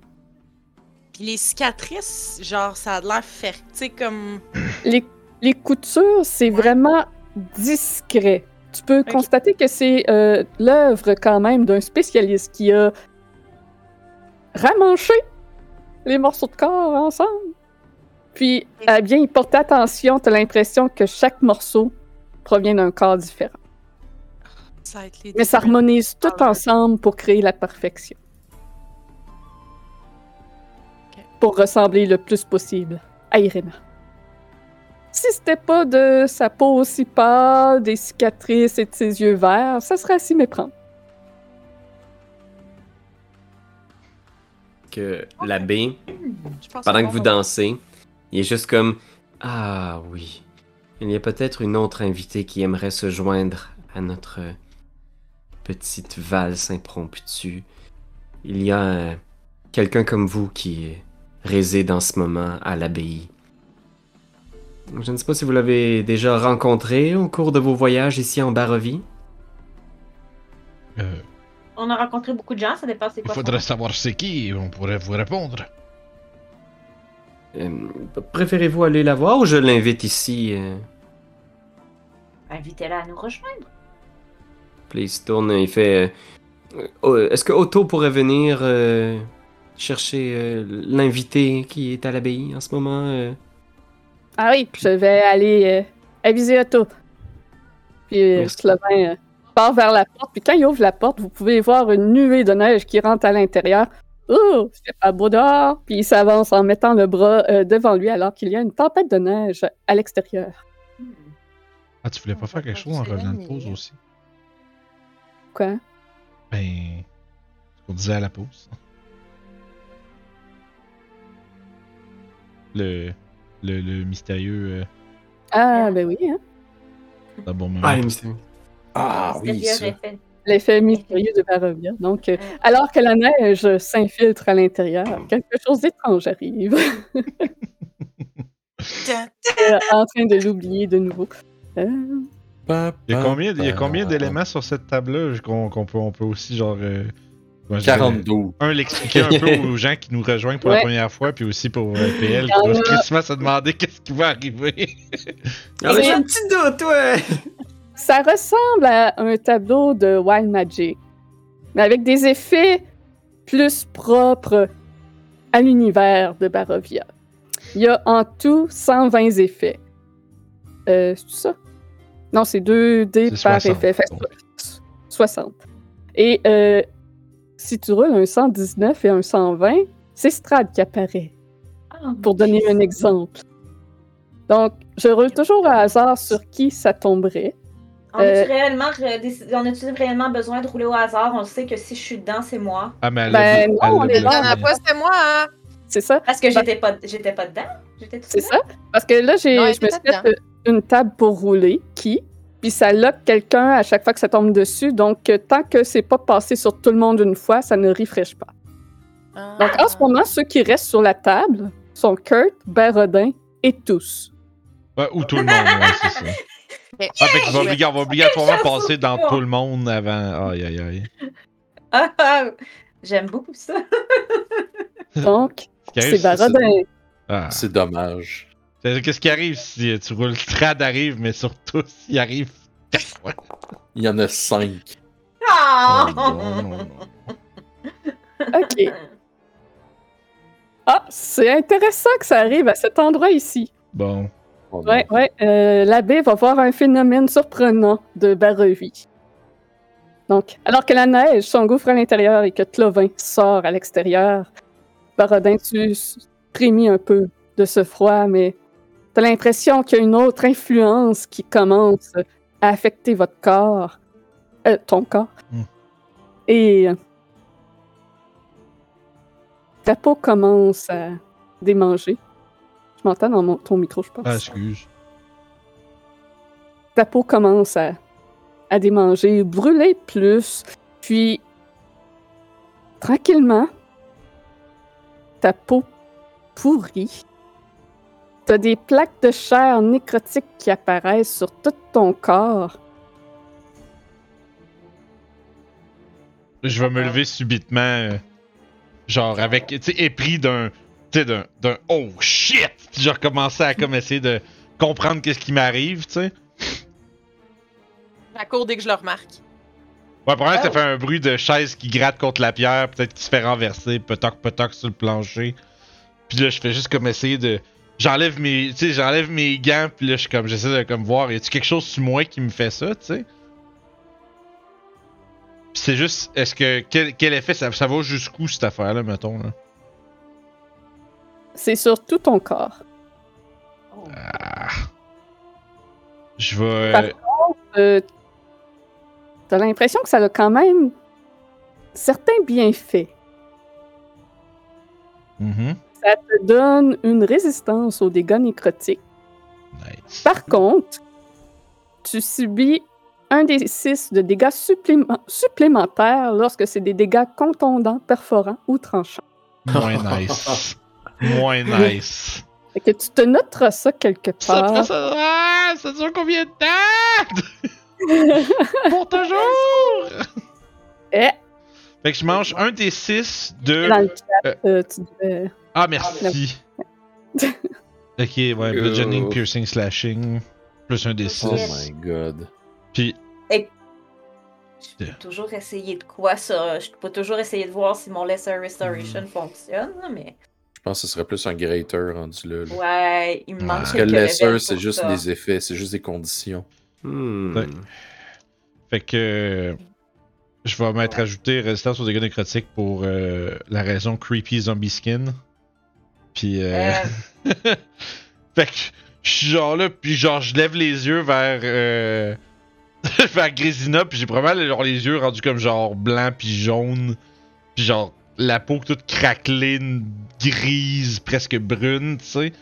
Puis les cicatrices, genre, ça a l'air faire, tu sais, comme. Les, les coutures, c'est Ouais. vraiment discret. Tu peux constater que c'est euh, l'œuvre quand même d'un spécialiste qui a ramanché les morceaux de corps ensemble. Puis, à bien y porter attention, tu as l'impression que chaque morceau provient d'un corps différent. Ça Mais ça harmonise tout Ah ensemble pour créer la perfection. Pour ressembler le plus possible à Irena. Si c'était pas de sa peau aussi pâle, des cicatrices et de ses yeux verts, ça serait à s'y méprendre. Que l'abbé, Je pense pendant que vous dansez, il est juste comme Ah oui, il y a peut-être une autre invitée qui aimerait se joindre à notre petite valse impromptue. Il y a euh, quelqu'un comme vous qui réside en ce moment à l'abbaye. Je ne sais pas si vous l'avez déjà rencontré au cours de vos voyages ici en Barovie. Euh, On a rencontré beaucoup de gens, ça dépend c'est il quoi. faudrait savoir c'est qui, on pourrait vous répondre. Euh, Préférez-vous aller la voir ou je l'invite ici euh, Invitez-la à nous rejoindre. Puis il se tourne, il fait. euh, oh, Est-ce que Otto pourrait venir euh, chercher euh, l'invité qui est à l'abbaye en ce moment euh? Ah oui, je vais aller euh, aviser Otto. Puis euh. Slovin euh, part vers la porte. Puis quand il ouvre la porte, vous pouvez voir une nuée de neige qui rentre à l'intérieur. Oh, c'est pas beau dehors. Puis il s'avance en mettant le bras euh, devant lui alors qu'il y a une tempête de neige à l'extérieur. Ah, tu voulais pas faire quelque chose en revenant de pause aussi? Quoi? Ben. Ce qu'on disait à la pause. [LAUGHS] Le. Le, le mystérieux. Euh, Ah, ben oui, hein? d'un bon moment. Ah, mystère. Ah oui, Mystérieux ça. L'effet mystérieux de Barovia. Donc, euh, alors que la neige s'infiltre à l'intérieur, quelque chose d'étrange arrive. [LAUGHS] Euh, en train de l'oublier de nouveau. Euh, Il y a combien, il y a combien d'éléments sur cette table-là qu'on peut, on peut aussi, genre. Euh, comment je dirais, 42. Un, l'expliquer un peu aux gens qui nous rejoignent pour la Ouais. première fois, puis aussi pour euh, PL y qui doit se demander qu'est-ce qui va arriver. [LAUGHS] Ah, j'ai un petit doute, ouais! Ça ressemble à un tableau de Wild Magic, mais avec des effets plus propres à l'univers de Barovia. Il y a en tout 120 effets. Euh, c'est ça? Non, c'est 2 dés par 60, effet. Fait donc. so- 60. Et euh, si tu roules un 119 et un 120, c'est Strad qui apparaît, Ah, pour donner un exemple. Donc, je roule toujours à hasard sur qui ça tomberait. On a-tu Euh, réellement, on a-tu réellement besoin de rouler au hasard? On sait que si je suis dedans, c'est moi. Ah, mais elle Ben, l'a- non, elle on est a pas, c'était moi, hein? C'est ça? Parce que Bah- j'étais pas, j'étais pas dedans? J'étais tout C'est ça? Parce que là, j'ai, je me suis fait euh, une table pour rouler, qui, puis ça lock quelqu'un à chaque fois que ça tombe dessus. Donc, euh, tant que c'est pas passé sur tout le monde une fois, ça ne refresh pas. Donc, en ce moment, ceux qui restent sur la table sont Kurt, Barodin et tous. Ouais, ou tout le monde, ouais, c'est ça. [LAUGHS] Ah, fait va, va obligatoirement passer dans tout le monde avant. Aïe, aïe, aïe. Ah, ah, J'aime beaucoup ça. Donc, c'est Barodin. Ah. C'est dommage. Qu'est-ce qui arrive si tu roules Strad arrive, mais surtout s'il arrive? Il y en a 5. Ah! Oh, non, non, non. OK. Ah, c'est intéressant que ça arrive à cet endroit ici. Bon. Oh. Ouais, ouais. euh, L'abbé va voir un phénomène surprenant de Barovie. Donc, alors que la neige s'engouffre à l'intérieur et que Clovin sort à l'extérieur, Barodin, tu frémis un peu de ce froid, mais T'as l'impression qu'il y a une autre influence qui commence à affecter votre corps. Euh, ton corps. Hmm. Et euh, ta peau commence à démanger. Je m'entends dans mon- ton micro, je pense. Ah, excuse. ta peau commence à, à démanger, brûler plus, puis tranquillement, ta peau pourrit. T'as des plaques de chair nécrotique qui apparaissent sur tout ton corps. Je vais me lever subitement, euh, genre avec, tu sais, épris d'un, tu sais, d'un, d'un oh shit! Puis je recommencer à comme essayer de comprendre qu'est-ce qui m'arrive, tu sais. La cour dès que je le remarque. Ouais, probablement que ça Oh. fait un bruit de chaise qui gratte contre la pierre, peut-être qu'il se fait renverser, petoc petoc sur le plancher. Puis là, je fais juste comme essayer de. J'enlève mes. Tu sais, j'enlève mes gants, puis là, je suis comme. J'essaie de comme voir, y a-tu quelque chose sur moi qui me fait ça, tu sais? C'est juste. Est-ce que. Quel, quel effet ça, ça va jusqu'où cette affaire-là, mettons, là? C'est sur tout ton corps. Ah. Je vais. Par euh, Euh, T'as l'impression que ça a quand même certains bienfaits. mhm, Ça te donne une résistance aux dégâts nécrotiques. Nice. Par contre, tu subis un des six de dégâts supplément- supplémentaires lorsque c'est des dégâts contondants, perforants ou tranchants. Moins nice. [LAUGHS] Moins nice. Fait que tu te noteras ça quelque Ça, part. prend ça, ah, ça dure combien de temps? [LAUGHS] Pour toujours! Eh, Fait que je mange un des six de. dans le chat, euh, euh, tu devais- Ah, merci. [LAUGHS] ok, ouais, bludgeoning, piercing, slashing. Plus un des Oh my god. Puis, Je peux toujours essayer de quoi ça? Je peux toujours essayer de voir si mon Lesser Restoration fonctionne, là, mais. Je pense que ce serait plus un greater rendu là. là. Ouais, il me manque Parce que lesser, c'est juste ça. des effets, c'est juste des conditions. Hmm. Ouais. fait que. euh, Je vais mettre ajouter résistance aux dégâts nécrotiques pour euh, la raison creepy zombie skin. Puis. Euh... Euh, [LAUGHS] fait que je suis genre là, puis genre je lève les yeux vers. Euh... [LAUGHS] vers Grésina, puis j'ai probablement genre, les yeux rendus comme genre blanc puis jaune. Puis genre la peau toute craquelée, grise, presque brune, tu sais.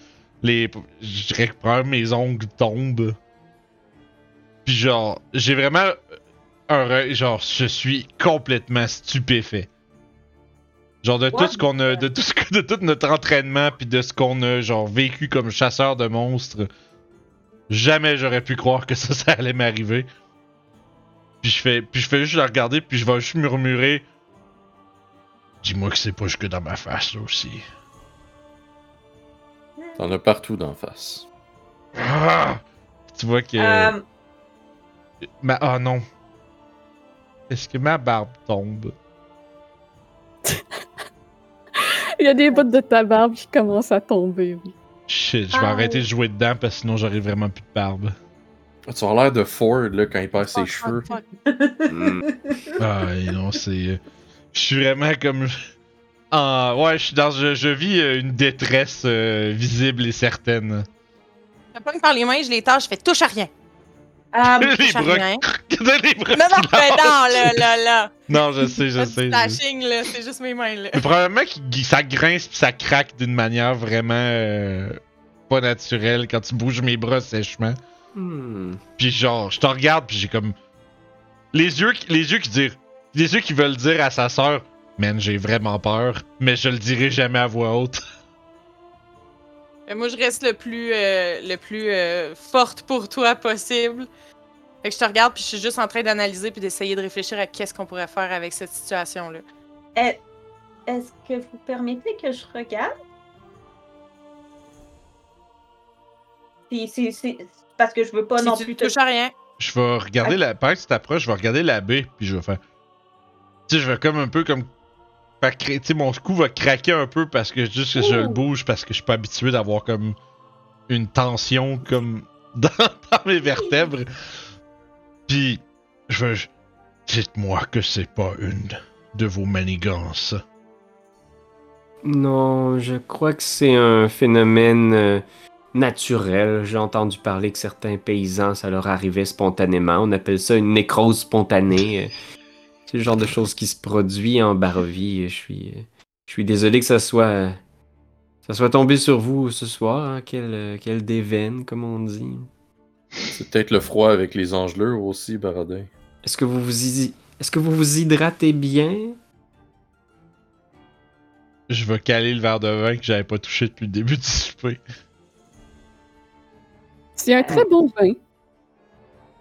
Les. Je dirais que probablement mes ongles tombent. Puis genre, j'ai vraiment un. re- Genre, je suis complètement stupéfait. Genre de tout ce qu'on a, de tout ce que, de tout notre entraînement puis de ce qu'on a genre vécu comme chasseur de monstres, jamais j'aurais pu croire que [LAUGHS] ça, ça allait m'arriver. Puis je fais, puis je fais juste la regarder puis je vais juste murmurer. Dis-moi que c'est pas jusque dans ma face là aussi. T'en as partout d'en face. Ah! Tu vois que euh, ma ah non. Est-ce que ma barbe tombe? [LAUGHS] [LAUGHS] Il y a des bouts de ta barbe qui commencent à tomber. oui. Shit, je vais Ah. arrêter de jouer dedans parce que sinon j'aurai vraiment plus de barbe. Tu as l'air de Ford là, quand il perd ses Fuck, cheveux. fuck, fuck. Hmm. Ah non, c'est. euh, Je suis vraiment comme. [LAUGHS] Ah, ouais, je suis dans. Je, je vis euh, une détresse euh, visible et certaine. Je me pogne par les mains, je les tâche, je fais touche à rien. Euh, les rien. [LAUGHS] les bras Non, non, mais non, là, là, là. Non, je sais, je sais. slashing, là, c'est juste mes mains, là. Mais probablement que ça grince pis ça craque d'une manière vraiment euh, pas naturelle quand tu bouges mes bras sèchement. Hmm. Puis genre, je te regarde puis j'ai comme les yeux qui- les yeux qui disent les yeux qui veulent dire à sa sœur "Man, j'ai vraiment peur, mais je le dirai jamais à voix haute." Mais moi, je reste le plus, euh, le plus euh, forte pour toi possible. Fait que je te regarde, puis je suis juste en train d'analyser puis d'essayer de réfléchir à qu'est-ce qu'on pourrait faire avec cette situation-là. est- Est-ce que vous permettez que je regarde? Puis c'est c'est- parce que je veux pas si non tu plus te touches à rien, Je vais regarder la pendant que tu t'approches, je vais regarder la baie puis je vais faire tu sais, je vais comme un peu comme tu sais mon cou va craquer un peu parce que juste que je le bouge parce que je suis pas habitué d'avoir comme une tension comme [LAUGHS] dans, dans mes vertèbres. Puis je veux dites-moi que c'est pas une de vos manigances. Non, je crois que c'est un phénomène euh, naturel. J'ai entendu parler que certains paysans, ça leur arrivait spontanément. On appelle ça une nécrose spontanée. C'est le genre de choses qui se produit en Barovie. Je suis, je suis désolé que ça soit, ça soit tombé sur vous ce soir. Hein. Quel, quel déveine, comme on dit. C'est peut-être le froid avec les angeleurs aussi, Baradin. Est-ce que vous vous, est-ce que vous vous hydratez bien? Je vais caler le verre de vin que j'avais pas touché depuis le début du souper. C'est un très bon vin.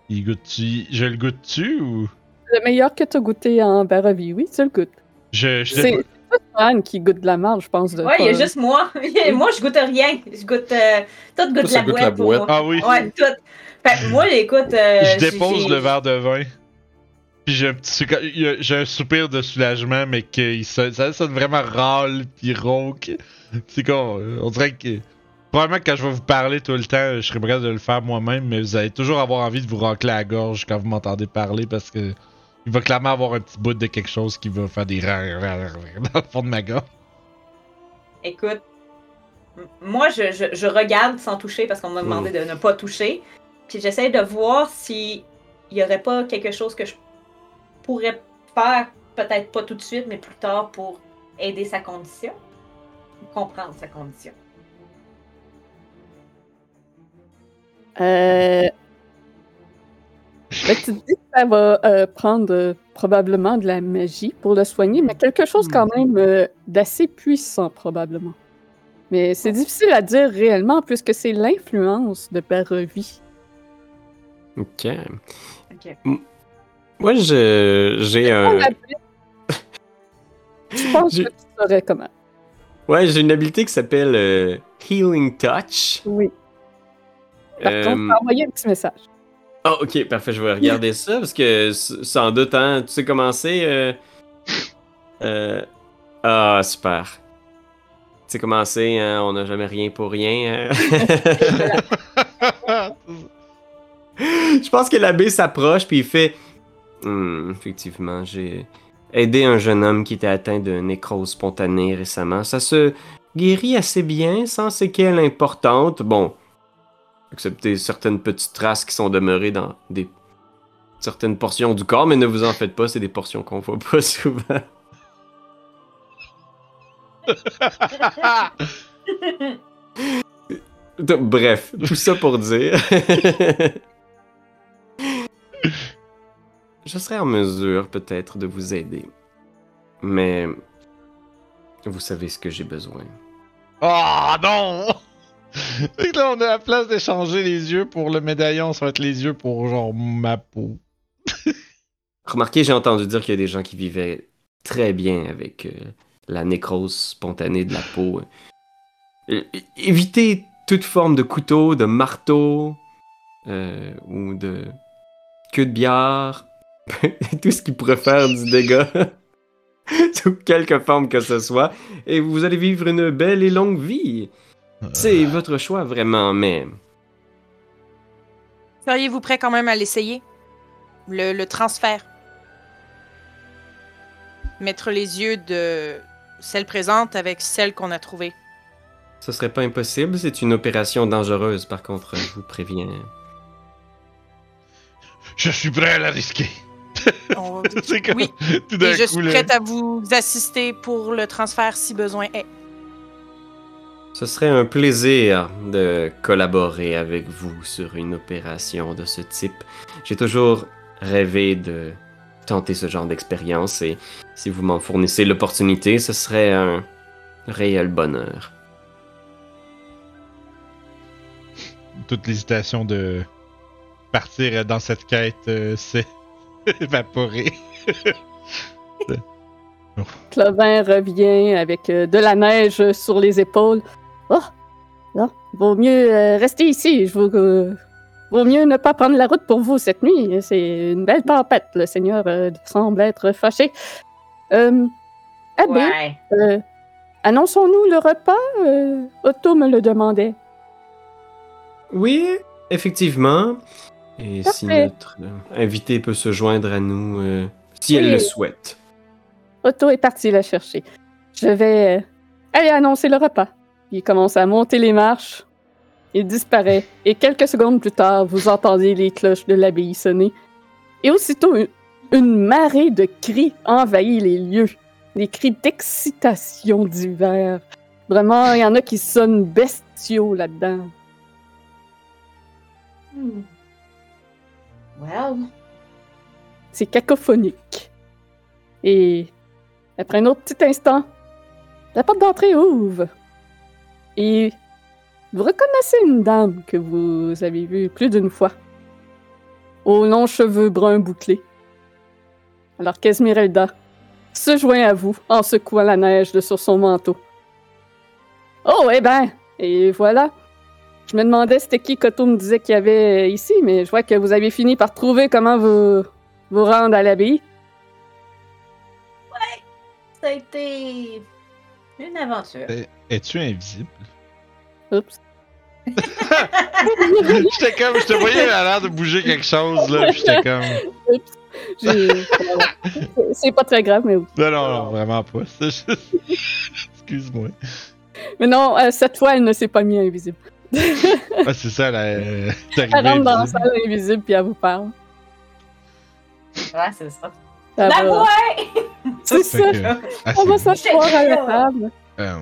Il goûte-tu. Je le goûte-tu ou? Le meilleur que tu as goûté en Barovie, oui, tu le goûtes. Je, je C'est pas Anne qui goûte de la marde, je pense. De Ouais, il y a juste moi. [LAUGHS] moi, je goûte rien. Je goûte. euh, tout goûte ça la goûte boîte. la pour boîte. moi. Ah oui. Ouais, tout. Fait que moi, écoute. euh, je dépose le verre de vin. Puis j'ai un petit j'ai un soupir de soulagement, mais que ça sonne vraiment râle puis rauque. C'est euh, on dirait que probablement que quand je vais vous parler tout le temps, je serai prêt de le faire moi-même, mais vous allez toujours avoir envie de vous racler la gorge quand vous m'entendez parler parce que il va clairement avoir un petit bout de quelque chose qui va faire des râles dans le fond de ma gorge. Écoute, moi, je, je- je regarde sans toucher parce qu'on m'a demandé de ne pas toucher. Puis j'essaie de voir s'il y aurait pas quelque chose que je pourrais faire, peut-être pas tout de suite, mais plus tard pour aider sa condition. Comprendre sa condition. Euh... ben, tu te dis que ça va euh, prendre euh, probablement de la magie pour le soigner, mais quelque chose quand même euh, d'assez puissant probablement. Mais c'est difficile à dire réellement puisque c'est l'influence de Barovie. Ok. Ok. Moi, je, j'ai un. [LAUGHS] Je pense J'ai- que tu saurais comment. Ouais, j'ai une habilité qui s'appelle euh, Healing Touch. Oui. Par Euh, contre, envoyer un petit message. Oh, ok, parfait, je vais regarder ça parce que sans doute, hein, tu sais comment c'est. euh, euh, Ah, super. Tu sais comment c'est, hein, on n'a jamais rien pour rien. hein. [LAUGHS] je pense que l'abbé s'approche puis il fait Hmm, Effectivement, j'ai aidé un jeune homme qui était atteint de nécrose spontanée récemment. Ça se guérit assez bien, sans séquelles importantes. Bon, excepté certaines petites traces qui sont demeurées dans des certaines portions du corps, mais ne vous en faites pas, c'est des portions qu'on voit pas [LAUGHS] souvent. [LAUGHS] Donc, Bref, tout ça pour dire. [LAUGHS] Je serais en mesure peut-être de vous aider. Mais vous savez ce que j'ai besoin. Oh non! [LAUGHS] Fait là, on a la place d'échanger les yeux pour le médaillon, ça va être les yeux pour genre ma peau. [LAUGHS] Remarquez, j'ai entendu dire qu'il y a des gens qui vivaient très bien avec euh, la nécrose spontanée de la peau. Euh, évitez toute forme de couteau, de marteau euh, ou de queue de bière. [LAUGHS] Tout ce qui pourrait faire du dégât. Sous quelque forme que ce soit. Et vous allez vivre une belle et longue vie. C'est votre choix vraiment, mais Seriez-vous prêt quand même à l'essayer? Le, le transfert? Mettre les yeux de celle présente avec celle qu'on a trouvée. ce serait pas impossible. C'est une opération dangereuse, par contre, je vous préviens. Je suis prêt à la risquer. [LAUGHS] On- C'est comme Oui, tout d'un Et je coup suis là. prête à vous assister pour le transfert si besoin est. Ce serait un plaisir de collaborer avec vous sur une opération de ce type. J'ai toujours rêvé de tenter ce genre d'expérience et si vous m'en fournissez l'opportunité, ce serait un réel bonheur. Toute l'hésitation de partir dans cette quête euh, [LAUGHS] s'est évaporée. Clovin revient avec euh, de la neige sur les épaules. Oh, non, vaut mieux euh, rester ici. Je vous, euh, vaut mieux ne pas prendre la route pour vous cette nuit. C'est une belle tempête. Le Seigneur euh, semble être fâché. Euh, Abbé, Ouais. euh, annonçons-nous le repas? Euh, Otto me le demandait. Oui, effectivement. Et si notre euh, invité peut se joindre à nous, euh, si elle Oui. le souhaite. Otto est parti la chercher. Je vais euh, aller annoncer le repas. Il commence à monter les marches. Il disparaît, et quelques secondes plus tard, vous entendez les cloches de l'abbaye sonner. Et aussitôt, une, une marée de cris envahit les lieux. Des cris d'excitation divers. Vraiment, il y en a qui sonnent bestiaux là-dedans. Hmm. Well. C'est cacophonique. Et après un autre petit instant, la porte d'entrée ouvre. Et vous reconnaissez une dame que vous avez vue plus d'une fois. Aux longs cheveux bruns bouclés. Alors qu'Esmeralda se joint à vous en secouant la neige de sur son manteau. Oh, eh ben, et voilà. Je me demandais c'était qui Koto me disait qu'il y avait ici, mais je vois que vous avez fini par trouver comment vous vous rendre à l'abbaye. Ça a été une aventure. Es-tu invisible? Oups. [LAUGHS] J'étais comme, je te voyais à l'air de bouger quelque chose, là, pis j'étais comme. J'ai- [LAUGHS] C'est- pas très grave, mais oui. Non, non, non, vraiment pas. C'est juste- [LAUGHS] Excuse-moi. Mais non, euh, cette fois, elle ne s'est pas mise invisible. Ah, c'est ça, là. euh, t'es Elle rentre dans la salle invisible puis elle vous parle. Ouais, c'est ça. Ça La va. voix! C'est ça. que, ah, On va s'asseoir à la table. Euh,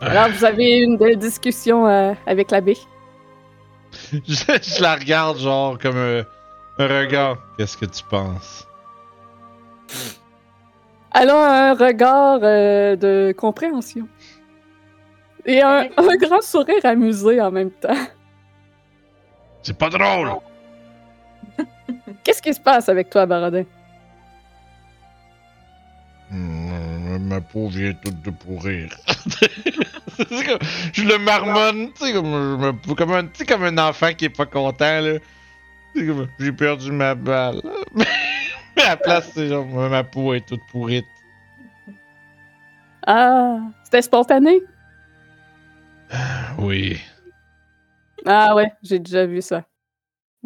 Alors, vous avez une belle discussion euh, avec l'abbé. [LAUGHS] je, je la regarde, genre, comme un, un regard. Qu'est-ce que tu penses? Elle a un regard euh, de compréhension. Et un, un grand sourire amusé en même temps. C'est pas drôle! Qu'est-ce qui se passe avec toi, Baradin? Hmm, ma peau vient toute de pourrir. [LAUGHS] Comme- je le marmonne, tu sais, comme, comme, un, comme un enfant qui est pas content, là. Comme, j'ai perdu ma balle. [LAUGHS] Mais à la place, c'est genre, ma peau est toute pourrite. Ah, c'était spontané? Oui. Ah ouais, j'ai déjà vu ça.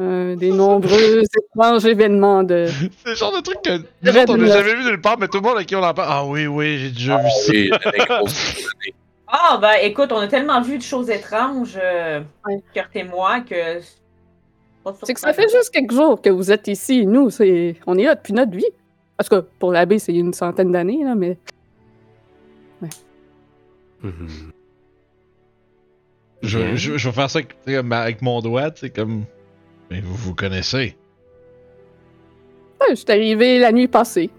Euh, des nombreux [LAUGHS] étranges événements de... [LAUGHS] C'est le genre de truc que autres, on n'a jamais vu nulle part, mais tout le monde à qui on en parle. Ah oui, oui, j'ai déjà vu ça. [LAUGHS] Années. Ah, ben écoute, on a tellement vu de choses étranges, euh, Ouais. Kurt et moi, que. C'est que ça fait juste quelques jours que vous êtes ici. Nous, c'est... on est là depuis notre vie. Parce que pour l'abbé, c'est une centaine d'années, là, mais... Mhm. Je, Bien. je, je vais faire ça avec, avec mon doigt, tu sais, comme. Mais vous vous connaissez. Ouais, je suis arrivé la nuit passée.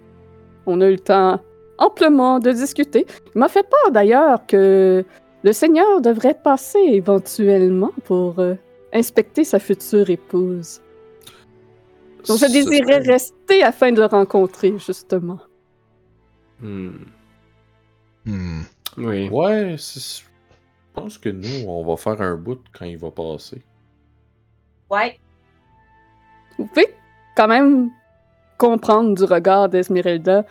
On a eu le temps amplement de discuter. Il m'a fait part d'ailleurs que le Seigneur devrait passer éventuellement pour euh, inspecter sa future épouse. Donc je désirais rester afin de le rencontrer, justement. Hmm. Hmm. Oui. Ouais, je pense que nous, on va faire un bout quand il va passer. Ouais. Vous pouvez quand même comprendre du regard d'Esmeralda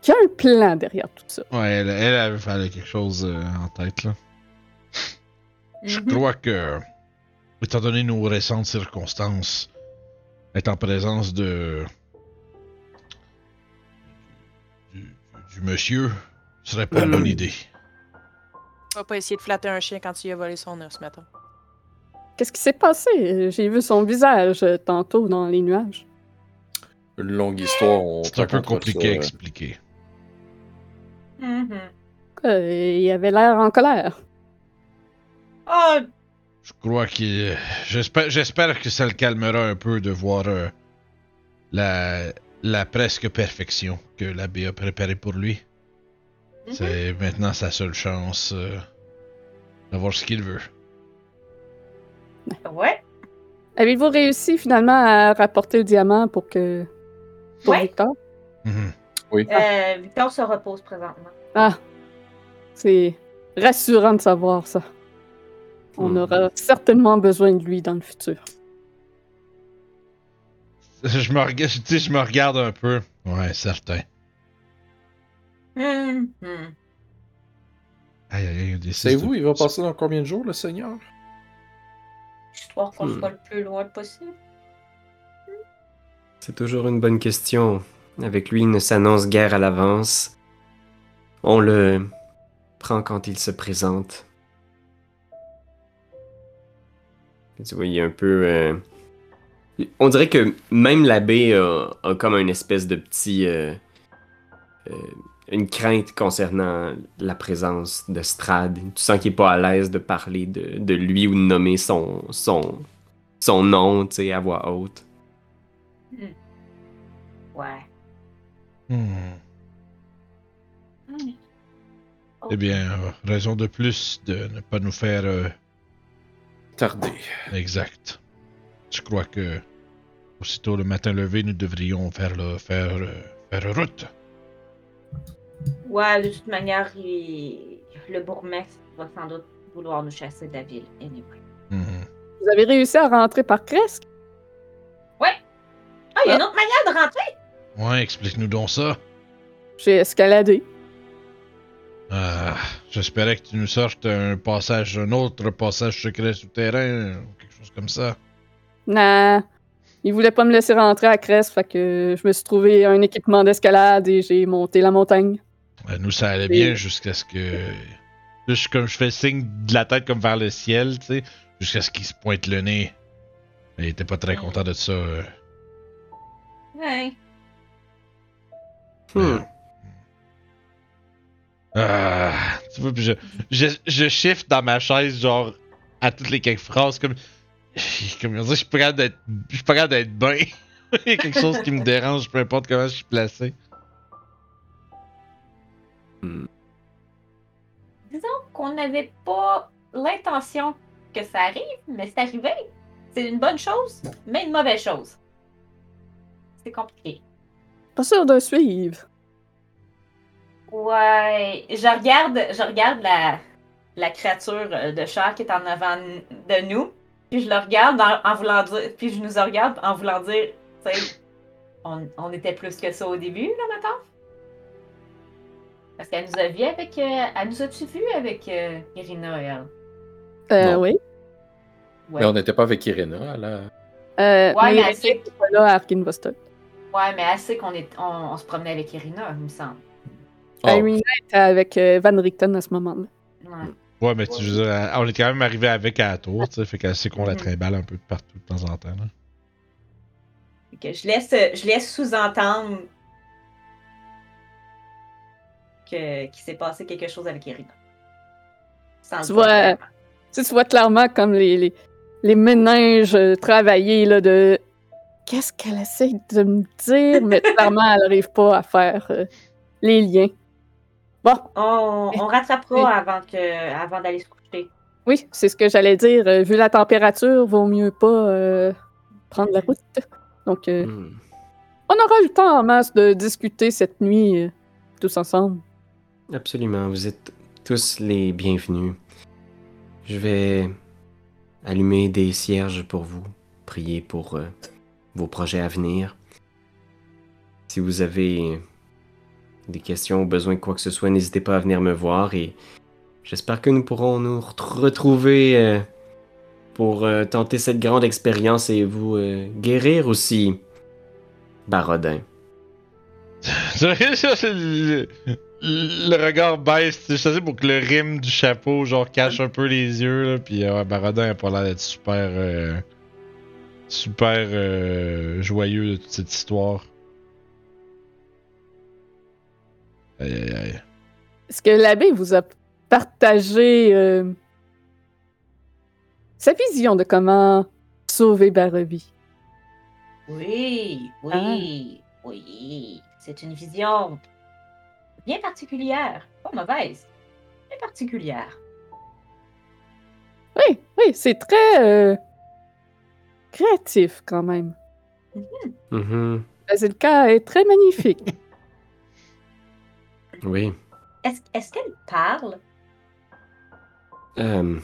qu'il y a un plan derrière tout ça. Ouais, elle, elle avait a quelque chose euh, en tête, là. Je Mhm. crois que, étant donné nos récentes circonstances, être en présence de. du, du monsieur serait pas une bonne idée. On va pas essayer de flatter un chien quand tu lui as volé son os, mettons. Qu'est-ce qui s'est passé? J'ai vu son visage euh, tantôt dans les nuages. Une longue histoire. C'est un peu compliqué à ça. expliquer. Mhm. Euh, il avait l'air en colère. Ah, Je crois qu'il. J'espère, j'espère que ça le calmera un peu de voir euh, la, la presque perfection que l'abbé a préparée pour lui. mhm. C'est maintenant sa seule chance euh, d'avoir ce qu'il veut. Ouais. Avez-vous réussi finalement à rapporter le diamant pour que. pour Ouais. Victor? Mhm. Euh, Victor se repose présentement. Ah! C'est rassurant de savoir ça. On Hmm. aura certainement besoin de lui dans le futur. [LAUGHS] Je me, rega- tu sais, je me regarde un peu. Ouais, certain. Mhm. Aïe, aïe, aïe, des Savez-vous, il va passer dans combien de jours, le Seigneur? Histoire qu'on Hmm. soit le plus loin possible. C'est toujours une bonne question. Avec lui, il ne s'annonce guère à l'avance. On le prend quand il se présente. Tu vois, il a un peu. euh, On dirait que même l'abbé a, a comme une espèce de petit. euh, euh, une crainte concernant la présence de Strad. Tu sens qu'il est pas à l'aise de parler de, de lui ou de nommer son, son, son nom, tu sais, à voix haute. Ouais. Hmm. Hmm. Eh bien, euh, raison de plus de ne pas nous faire euh, Tardé. exact. Je crois que aussitôt le matin levé, nous devrions faire le faire euh, faire route. Ouais, de toute manière, il- le bourgmestre va sans doute vouloir nous chasser de la ville. Anyway. Mhm. Vous avez réussi à rentrer par Cresque? Ah, il y a une autre manière de rentrer! Ouais, explique-nous donc ça. J'ai escaladé. Ah, J'espérais que tu nous sortes un passage, un autre passage secret souterrain, ou quelque chose comme ça. Nah. Il voulait pas me laisser rentrer à Cresque, fait que je me suis trouvé un équipement d'escalade et j'ai monté la montagne. Euh, nous, ça allait Et- bien jusqu'à ce que. Là, je, comme je fais signe de la tête comme vers le ciel, tu sais, jusqu'à ce qu'il se pointe le nez. Il était pas très content de ça. euh. Ouais. Hmm. Ah, tu vois, puis je, je, je shift dans ma chaise, genre, à toutes les quelques phrases, comme. [LAUGHS] Comme on dit, je suis capable d'être. Je suis d'être bien. [LAUGHS] Il y a quelque chose qui me dérange, peu importe comment je suis placé. Hmm. Disons qu'on n'avait pas l'intention que ça arrive, mais c'est arrivé. C'est une bonne chose, mais une mauvaise chose. C'est compliqué. Pas sûr de suivre. Ouais, je regarde, je regarde la, la créature de char qui est en avant de nous, puis je le regarde en, en voulant dire, puis je nous regarde en voulant dire, tu sais, on, on était plus que ça au début, là, maintenant. Parce qu'elle nous a vu avec, euh, elle nous a-tu vu avec euh, Irina, elle? Euh, Non. oui. Ouais. Mais on n'était pas avec Irena, là. Euh, Ouais, mais pas là à. Ouais, mais elle sait qu'on est, on, on se promenait avec Irina, il me semble. Oh, Irina était avec euh, Van Richten à ce moment-là. Ouais. Ouais, mais tu veux dire, euh, on est quand même arrivé avec à la tour, tu sais, fait qu'elle sait qu'on la Mhm. trimballe un peu partout de temps en temps. Là. Je laisse, je laisse sous-entendre que qu'il s'est passé quelque chose avec Irina. Sans Tu vois. Tu, sais, tu vois clairement comme les, les, les méninges euh, travaillés là, de qu'est-ce qu'elle essaie de me dire, mais [LAUGHS] clairement, elle n'arrive pas à faire euh, les liens. Bon, On, on rattrapera avant que avant d'aller se coucher. oui, c'est ce que j'allais dire. Euh, vu la température, vaut mieux pas euh, prendre la route. Donc, euh, Hmm. on aura le temps en masse de discuter cette nuit euh, tous ensemble. Absolument, vous êtes tous les bienvenus. Je vais allumer des cierges pour vous, prier pour euh, vos projets à venir. Si vous avez des questions ou besoin de quoi que ce soit, n'hésitez pas à venir me voir et j'espère que nous pourrons nous ret- retrouver euh, pour euh, tenter cette grande expérience et vous euh, guérir aussi, Barodin. [LAUGHS] Le, regard baisse, tu sais, pour que le rime du chapeau, genre, cache un peu les yeux, là, pis euh, Barodin a pas l'air d'être super, super joyeux de toute cette histoire. Aïe aïe aïe. Est-ce que l'abbé vous a partagé euh, sa vision de comment sauver Barreby? Oui, oui, oui. C'est une vision bien particulière. Pas mauvaise, bien particulière. Oui, oui, c'est très euh, créatif quand même. Mhm, Bazilka est très magnifique. [LAUGHS] Oui. Est-ce qu'elle parle? Euh,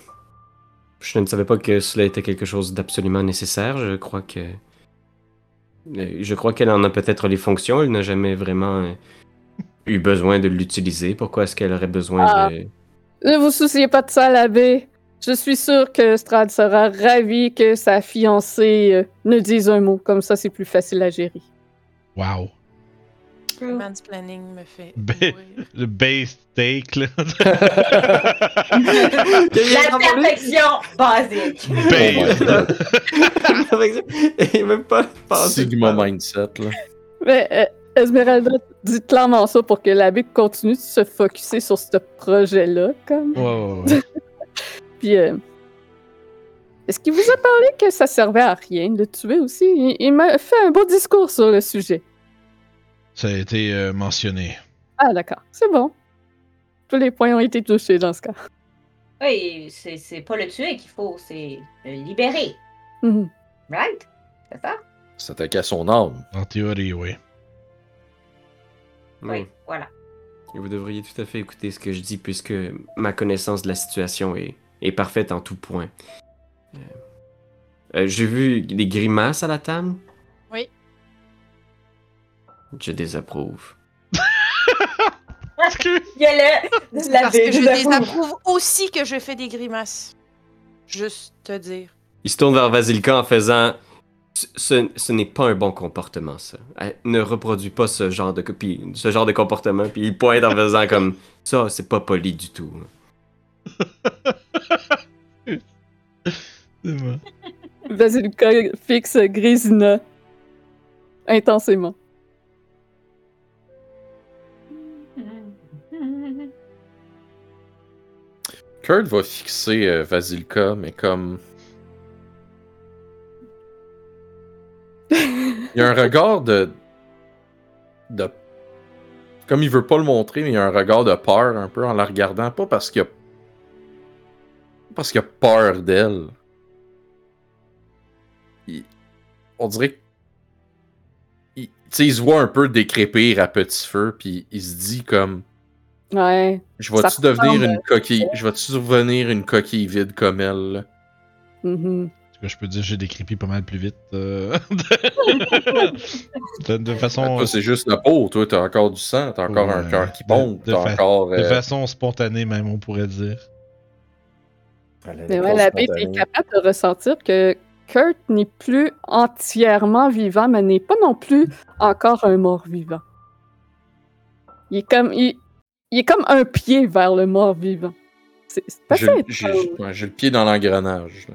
je ne savais pas que cela était quelque chose d'absolument nécessaire. Je crois que. Euh, Je crois qu'elle en a peut-être les fonctions. Elle n'a jamais vraiment euh, eu besoin de l'utiliser. Pourquoi est-ce qu'elle aurait besoin Ah. de. ne vous souciez pas de ça, l'abbé. Je suis sûre que Strad sera ravi que sa fiancée ne dise un mot. Comme ça, c'est plus facile à gérer. Wow. Mansplaining me fait. Le base take, là. [LAUGHS] La perfection basique. Base. [LAUGHS] Est même pas pensé. Sigma mindset, là. Mais euh, Esmeralda dit clairement ça pour que l'abbé continue de se focuser sur ce projet-là, comme. Ouais. [LAUGHS] Puis, euh, est-ce qu'il vous a parlé que ça servait à rien de le tuer aussi? Il, il m'a fait un beau discours sur le sujet. Ça a été euh, mentionné. Ah, d'accord. C'est bon. Tous les points ont été touchés dans ce cas. Oui, c'est c'est pas le tuer qu'il faut, c'est le libérer. Mhm. Right? C'est ça? S'attaquer à son âme. En théorie, oui. Oui. Oui, voilà. Et vous devriez tout à fait écouter ce que je dis puisque ma connaissance de la situation est, est parfaite en tout point. Euh, euh, J'ai vu des grimaces à la table. Je désapprouve. [LAUGHS] C'est la parce que je désapprouve aussi que je fais des grimaces. Juste te dire. Il se tourne vers Vasilka en faisant ce, n'est pas un bon comportement, ça. Ne reproduis pas ce genre de, puis ce genre de comportement. Puis il pointe en faisant comme ça, c'est pas poli du tout. C'est bon. Vasilka fixe Grisina intensément. Kurt va fixer euh, Vasilka, mais comme. Il y a un regard de. de. Comme il veut pas le montrer, mais il y a un regard de peur un peu en la regardant. Pas parce qu'il a. Parce qu'il a peur d'elle. On dirait que. il- il se voit un peu décrépir à petit feu, puis il se dit comme. Ouais. Je vais-tu devenir une coquille? Je vais-tu devenir une coquille vide comme elle? Mhm. Cas, je peux dire que j'ai décrypé pas mal plus vite. euh, [LAUGHS] de, de façon. C'est juste la peau, toi, t'as encore du sang, t'as encore un cœur qui pompe, de t'as fa- encore. De euh, façon spontanée, même, on pourrait dire. Mais ouais, l'abbé est capable de ressentir que Kurt n'est plus entièrement vivant, mais n'est pas non plus encore un mort vivant. Il est comme, il, il est comme un pied vers le mort vivant. C'est c'est J'ai assez j'ai- ouais, le pied dans l'engrenage.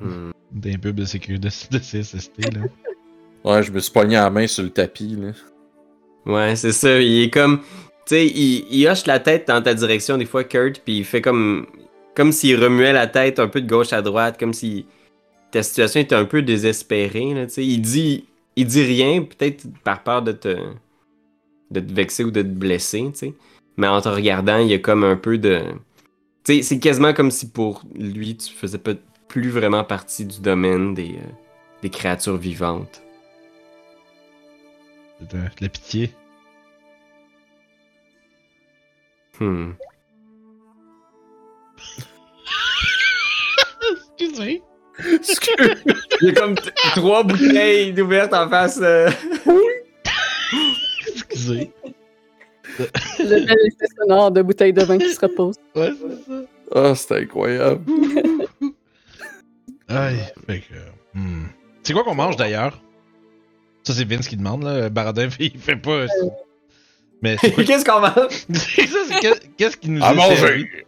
Hmm. Des pubs de sécurité de, de CSST, là. [LAUGHS] Ouais, je me suis pogné à la main sur le tapis, là. Ouais, c'est ça. Il est comme. Tu sais, il, il hoche la tête dans ta direction, des fois, Kurt, puis il fait comme. Comme s'il remuait la tête un peu de gauche à droite, comme si ta situation était un peu désespérée, là, tu sais. Il dit. Il dit rien, peut-être par peur de te. De te vexer ou de te blesser, tu sais. Mais en te regardant, il y a comme un peu de. Tu sais, c'est quasiment comme si pour lui, tu faisais pas plus vraiment partie du domaine des, euh, des créatures vivantes. C'est de, de la pitié. Hmm. [LAUGHS] Excusez. [LAUGHS] Il y a comme trois bouteilles ouvertes en face. euh. Excusez. Le bel effet sonore de bouteille de vin qui se repose. Ouais, c'est ça. Ah, c'était incroyable. [LAUGHS] Aïe. Fait que. hmm. C'est quoi qu'on mange d'ailleurs? Ça, c'est Vince qui demande, là. Baradin, [LAUGHS] il fait pas. Mais? [LAUGHS] Qu'est-ce qu'on mange? qu'est-ce qui nous À manger!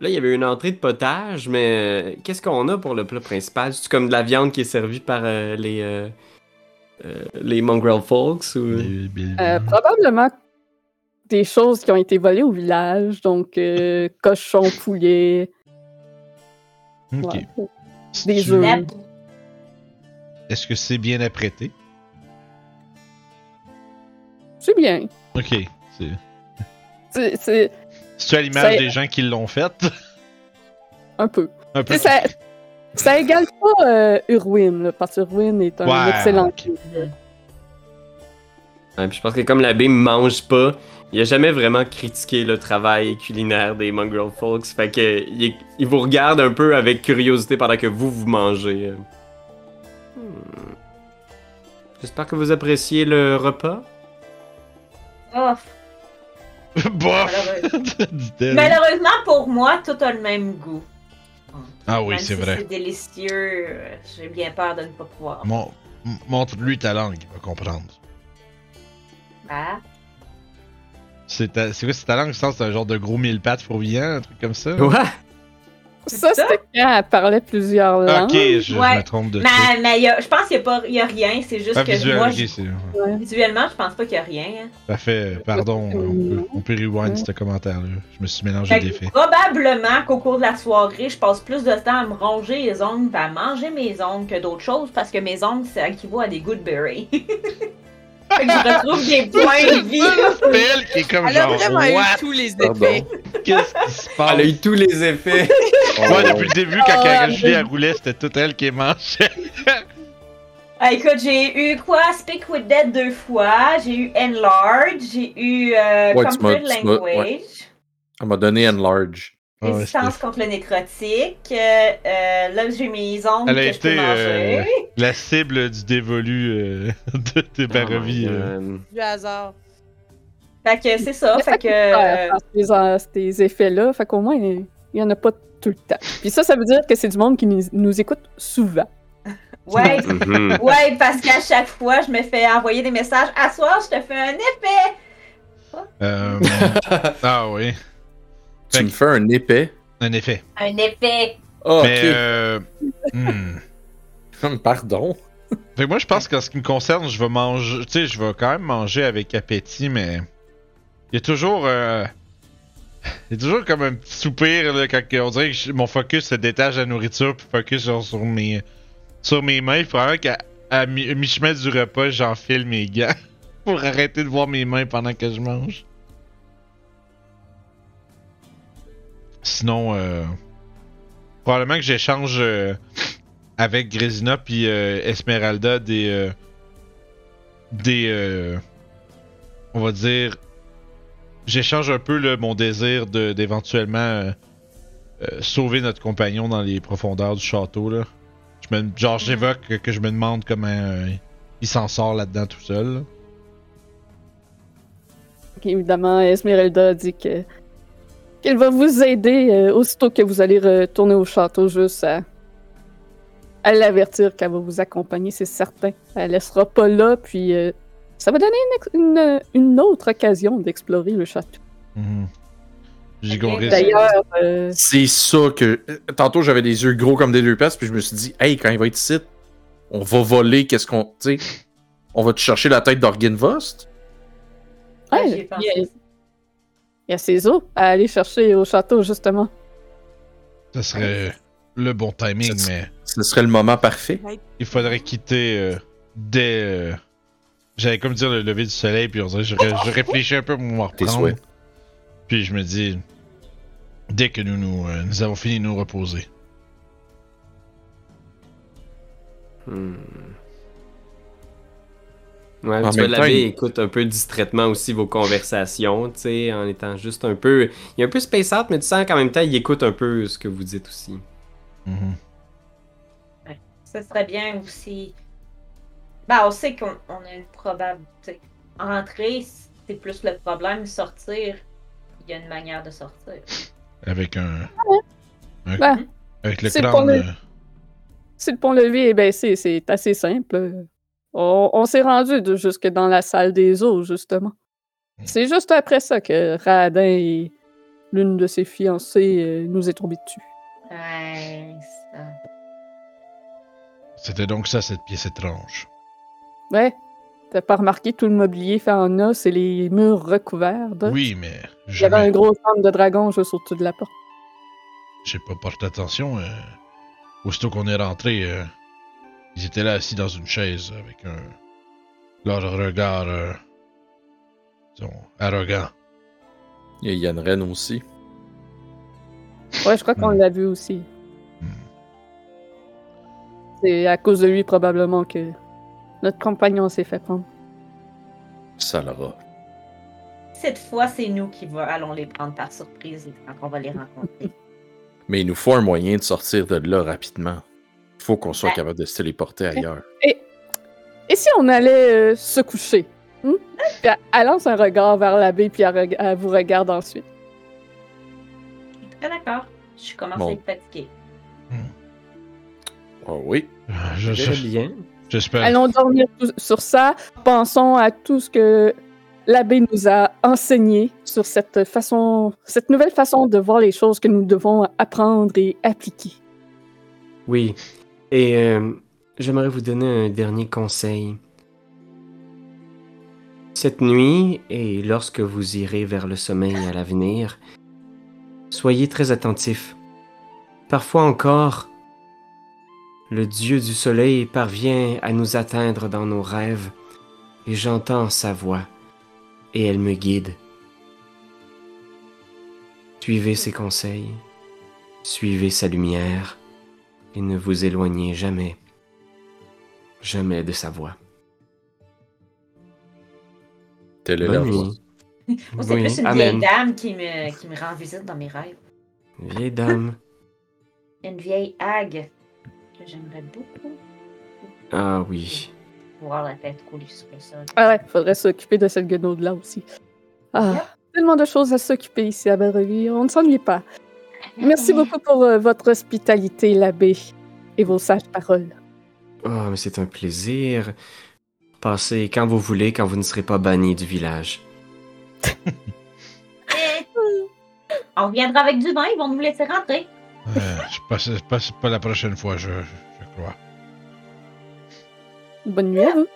Là, il y avait une entrée de potage, mais euh, qu'est-ce qu'on a pour le plat principal? C'est comme de la viande qui est servie par euh, les, euh, euh, les mongrel folks ou... Euh, probablement des choses qui ont été volées au village, donc euh, [LAUGHS] cochon, poulet. Ok. ouais. Des Tu- Est-ce que c'est bien apprêté? C'est bien. Ok. C'est. C'est- à l'image des gens qui l'ont fait? un peu. Un peu. Ça, ça égale pas euh, Urwin, là, parce que Urwin est un Ouais, excellent. Ouais, puis je pense que comme l'abbé mange pas, il a jamais vraiment critiqué le travail culinaire des mongrel folks. Fait que il, il vous regarde un peu avec curiosité pendant que vous, vous mangez. Hmm. J'espère que vous appréciez le repas. Bof! [LAUGHS] [LAUGHS] Dit-elle. Malheureusement pour moi, tout a le même goût. Ah oui, c'est si vrai. C'est délicieux. euh, J'ai bien peur de ne pas pouvoir. Mon, Montre-lui ta langue, il va comprendre. Bah, C'est ta- c'est quoi, c'est ta langue? Je que c'est un genre de gros mille pattes fourvillant, un truc comme ça? Ouais! Ça, ça? c'était quand elle parlait plusieurs langues. Ok, je, Ouais. me trompe de truc. mais, mais y a- je pense qu'il n'y a, rien, c'est juste Ah, que visuel, moi, ok, je- c'est. visuellement, je pense pas qu'il y a rien. hein. Parfait, pardon, on peut, on peut rewind Ouais. ce commentaire-là. Je me suis mélangé Fait des faits. probablement qu'au cours de la soirée, je passe plus de temps à me ronger les ongles, à manger mes ongles que d'autres choses, parce que mes ongles, ça équivaut à des good berries. [LAUGHS] fait que je retrouve des [LAUGHS] points de vie. C'est elle qui est comme Elle a genre, vraiment eu what? tous les Pardon. effets. Qu'est-ce qui se passe? Elle a eu tous les effets. [LAUGHS] Ouais, depuis le début, quand, Oh, quand Julie elle roulait, c'était toute elle qui mangeait. Ah, écoute, j'ai eu quoi? Speak with Dead deux fois, j'ai eu Enlarge, j'ai eu euh, Ouais, tu Comfort m'as- tu m'as- Language, ouais. Elle m'a donné Enlarge. Ouais, Résistance contre le nécrotique, euh, euh, là j'ai mes ongles Elle a que je peux été, manger. euh, La cible du dévolu euh, [LAUGHS] de, de Barovie. euh. Euh, Du hasard. Fait que c'est ça, fait que... Euh, ces, effets-là, fait qu'au moins, il y en a pas tout le temps. Puis ça, ça veut dire que c'est du monde qui nous, nous écoute souvent. [LAUGHS] ouais, mhm. Ouais, parce qu'à chaque fois, je me fais envoyer des messages. À soir, je te fais un effet. Euh, [LAUGHS] ah oui, Tu Fait me fais un épais. un effet. Un effet. Ah, Mais euh, hmm. [LAUGHS] ok. Pardon. Fait que moi, je pense qu'en ce qui me concerne, je vais manger. Tu sais, je vais quand même manger avec appétit, mais. Il y a toujours. euh, Il y a toujours comme un petit soupir, là, quand on dirait que je- mon focus se détache de la nourriture, puis focus genre, sur mes. Sur mes mains. Il faudrait qu'à à mi- mi-chemin du repas, j'enfile mes gants. [LAUGHS] pour arrêter de voir mes mains pendant que je mange. Sinon, euh, probablement que j'échange euh, avec Grésina puis euh, Esmeralda des des on va dire j'échange un peu mon désir d'éventuellement sauver notre compagnon dans les profondeurs du château là. Je me, genre j'évoque que, je me demande comment il s'en sort là-dedans tout seul. évidemment, Esmeralda dit que qu'elle va vous aider euh, aussitôt que vous allez retourner au château, juste à, à l'avertir qu'elle va vous accompagner, c'est certain. Elle laissera pas là, puis euh, ça va donner une, ex- une- une autre occasion d'explorer le château. Mhm. J'ai Ok, compris. D'ailleurs, euh, C'est ça que. Tantôt, j'avais des yeux gros comme des deux passes, puis je me suis dit, hey, quand il va être ici, on va voler, qu'est-ce qu'on. Tu sais, on va te chercher la tête d'Orginvost? Ouais, ouais, pensé. Il y a- ses os à aller chercher au château, justement. Ça serait le bon timing, Ça- mais Ce serait le moment parfait. il faudrait quitter euh, dès. euh, J'allais comme dire le lever du soleil, puis on dirait je, ré- je réfléchis un peu pour me Tes reprendre. Puis je me dis, dès que nous, nous, euh, nous avons fini de nous reposer. Hmm. Ouais, En tu l'abbé écoute un peu distraitement aussi vos conversations, tu sais, en étant juste un peu... Il est un peu space out, mais tu sens qu'en même temps, il écoute un peu ce que vous dites aussi. Mhm. Ça serait bien aussi. Ben, on sait qu'on on a une probable. Rentrer, c'est plus le problème. Sortir, il y a une manière de sortir. Avec un. un- Ben, avec le le- euh, Si le pont-levis est baissé, c'est assez simple. On, on s'est rendu de- jusque dans la salle des eaux, justement. C'est juste après ça que Radin et l'une de ses fiancées euh, nous est tombée dessus. Ouais, ça. C'était donc ça, cette pièce étrange. Ouais. T'as pas remarqué tout le mobilier fait en os et les murs recouverts d'os? Oui, mais. Il y avait un gros centre de dragon juste au-dessus de la porte. J'ai pas porté attention. euh, Aussitôt qu'on est rentré, euh, ils étaient là assis dans une chaise avec un. leur regard. euh, disons, arrogant. Il y a Yann Ren aussi. Ouais, je crois qu'on Hmm. l'a vu aussi. Hmm. C'est à cause de lui, probablement, que notre compagnon s'est fait prendre. Ça l'aura. Cette fois, c'est nous qui va- allons les prendre par surprise quand on va les rencontrer. [LAUGHS] Mais il nous faut un moyen de sortir de là rapidement. Il faut qu'on soit Ouais. capable de se téléporter ailleurs. Et si on allait euh, se coucher? hmm? Puis elle, elle lance un regard vers l'abbé, puis elle, vous regarde ensuite. D'accord. Je suis commencé Bon. à être fatiguée. Oh oui. Euh, Je, je- bien. J'espère. Allons dormir sur ça. Pensons à tout ce que l'abbé nous a enseigné sur cette façon, cette nouvelle façon de voir les choses que nous devons apprendre et appliquer. Oui. Et euh, j'aimerais vous donner un dernier conseil. Cette nuit, et lorsque vous irez vers le sommeil à l'avenir, soyez très attentifs. Parfois encore, le dieu du soleil parvient à nous atteindre dans nos rêves, et j'entends sa voix, et elle me guide. Suivez ses conseils, suivez sa lumière, et ne vous éloignez jamais, jamais de sa voix. Telle est la Bonne voix. nuit. Moi, c'est Oui, plus une amen. vieille dame qui me, qui me rend visite dans mes rêves. Vieille dame. Une vieille hague que j'aimerais beaucoup Ah oui. voir la tête couler sur le sol. Ah ouais, faudrait s'occuper de cette guenaude-là aussi. Ah, tellement de choses à s'occuper ici à Belleville. On ne s'ennuie pas. Merci beaucoup pour euh, votre hospitalité, l'abbé, et vos sages paroles. Oh, mais c'est un plaisir. Passez quand vous voulez, quand vous ne serez pas banni du village. [LAUGHS] On reviendra avec du vin, ils vont nous laisser rentrer. Euh, c'est pas, c'est pas, c'est pas la prochaine fois, je, je crois. Bonne nuit à vous.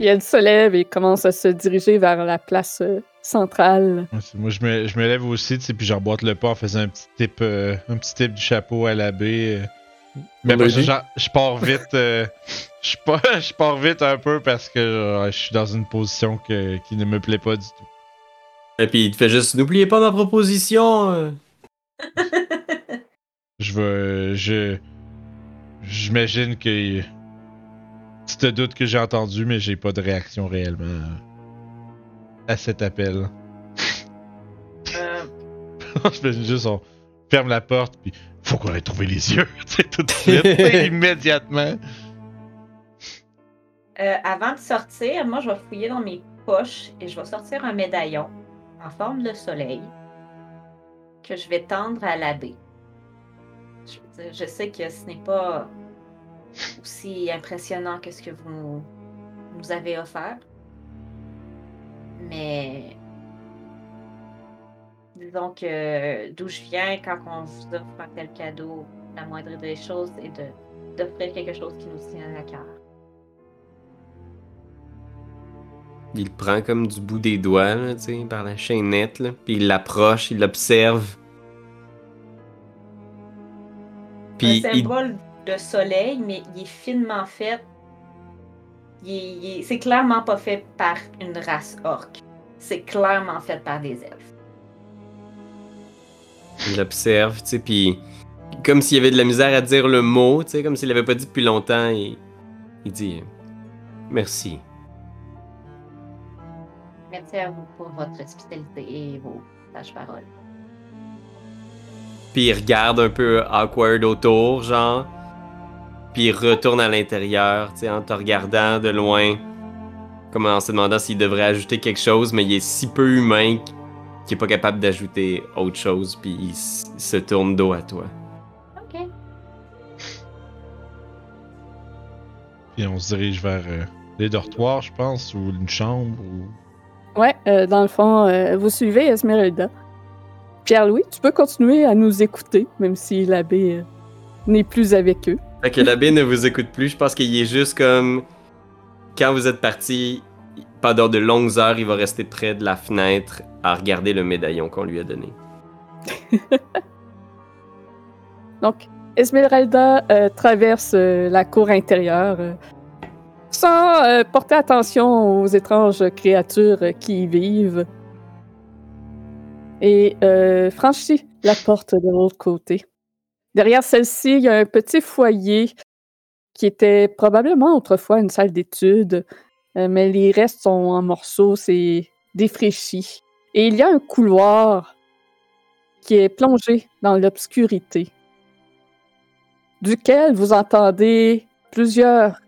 Puis elle se lève et commence à se diriger vers la place euh, centrale. Moi, je me, je me lève aussi, tu sais, puis j'emboîte le pas en faisant un petit tip, euh, un petit tip du chapeau à l'abbé. euh. Mais après je pars vite. euh, [LAUGHS] je, pars, [LAUGHS] je pars vite un peu parce que je suis dans une position que- qui ne me plaît pas du tout. Et puis il te fait juste, n'oubliez pas ma proposition. euh. [LAUGHS] Je veux. Je. J'imagine que. Tu te doutes que j'ai entendu, mais j'ai pas de réaction réellement à cet appel. [LAUGHS] Euh, [LAUGHS] J'imagine juste, on ferme la porte, puis faut qu'on aille trouver les yeux, [LAUGHS] tu sais, tout de suite, immédiatement. euh, avant de sortir, moi, je vais fouiller dans mes poches et je vais sortir un médaillon en forme de soleil que je vais tendre à l'abbé. Je, je sais que ce n'est pas aussi impressionnant que ce que vous nous avez offert, mais disons que d'où je viens, quand on vous offre un tel cadeau, la moindre des choses est de d'offrir quelque chose qui nous tient à cœur. Il prend comme du bout des doigts, là, par la chaînette, là, puis il l'approche, il l'observe. Puis un il, symbole de soleil, mais il est finement fait. Il est- il est- C'est clairement pas fait par une race orque. C'est clairement fait par des elfes. il l'observe, tu sais, puis comme s'il y avait de la misère à dire le mot, tu sais, comme s'il l'avait pas dit depuis longtemps, il dit merci. Merci à vous pour votre hospitalité et vos sages paroles. Puis il regarde un peu awkward autour, genre. Puis il retourne à l'intérieur, tu sais, en te regardant de loin. Comme en se demandant s'il devrait ajouter quelque chose, mais il est si peu humain qu'il est pas capable d'ajouter autre chose, puis il s- se tourne dos à toi. Ok. Puis on se dirige vers euh, les dortoirs, je pense, ou une chambre, ou... Ouais, euh, dans le fond, euh, vous suivez Esmeralda. Pierre-Louis, tu peux continuer à nous écouter, même si l'abbé euh, n'est plus avec eux. Fait que l'abbé ne vous écoute plus, je pense qu'il est juste comme. Quand vous êtes parti, pendant de longues heures, il va rester près de la fenêtre à regarder le médaillon qu'on lui a donné. [LAUGHS] Donc, Esmeralda euh, traverse euh, la cour intérieure euh, sans porter attention aux étranges créatures qui y vivent et franchit la porte de l'autre côté. Derrière celle-ci, il y a un petit foyer qui était probablement autrefois une salle d'études, euh, mais les restes sont en morceaux, c'est défraîchi. Et il y a un couloir qui est plongé dans l'obscurité duquel vous entendez plusieurs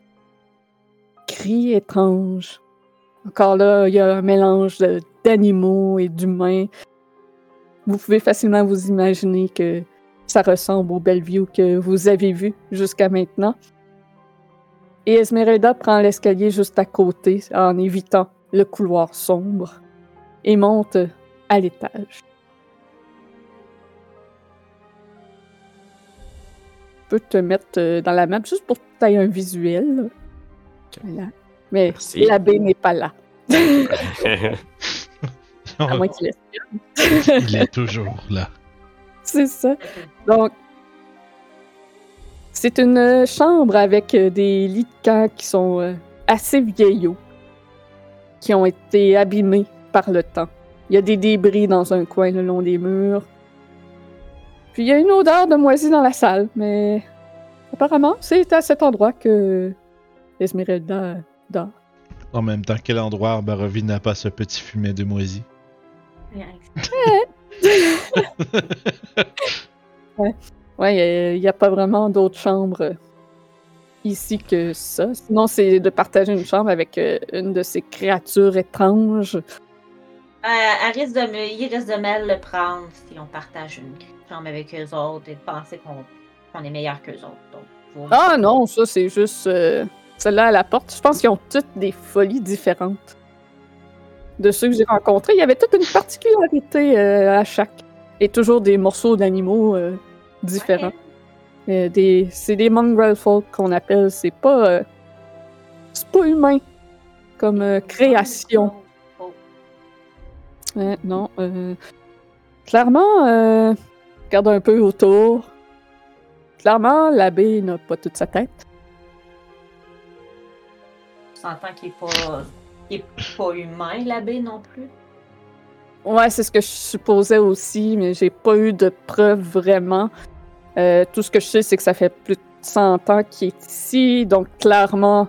cris étranges. Encore là, il y a un mélange d'animaux et d'humains. Vous pouvez facilement vous imaginer que ça ressemble au Bellevue que vous avez vu jusqu'à maintenant. Et Esmeralda prend l'escalier juste à côté en évitant le couloir sombre et monte à l'étage. Je peux te mettre euh, dans la map juste pour que tu aies un visuel. Voilà. Mais Merci. l'abbé n'est pas là. [LAUGHS] À moins qu'il [LAUGHS] espionne. Il est toujours là. [LAUGHS] C'est ça. Donc, c'est une euh, chambre avec euh, des lits de camp qui sont euh, assez vieillots, qui ont été abîmés par le temps. Il y a des débris dans un coin le long des murs. Puis il y a une odeur de moisi dans la salle, mais apparemment, c'est à cet endroit que Esmeralda dort. En même temps, quel endroit Barovie n'a pas ce petit fumet de moisi? [LAUGHS] Ouais, il n'y a, pas vraiment d'autres chambres ici que ça. Sinon, c'est de partager une chambre avec euh, une de ces créatures étranges. Euh, elle risque de me- il risque de mal le prendre si on partage une chambre avec eux autres et de penser qu'on est meilleur qu'eux autres. Donc, faut- Ah non, ça c'est juste euh, celle-là à la porte. Je pense qu'ils ont toutes des folies différentes. De ceux que j'ai rencontrés, il y avait toute une particularité euh, à chaque. Et toujours des morceaux d'animaux euh, différents. Euh, des, c'est des mongrel folk qu'on appelle. C'est pas, euh, c'est pas humain comme euh, création. Non. euh, clairement, euh, regarde un peu autour. Clairement, l'abbé n'a pas toute sa tête. On s'entend qu'il est pas, pas humain, l'abbé non plus. Ouais, c'est ce que je supposais aussi, mais j'ai pas eu de preuves vraiment. Euh, tout ce que je sais, c'est que ça fait plus de 100 ans qu'il est ici, donc clairement,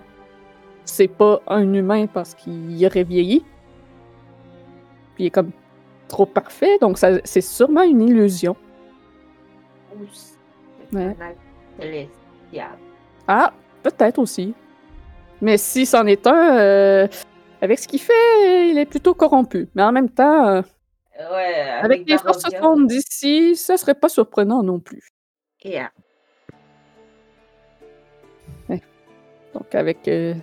c'est pas un humain parce qu'il aurait vieilli. Puis il est comme trop parfait, donc ça, c'est sûrement une illusion. Ouais. Ah, peut-être aussi. Mais si c'en est un, euh, avec ce qu'il fait, il est plutôt corrompu. Mais en même temps, euh, Ouais, avec les forces sombres d'ici, ça serait pas surprenant non plus. Anne. Donc avec euh,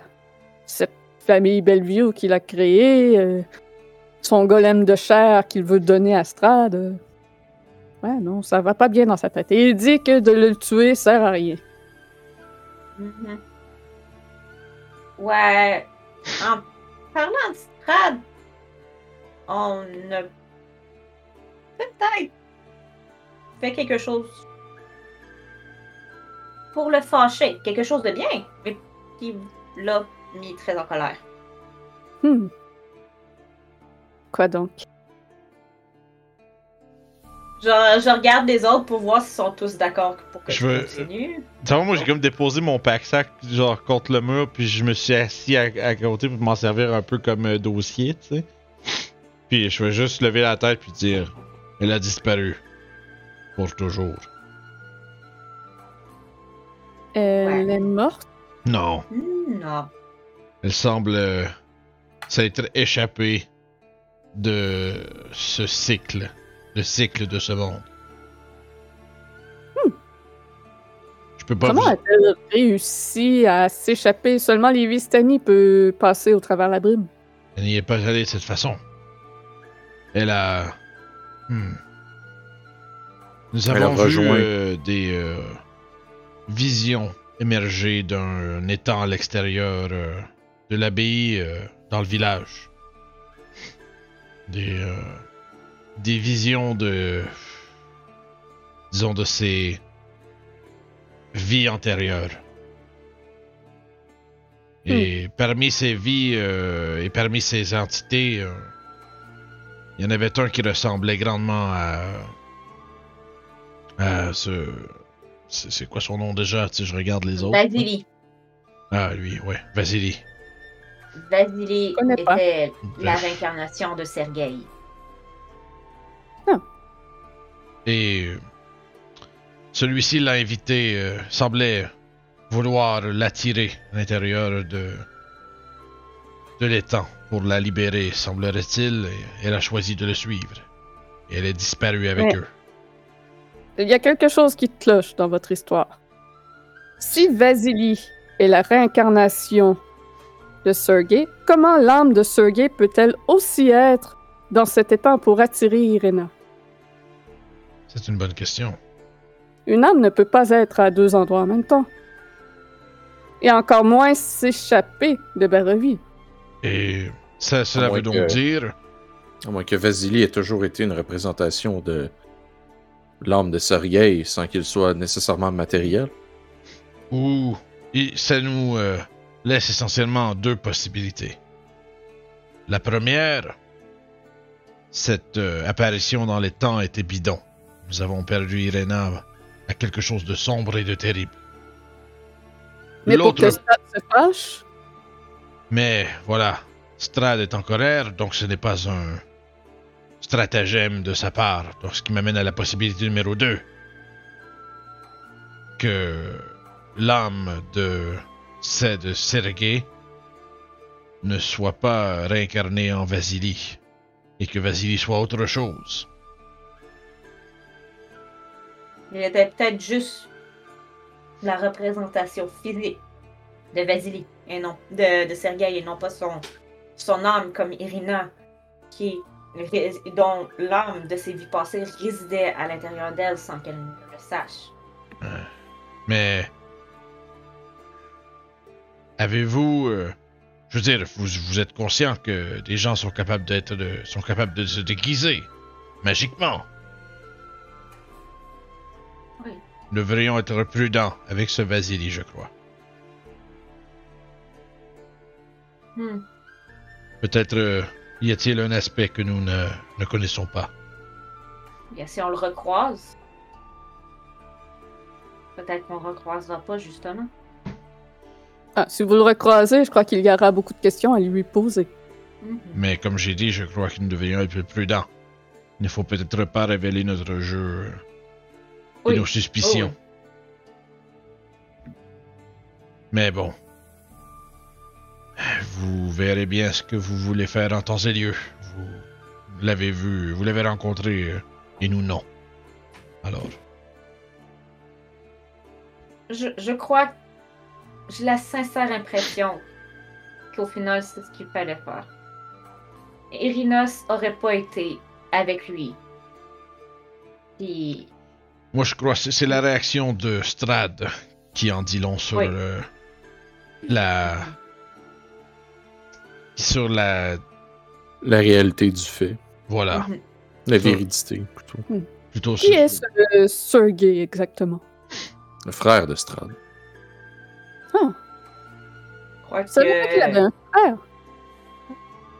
cette famille Bellevue qu'il a créée, euh, son golem de chair qu'il veut donner à Strad, ouais, non, ça va pas bien dans sa tête. Et il dit que de le tuer sert à rien. Mhm. Ouais. En parlant de Strad, on a peut-être fait quelque chose pour le fâcher. Quelque chose de bien, mais qui l'a mis très en colère. Hmm. Quoi donc? Je, je regarde les autres pour voir s'ils sont tous d'accord pour que Je je, veux- continue. Tu moi, j'ai comme déposé mon pack-sac, genre, contre le mur, puis je me suis assis à, à côté pour m'en servir un peu comme euh, dossier, tu sais. Puis je vais juste lever la tête puis dire Elle a disparu. Pour toujours. Elle Ouais. est morte? Non. Non. Elle semble euh, s'être échappée de ce cycle. Le cycle de ce monde. Je peux pas Comment vous- a-t-elle réussi à s'échapper? Seulement les Vistani peut passer au travers la brume. Elle n'y est pas allée de cette façon. Elle a. Hmm. Nous Elle a avons vu rejoint. euh, des euh, visions émerger d'un étang à l'extérieur euh, de l'abbaye euh, dans le village. Des, euh, des visions de. Disons de ces vies antérieures. Et parmi ces vies euh, et parmi ces entités, euh, il y en avait un qui ressemblait grandement à. à ce. C'est c'est quoi son nom déjà? Tu sais, je regarde les autres. Vasily. Ah, lui, ouais, Vasily. Vasily était la réincarnation de Sergei. Et euh, celui-ci l'a invité, euh, semblait vouloir l'attirer à l'intérieur de, de l'étang pour la libérer, semblerait-il, elle a choisi de le suivre. Et elle est disparue avec Ouais. eux. Il y a quelque chose qui cloche dans votre histoire. Si Vasily est la réincarnation de Sergei, comment l'âme de Sergei peut-elle aussi être dans cet état pour attirer Irena? C'est une bonne question. Une âme ne peut pas être à deux endroits en même temps. Et encore moins s'échapper de Barovie. Et ça, cela veut donc que- dire. À moins que Vasily ait toujours été une représentation de l'âme de Sergei sans qu'il soit nécessairement matériel. Ou et ça nous euh, laisse essentiellement deux possibilités. La première, cette euh, apparition dans les temps était bidon. Nous avons perdu Irena à quelque chose de sombre et de terrible. Mais pour L'autre, que ça se fâche, mais voilà, Strad est en colère, donc ce n'est pas un stratagème de sa part. Donc, ce qui m'amène à la possibilité numéro 2. Que l'âme de, c'est de Sergei ne soit pas réincarnée en Vasily. Et que Vasily soit autre chose. Il était peut-être juste la représentation physique de Vasily et non de, de Sergei et non pas son, son âme comme Irina qui dont l'âme de ses vies passées résidait à l'intérieur d'elle sans qu'elle ne le sache. Mais avez-vous, euh, je veux dire, vous, vous êtes conscient que des gens sont capables d'être, de- sont capables de se déguiser magiquement. Oui. Nous devrions être prudents avec ce Vasily, je crois. Hmm. Peut-être euh, y a-t-il un aspect que nous ne, ne connaissons pas? Bien, si on le recroise, peut-être qu'on le recroisera pas justement. Ah, si vous le recroisez, je crois qu'il y aura beaucoup de questions à lui poser. Mhm. Mais comme j'ai dit, je crois que nous devrions être plus prudents. Il ne faut peut-être pas révéler notre jeu et Oui. nos suspicions. Mais bon. Vous verrez bien ce que vous voulez faire en temps et lieu. Vous l'avez vu, vous l'avez rencontré, et nous non. Alors, Je, je crois que j'ai la sincère impression qu'au final, c'est ce qu'il fallait faire. Irinos aurait pas été avec lui. Puis, moi je crois que c'est- la réaction de Strad qui en dit long sur Oui. la. Sur la. La réalité du fait. Voilà. mhm. La véridité, plutôt. Plutôt Qui est ce euh, Sergei exactement? Le frère de Strad. Veut dire qu'il avait que... un frère.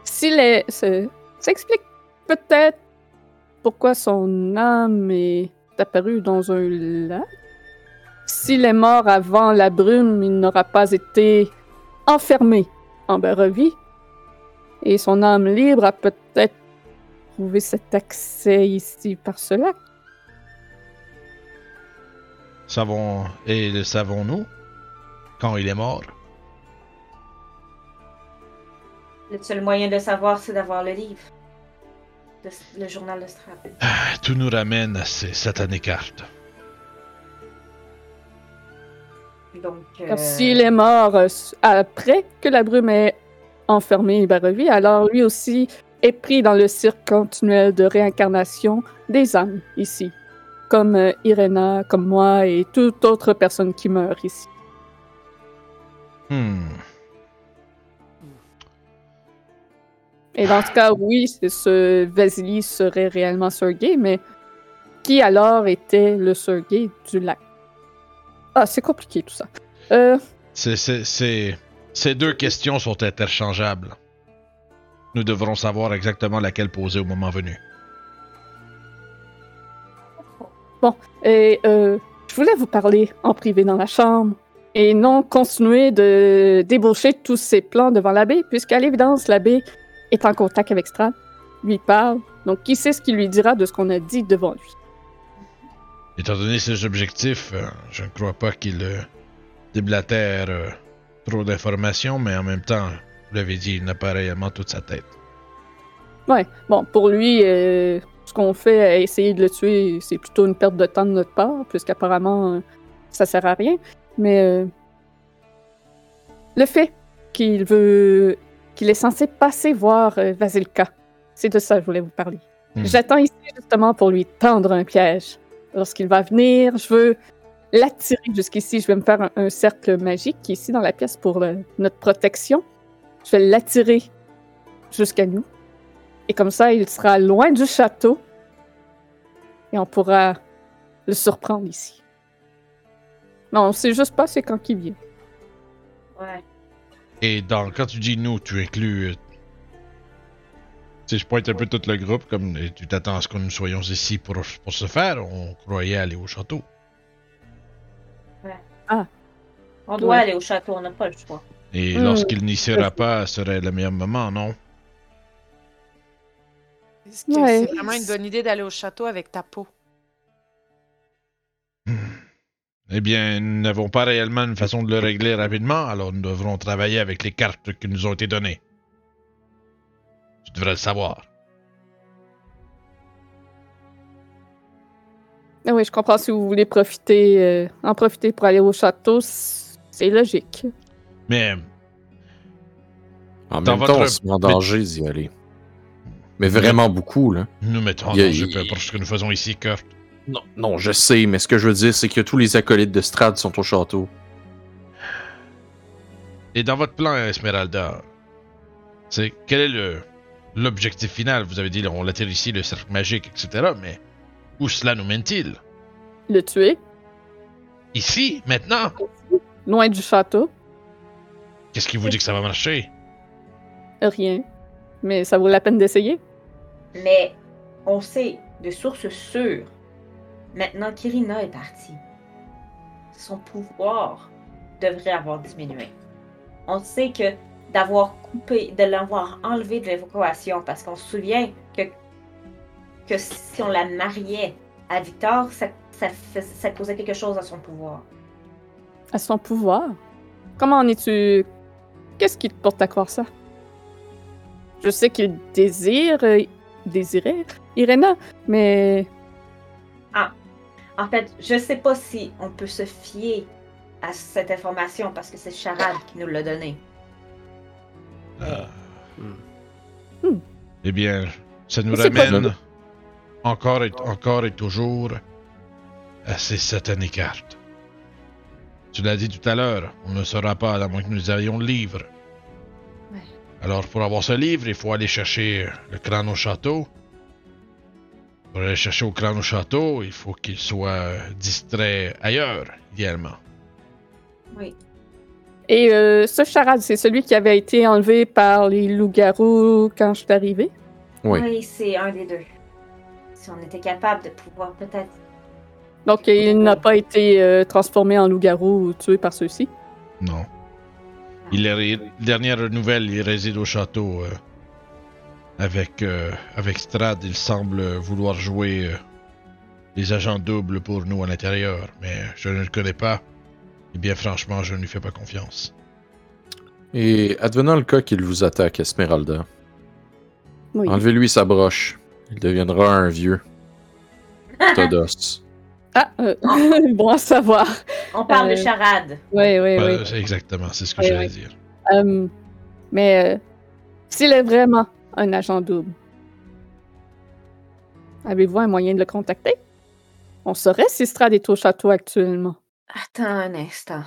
S'il est. Ça explique peut-être pourquoi son âme est apparue dans un lac. S'il est mort avant la brume, il n'aura pas été enfermé en Barovie. Et son âme libre a peut-être trouvé cet accès ici par ce lac. Savons. Et le savons-nous Quand il est mort? Le seul moyen de savoir, c'est d'avoir le livre. Le, le journal de Strad. Ah, Tout nous ramène à ces satanées cartes. Donc, euh, s'il est mort euh, après que la brume ait enfermé Barovie, alors lui aussi est pris dans le cirque continuel de réincarnation des âmes ici. Comme euh, Irena, comme moi et toute autre personne qui meurt ici. Hmm. Et dans ce cas, oui, ce Vasily serait réellement Sergei, mais qui alors était le Sergei du lac? Ah, c'est compliqué tout ça. Euh, Ces deux questions sont interchangeables. Nous devrons savoir exactement laquelle poser au moment venu. Et euh, je voulais vous parler en privé dans la chambre et non continuer de débaucher tous ces plans devant l'abbé, puisqu'à l'évidence, l'abbé est en contact avec Strad, lui parle, donc qui sait ce qu'il lui dira de ce qu'on a dit devant lui. Étant donné ses objectifs, euh, je ne crois pas qu'il euh, déblatère euh, trop d'informations, mais en même temps, vous l'avez dit, il n'a pas réellement toute sa tête. Ouais, bon, pour lui, ce qu'on fait à essayer de le tuer, c'est plutôt une perte de temps de notre part, puisqu'apparemment, ça sert à rien. Mais le fait qu'il veut, qu'il est censé passer voir euh, Vasilka. C'est de ça que je voulais vous parler. Hmm. J'attends ici justement pour lui tendre un piège. Lorsqu'il va venir, je veux l'attirer jusqu'ici. Je vais me faire un, un cercle magique qui est ici dans la pièce pour le- notre protection. Je vais l'attirer jusqu'à nous. Et comme ça, il sera loin du château. Et on pourra le surprendre ici. Non, on sait juste pas c'est quand qu'il vient. Ouais. Et dans, quand tu dis nous, tu inclus. euh, Si je pointe un peu tout le groupe, comme tu t'attends à ce que nous soyons ici pour, pour ce faire, on croyait aller au château. On doit Ouais. aller au château, on n'a pas le choix. Et Hmm. lorsqu'il n'y sera pas, ce serait le meilleur moment, non? Est-ce que Ouais. c'est vraiment une bonne idée d'aller au château avec ta peau? Eh bien, nous n'avons pas réellement une façon de le régler rapidement, alors nous devrons travailler avec les cartes qui nous ont été données. Tu devrais le savoir. Ah oui, je comprends si vous voulez profiter, euh, en profiter pour aller au château, c'est logique. Mais En Dans même temps, on se met en danger d'y aller. Mais vraiment beaucoup, là. nous mettons en danger peu importe ce que nous faisons ici, Kurt. Non, non, je sais, mais ce que je veux dire, c'est que tous les acolytes de Strad sont au château. Et dans votre plan, Esmeralda, c'est quel est le l'objectif final? Vous avez dit on l'attire ici, le cercle magique, etc. Mais où cela nous mène-t-il? Le tuer, Ici, maintenant? Loin du château, Qu'est-ce qui vous dit que ça va marcher? Rien. Mais ça vaut la peine d'essayer. Mais on sait de sources sûres, maintenant qu'Irina est partie, son pouvoir devrait avoir diminué. On sait que d'avoir coupé, de l'avoir enlevé de l'évacuation, parce qu'on se souvient que, que si on la mariait à Victor, ça, ça, ça quelque chose à son pouvoir. À son pouvoir? Comment en es-tu? Qu'est-ce qui te porte à croire ça? Je sais qu'il désire. euh, désirait Irena, mais. En fait, je sais pas si on peut se fier à cette information parce que c'est Charade qui nous l'a donné. Ah. Hmm. Hmm. Eh bien, ça nous ramène encore et, encore et toujours à ces satanées cartes. Tu l'as dit tout à l'heure, on ne saura pas à moins que nous ayons le livre. Ouais. Alors, pour avoir ce livre, il faut aller chercher le crâne au château. Pour aller chercher au crâne au château, il faut qu'il soit distrait ailleurs, idéalement. Oui. Et euh, ce charade, c'est celui qui avait été enlevé par les loups-garous quand je suis arrivée? Oui. Oui, c'est un des deux. Si on était capable de pouvoir peut-être. Donc, il n'a pas été euh, transformé en loup-garou ou tué par ceux-ci? Non. Il est, dernière nouvelle, il réside au château. euh, avec, euh, avec Strad, il semble vouloir jouer euh, les agents doubles pour nous à l'intérieur, mais je ne le connais pas. Et bien franchement, je ne lui fais pas confiance. Et advenant le cas qu'il vous attaque, Esmeralda, Oui. enlevez-lui sa broche. Il deviendra un vieux. [LAUGHS] Todos. Ah, euh, [LAUGHS] bon à savoir. On parle Euh, de charade. Oui, oui, oui. exactement, c'est ce que Oui, j'allais oui. dire. Euh, mais euh, s'il est vraiment un agent double, avez-vous un moyen de le contacter? On saurait si Strad est au château actuellement. Attends un instant.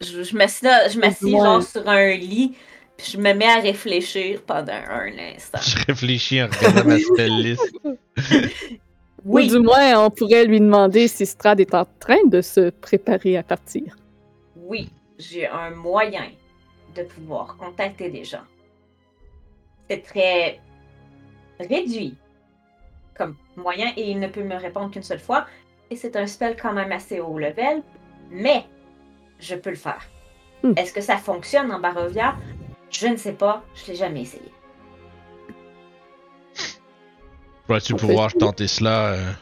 Je, je m'assis, genre sur un lit, puis je me mets à réfléchir pendant un instant. Je réfléchis en regardant ma spell list. [LAUGHS] Ou du moins, on pourrait lui demander si Strad est en train de se préparer à partir. Oui, j'ai un moyen de pouvoir contacter des gens. C'est très réduit comme moyen et il ne peut me répondre qu'une seule fois. Et c'est un spell quand même assez haut level, mais je peux le faire. Hmm. Est-ce que ça fonctionne en Barovia? Je ne sais pas, je l'ai jamais essayé. Pourrais-tu pouvoir tenter cela euh,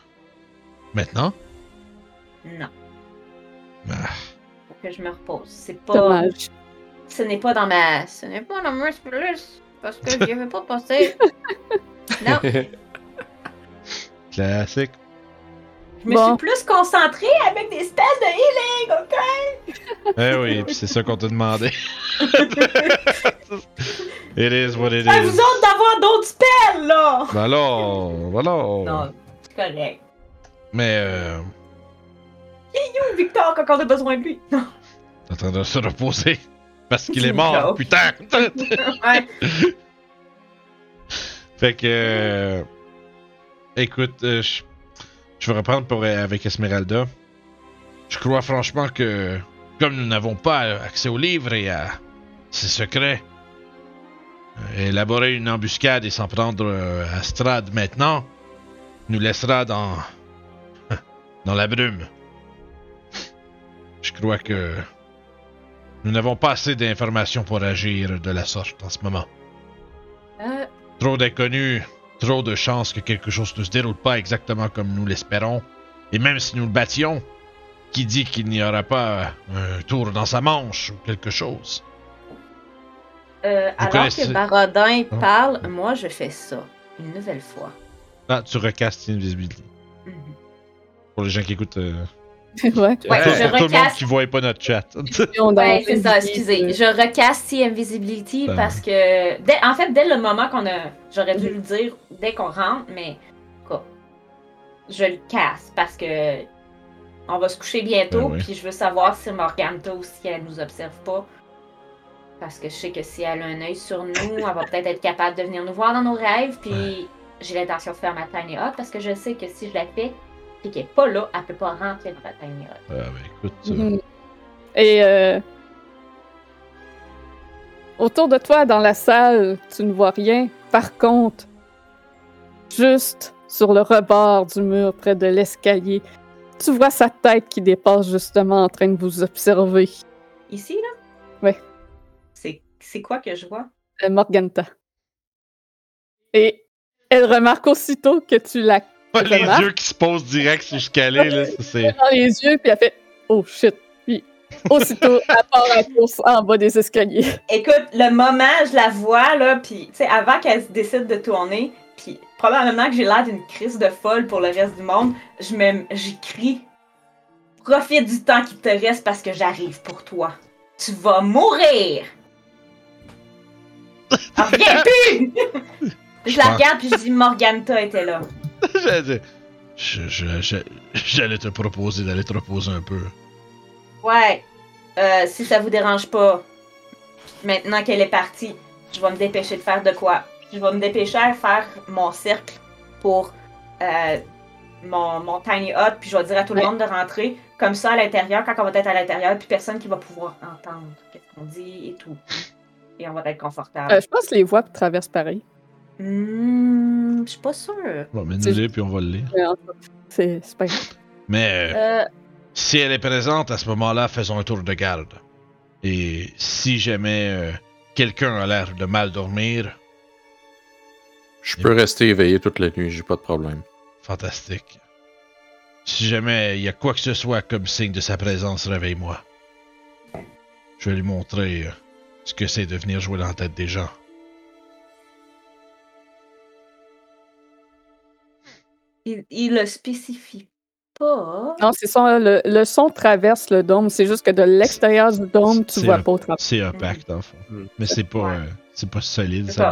maintenant? Non, Ah, faut que je me repose. C'est pas. Dommage. Ce n'est pas dans ma. Ce n'est pas dans ma spell parce que j'y avais pas pensé. [LAUGHS] non. classique. Je me Bon. suis plus concentrée avec des spells de healing, ok? Eh oui, puis c'est ça qu'on t'a demandé. [LAUGHS] it is what it À vous is. autres d'avoir d'autres spells, là! Ben alors, voilà. Non, c'est correct. Mais euh, Où Victor quand on a besoin de lui? Non. t'es en train de se reposer. Parce qu'il [LAUGHS] est mort, putain! [LAUGHS] ouais. [LAUGHS] fait que. euh, écoute, euh, je, je vais reprendre pour, euh, avec Esmeralda. Je crois franchement que, comme nous n'avons pas accès aux livres et à ses secrets, élaborer une embuscade et s'en prendre à Strad maintenant nous laissera dans. dans la brume. Je crois que. Nous n'avons pas assez d'informations pour agir de la sorte en ce moment. Euh, Trop d'inconnus, trop de chances que quelque chose ne se déroule pas exactement comme nous l'espérons. Et même si nous le battions, qui dit qu'il n'y aura pas un tour dans sa manche ou quelque chose? euh, alors connaissez- que Barodin Ah. parle, moi je fais ça. Une nouvelle fois. Ah, tu recastes Invisibility. Mhm. Pour les gens qui écoutent. euh, [LAUGHS] ouais. Ouais, pour je tout le monde qui voit pas notre chat. [LAUGHS] Ouais, c'est ça, excusez. Je recasse si Invisibility Ben. parce que, dès- en fait, dès le moment qu'on a. J'aurais dû le dire dès qu'on rentre, mais. quoi, Je le casse parce que. On va se coucher bientôt, Ben oui. puis je veux savoir si Morganta aussi, elle nous observe pas. Parce que je sais que si elle a un œil sur nous, elle va peut-être être capable de venir nous voir dans nos rêves, puis j'ai l'intention de faire ma tiny hut parce que je sais que si je la fais, et qu'elle est pas là, elle peut pas rentrer dans la tiny hut. Ah, ben écoute. euh, Mhm. Et euh, autour de toi, dans la salle, tu ne vois rien. Par contre, juste sur le rebord du mur, près de l'escalier, tu vois sa tête qui dépasse justement en train de vous observer. Ici, là? Ouais. C'est, c'est quoi que je vois? Euh, Morganta. Et elle remarque aussitôt que tu la les yeux qui se posent direct sur escalier, là, ça, c'est. dans les yeux, puis elle fait Oh shit. Puis aussitôt, [LAUGHS] elle part à course en bas des escaliers. Écoute, le moment, je la vois, là, puis, tu sais, avant qu'elle se décide de tourner, puis probablement que j'ai l'air d'une crise de folle pour le reste du monde, je me, j'écris Profite du temps qui te reste parce que j'arrive pour toi. Tu vas mourir! Ah, [LAUGHS] Reviens plus! [LAUGHS] je la regarde, puis je dis Morganta était là. [LAUGHS] J'allais te proposer d'aller te reposer un peu. Ouais, euh, si ça vous dérange pas, maintenant qu'elle est partie, je vais me dépêcher de faire de quoi? Je vais me dépêcher à faire mon cercle pour euh, mon, mon tiny hut, puis je vais dire à tout le Ouais. monde de rentrer. Comme ça, à l'intérieur, quand on va être à l'intérieur, puis personne qui va pouvoir entendre ce qu'on dit et tout. Et on va être confortable. Euh, je pense que les voix traversent pareil. Hmm, je suis pas sûre. Bon, mais nous puis on va le lire. C'est pas grave. Mais euh, Euh, si elle est présente, à ce moment-là, faisons un tour de garde. Et si jamais euh, quelqu'un a l'air de mal dormir, Je peux rester éveillé toute la nuit, j'ai pas de problème. fantastique. Si jamais il y a quoi que ce soit comme signe de sa présence, réveille-moi. Je vais lui montrer euh, ce que c'est de venir jouer dans la tête des gens. Il, il le spécifie pas. Non, c'est ça. Le, le son traverse le dôme. C'est juste que de l'extérieur du dôme, tu vois un- pas au travers. C'est un pacte, dans le fond. Mm. Mais c'est pas, Ouais. euh, c'est pas solide, ça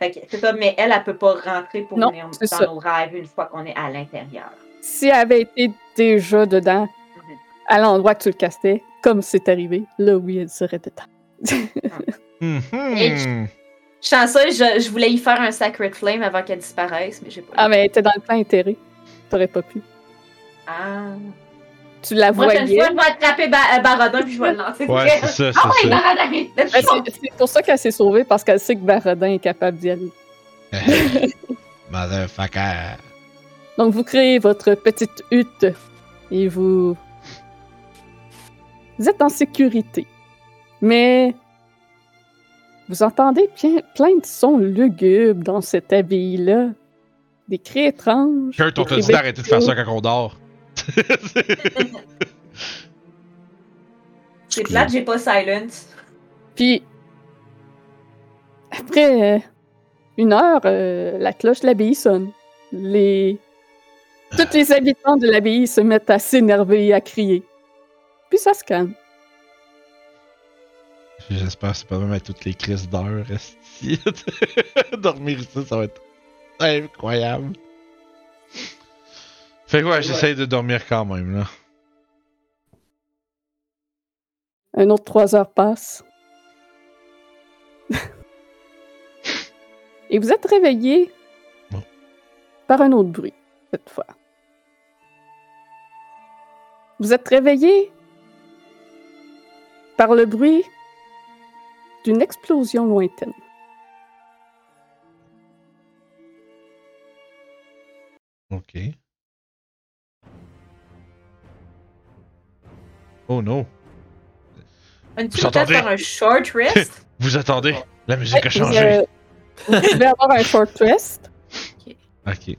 c'est ça, mais elle, elle peut pas rentrer pour Non, venir dans ça. nos rêves une fois qu'on est à l'intérieur. Si elle avait été déjà dedans, Mhm. à l'endroit que tu le castais, comme c'est arrivé, là, oui, elle serait dedans. [LAUGHS] Mhm. Chanceuse, je, je voulais y faire un Sacred Flame avant qu'elle disparaisse, mais j'ai pas. ah, mais elle était dans le plan intérêt. T'aurais pas pu. Ah. Tu la Prochaine voyais. fois, je vais attraper ba euh, Barodin puis je vais le lancer. Ouais, c'est ça, Ah ouais, ça. Ben, c'est pour ça qu'elle s'est sauvée, parce qu'elle sait que Barodin est capable d'y aller. [LAUGHS] Motherfucker. Donc, vous créez votre petite hutte et vous... Vous êtes en sécurité. Mais vous entendez bien, plein de sons lugubres dans cette abbaye-là. Des cris étranges. Kurt, on dit d'arrêter de faire ça quand on dort. [LAUGHS] C'est plate, j'ai pas Silence. Puis, après euh, une heure, euh, la cloche de l'abbaye sonne. Les... Tous les habitants de l'abbaye se mettent à s'énerver et à crier. Puis ça se calme. J'espère que c'est pas même à toutes les crises d'heure. [LAUGHS] Dormir ici, ça va être incroyable. Fait que ouais, j'essaye de dormir quand même, là. Un autre trois heures passent. [LAUGHS] Et vous êtes réveillé Bon. par un autre bruit, cette fois. Vous êtes réveillé par le bruit d'une explosion lointaine. Ok. Oh non. On Vous peut-être entendez? faire un short rest? [LAUGHS] Vous attendez? La musique a Vous, changé. euh, vous pouvez avoir un short rest. Ok. Fait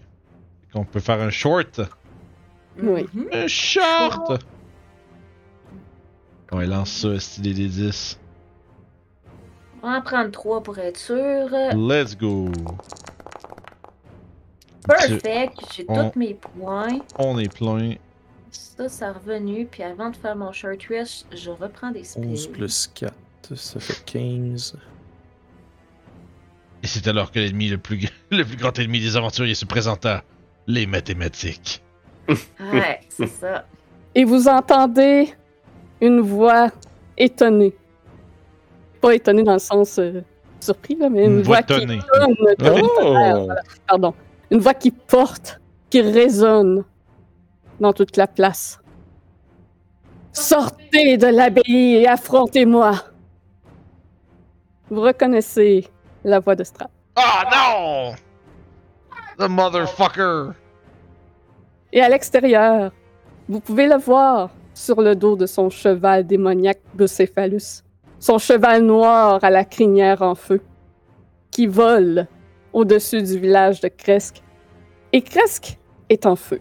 qu'on peut faire un short. Oui. Mhm. Un short! On lance ça, style des 10. On va en prendre trois pour être sûr. Let's go! Perfect. J'ai On- tous mes points. On est plein. Ça, ça revenu. Puis avant de faire mon short rest, je reprends des 11 spells. plus 4, ça fait 15. Et c'est alors que l'ennemi le plus, [LAUGHS] le plus grand ennemi des aventuriers se présenta. Les mathématiques. [LAUGHS] Ouais, c'est ça. Et vous entendez une voix étonnée. Pas étonnée dans le sens euh, surpris, là, mais une, Une voix voix qui comme une tonnerre, Oh! voilà. Pardon. Une voix qui porte, qui résonne dans toute la place. Sortez de l'abbaye et affrontez-moi. Vous reconnaissez la voix de Strap. Ah non! The motherfucker! Et à l'extérieur, vous pouvez le voir sur le dos de son cheval démoniaque Bucéphalus. Son cheval noir à la crinière en feu, qui vole au-dessus du village de Kresk. Et Kresk est en feu.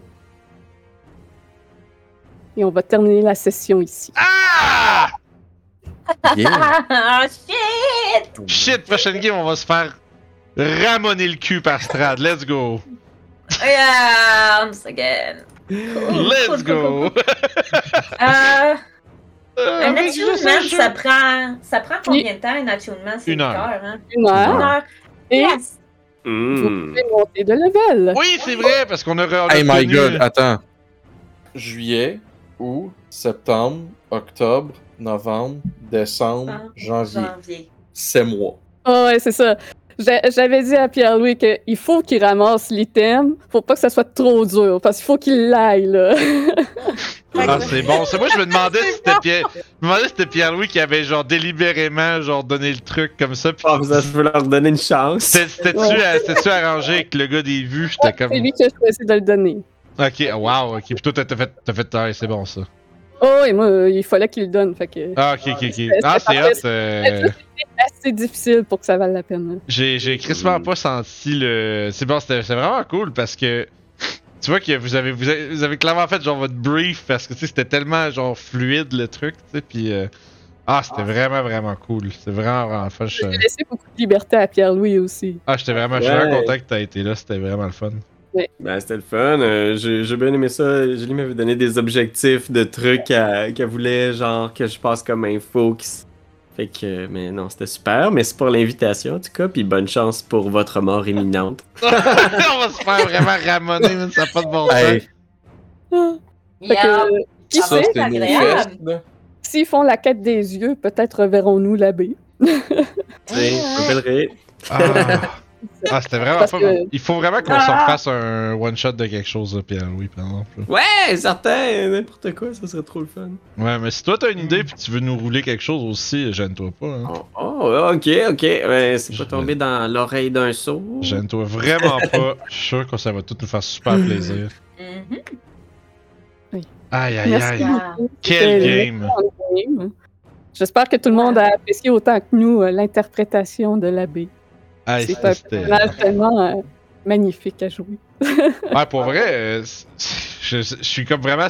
Et on va terminer la session ici. Ah! Yeah! [LAUGHS] Ah, shit! Shit, prochaine game, on va se faire ramonner le cul par Strad. Let's go! Yeah, once again. Let's go! Euh, [LAUGHS] un attunement, un jeu. ça prend, ça prend combien de temps un attunement? C'est Une heure. hein? Une Une heure. heure. Et Yes! vous Hmm. pouvez monter de level. Oui, c'est vrai, parce qu'on a, on a Hey my god, attends. Juillet, août, septembre, octobre, novembre, décembre, janvier. Janvier. C'est mois. Ah ouais, c'est ça. J'a- J'avais dit à Pierre-Louis qu'il faut qu'il ramasse l'item. Faut pas que ça soit trop dur, parce qu'il faut qu'il l'aille, là. [LAUGHS] Ah, c'est bon. C'est moi, je me demandais si c'était Pierre... je me demandais si c'était Pierre-Louis qui avait, genre, délibérément, genre, donné le truc comme ça. Puis Ah, ça, je veux leur donner une chance. c'était- c'était-tu Ouais. c'était-tu arrangé avec le gars des vues? J'étais comme. C'est lui qui a choisi de le donner. Ok, wow, ok. Puis toi, t'as t'as fait, t'as fait, ouais, c'est bon ça. Oh, et moi, euh, il fallait qu'il le donne, fait que... Ah, ok, ok, ok. C'est- Ah, c'est hot. euh, C'est assez difficile pour que ça vaille la peine. là. J'ai, j'ai crissement pas senti le. C'est bon, c'était, c'est vraiment cool parce que. Tu vois que vous avez, vous avez, vous avez clairement fait genre votre brief parce que tu sais, c'était tellement genre fluide le truc, tu sais, puis. euh, Ah, c'était vraiment, vraiment cool. C'était vraiment, vraiment fun. Je- J'ai laissé beaucoup de liberté à Pierre-Louis aussi. Ah, j'étais vraiment, je suis Ouais. vraiment content que t'aies été là. C'était vraiment le fun. Ben, c'était le fun. euh, j'ai bien aimé ça. Julie m'avait donné des objectifs de trucs qu'elle voulait, genre, que je passe comme info. qui Fait que, mais non, c'était super. Merci pour l'invitation, en tout cas. Puis bonne chance pour votre mort imminente. [LAUGHS] On va se faire vraiment ramonner, man, ça n'a pas de bon sens. Hey, Ah. Que, qui sait, s'ils font la quête des yeux, peut-être reverrons-nous l'abbé. Tiens, je m'appellerai. Ah, Ah, c'était vraiment pas. que- Il faut vraiment qu'on s'en fasse un one-shot de quelque chose, là, Pierre-Louis, par exemple. Ouais, certain. N'importe quoi, ça serait trop le fun. Ouais, mais si toi t'as une idée puis tu veux nous rouler quelque chose aussi, gêne-toi pas. Hein. Oh, oh, ok, ok. Ouais, c'est Je- pas tombé dans l'oreille d'un saut. Gêne-toi vraiment [LAUGHS] pas. Je suis sûr que ça va tout nous faire super plaisir. Mhm. Aïe aïe aïe. Ah. beaucoup. Quel game. game. J'espère que tout le monde a apprécié autant que nous euh, l'interprétation de l'abbé. C'est un personnage tellement euh, magnifique à jouer. [LAUGHS] Ouais, pour vrai, euh, je, je suis comme vraiment.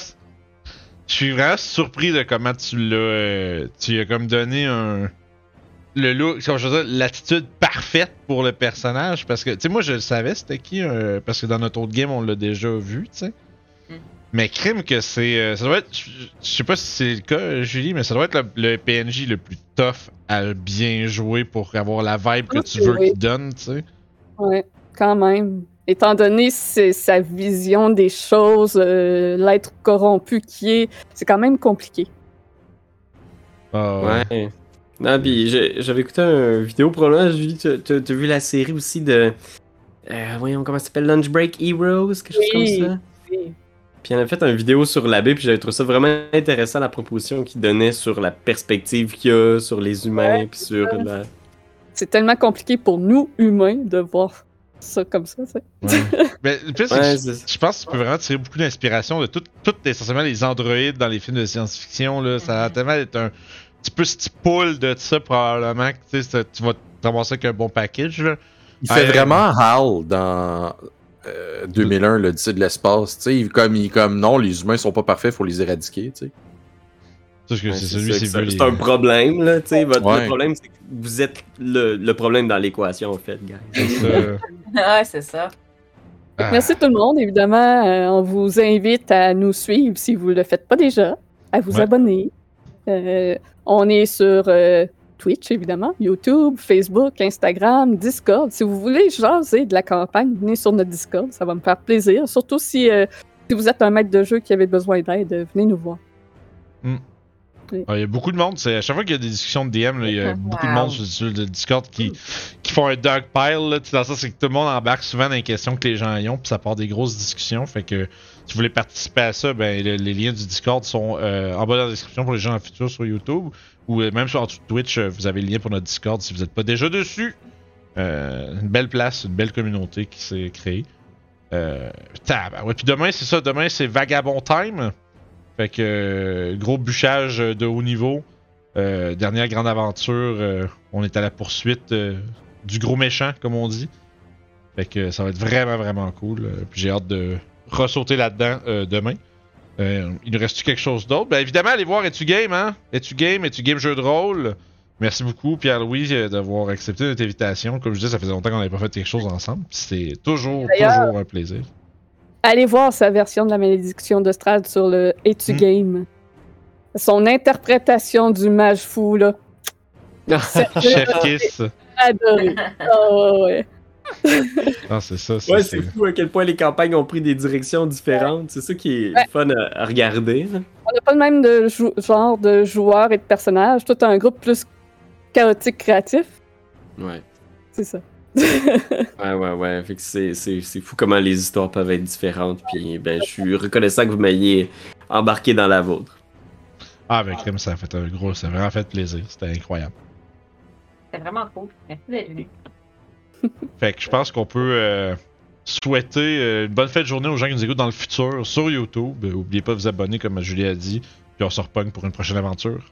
Je suis vraiment surpris de comment tu l'as. euh, tu as comme donné un. Le look, comme je veux dire, l'attitude parfaite pour le personnage. Parce que, tu sais, moi je le savais c'était qui. euh, parce que dans notre autre game, on l'a déjà vu, tu sais. Mais crime que c'est. euh, ça doit être. Je je sais pas si c'est le cas, Julie, mais ça doit être le, le PNJ le plus tough à bien jouer pour avoir la vibe que tu veux oui. qu'il donne, tu sais. Ouais, quand même. Étant donné sa vision des choses, euh, l'être corrompu qui est, c'est quand même compliqué. Ah, ouais. Ouais. Non, puis j'avais écouté une vidéo probablement, Julie, tu as vu la série aussi de. Euh, voyons, comment ça s'appelle? Lunch Break Heroes, quelque chose comme ça? Oui. Puis on a fait une vidéo sur l'abbé, puis j'avais trouvé ça vraiment intéressant, la proposition qu'il donnait sur la perspective qu'il y a sur les humains, Ouais, puis sur la. C'est tellement compliqué pour nous, humains, de voir ça comme ça. Ouais. [LAUGHS] Mais le Ouais, je- pense que tu peux vraiment tirer beaucoup d'inspiration de tout, tout essentiellement les androïdes dans les films de science-fiction. Là. Ça va Mhm. tellement être un petit peu ce pool de ça, probablement, que tu vas te ramasser avec un bon package. Là. Il fait vraiment Hal dans euh, 2001, l'Odyssée de l'espace. Tu sais, il- comme, il, comme non, les humains sont pas parfaits, faut les éradiquer. Tu sais. Parce que Ouais, c'est un problème, là, tu sais. Votre Ouais. le problème, c'est que vous êtes le, le problème dans l'équation, en fait, ça. Ouais, [LAUGHS] c'est ça. Ah. Merci tout le monde. Évidemment, euh, on vous invite à nous suivre si vous ne le faites pas déjà, à vous Ouais. abonner. Euh, on est sur euh, Twitch, évidemment, YouTube, Facebook, Instagram, Discord. Si vous voulez jaser de la campagne, venez sur notre Discord, ça va me faire plaisir. Surtout si, euh, si vous êtes un maître de jeu qui avait besoin d'aide, euh, venez nous voir. Ah, Il y a beaucoup de monde. c'est- À chaque fois qu'il y a des discussions de DM, là, il y a Wow. beaucoup de monde sur, sur le Discord qui, qui font un dog pile. Là, dans ça, c'est que tout le monde embarque souvent dans les questions que les gens y ont, puis ça part des grosses discussions. Fait que si vous voulez participer à ça, ben, le- les liens du Discord sont euh, en bas dans la description pour les gens en futur sur YouTube. Ou euh, même sur Twitch, euh, vous avez le lien pour notre Discord si vous n'êtes pas déjà dessus. Euh, une belle place, une belle communauté qui s'est créée. Tab- ouais, puis demain, c'est ça. Demain, c'est Vagabond Time. Fait que gros bûchage de haut niveau. Dernière grande aventure, on est à la poursuite du gros méchant, comme on dit. Fait que ça va être vraiment, vraiment cool. Puis j'ai hâte de ressauter là-dedans demain. Euh, il nous reste-tu quelque chose d'autre? Ben évidemment, allez voir Es-tu Game, hein? Es-tu Game? Es-tu Game Jeu de rôle? Merci beaucoup, Pierre-Louis, euh, d'avoir accepté notre invitation. Comme je disais, ça faisait longtemps qu'on n'avait pas fait quelque chose ensemble. C'est toujours, toujours un plaisir. Allez voir sa version de la malédiction de Strad sur le Etu Hmm. Game? Son interprétation du mage fou, là. [LAUGHS] Chef Kiss. Adoré. Oh, ouais. Ah, c'est ça. Ouais, c'est fou à quel point les campagnes ont pris des directions différentes. C'est ça qui est Ouais. fun à, à regarder. On n'a pas le même de jou- genre de joueurs et de personnages. Tout un groupe plus chaotique créatif. Ouais. C'est ça. [LAUGHS] Ouais, ouais, ouais. Fait que c'est, c'est, c'est fou comment les histoires peuvent être différentes. Puis, ben, je suis reconnaissant que vous m'ayez embarqué dans la vôtre. Ah, avec comme ça a fait un gros, ça a vraiment fait plaisir. C'était incroyable. C'est vraiment cool. Merci d'être venu. Fait que je pense qu'on peut euh, souhaiter euh, une bonne fête de journée aux gens qui nous écoutent dans le futur sur YouTube. Euh, oubliez pas de vous abonner, comme Julie a dit. Puis on se repogne pour une prochaine aventure.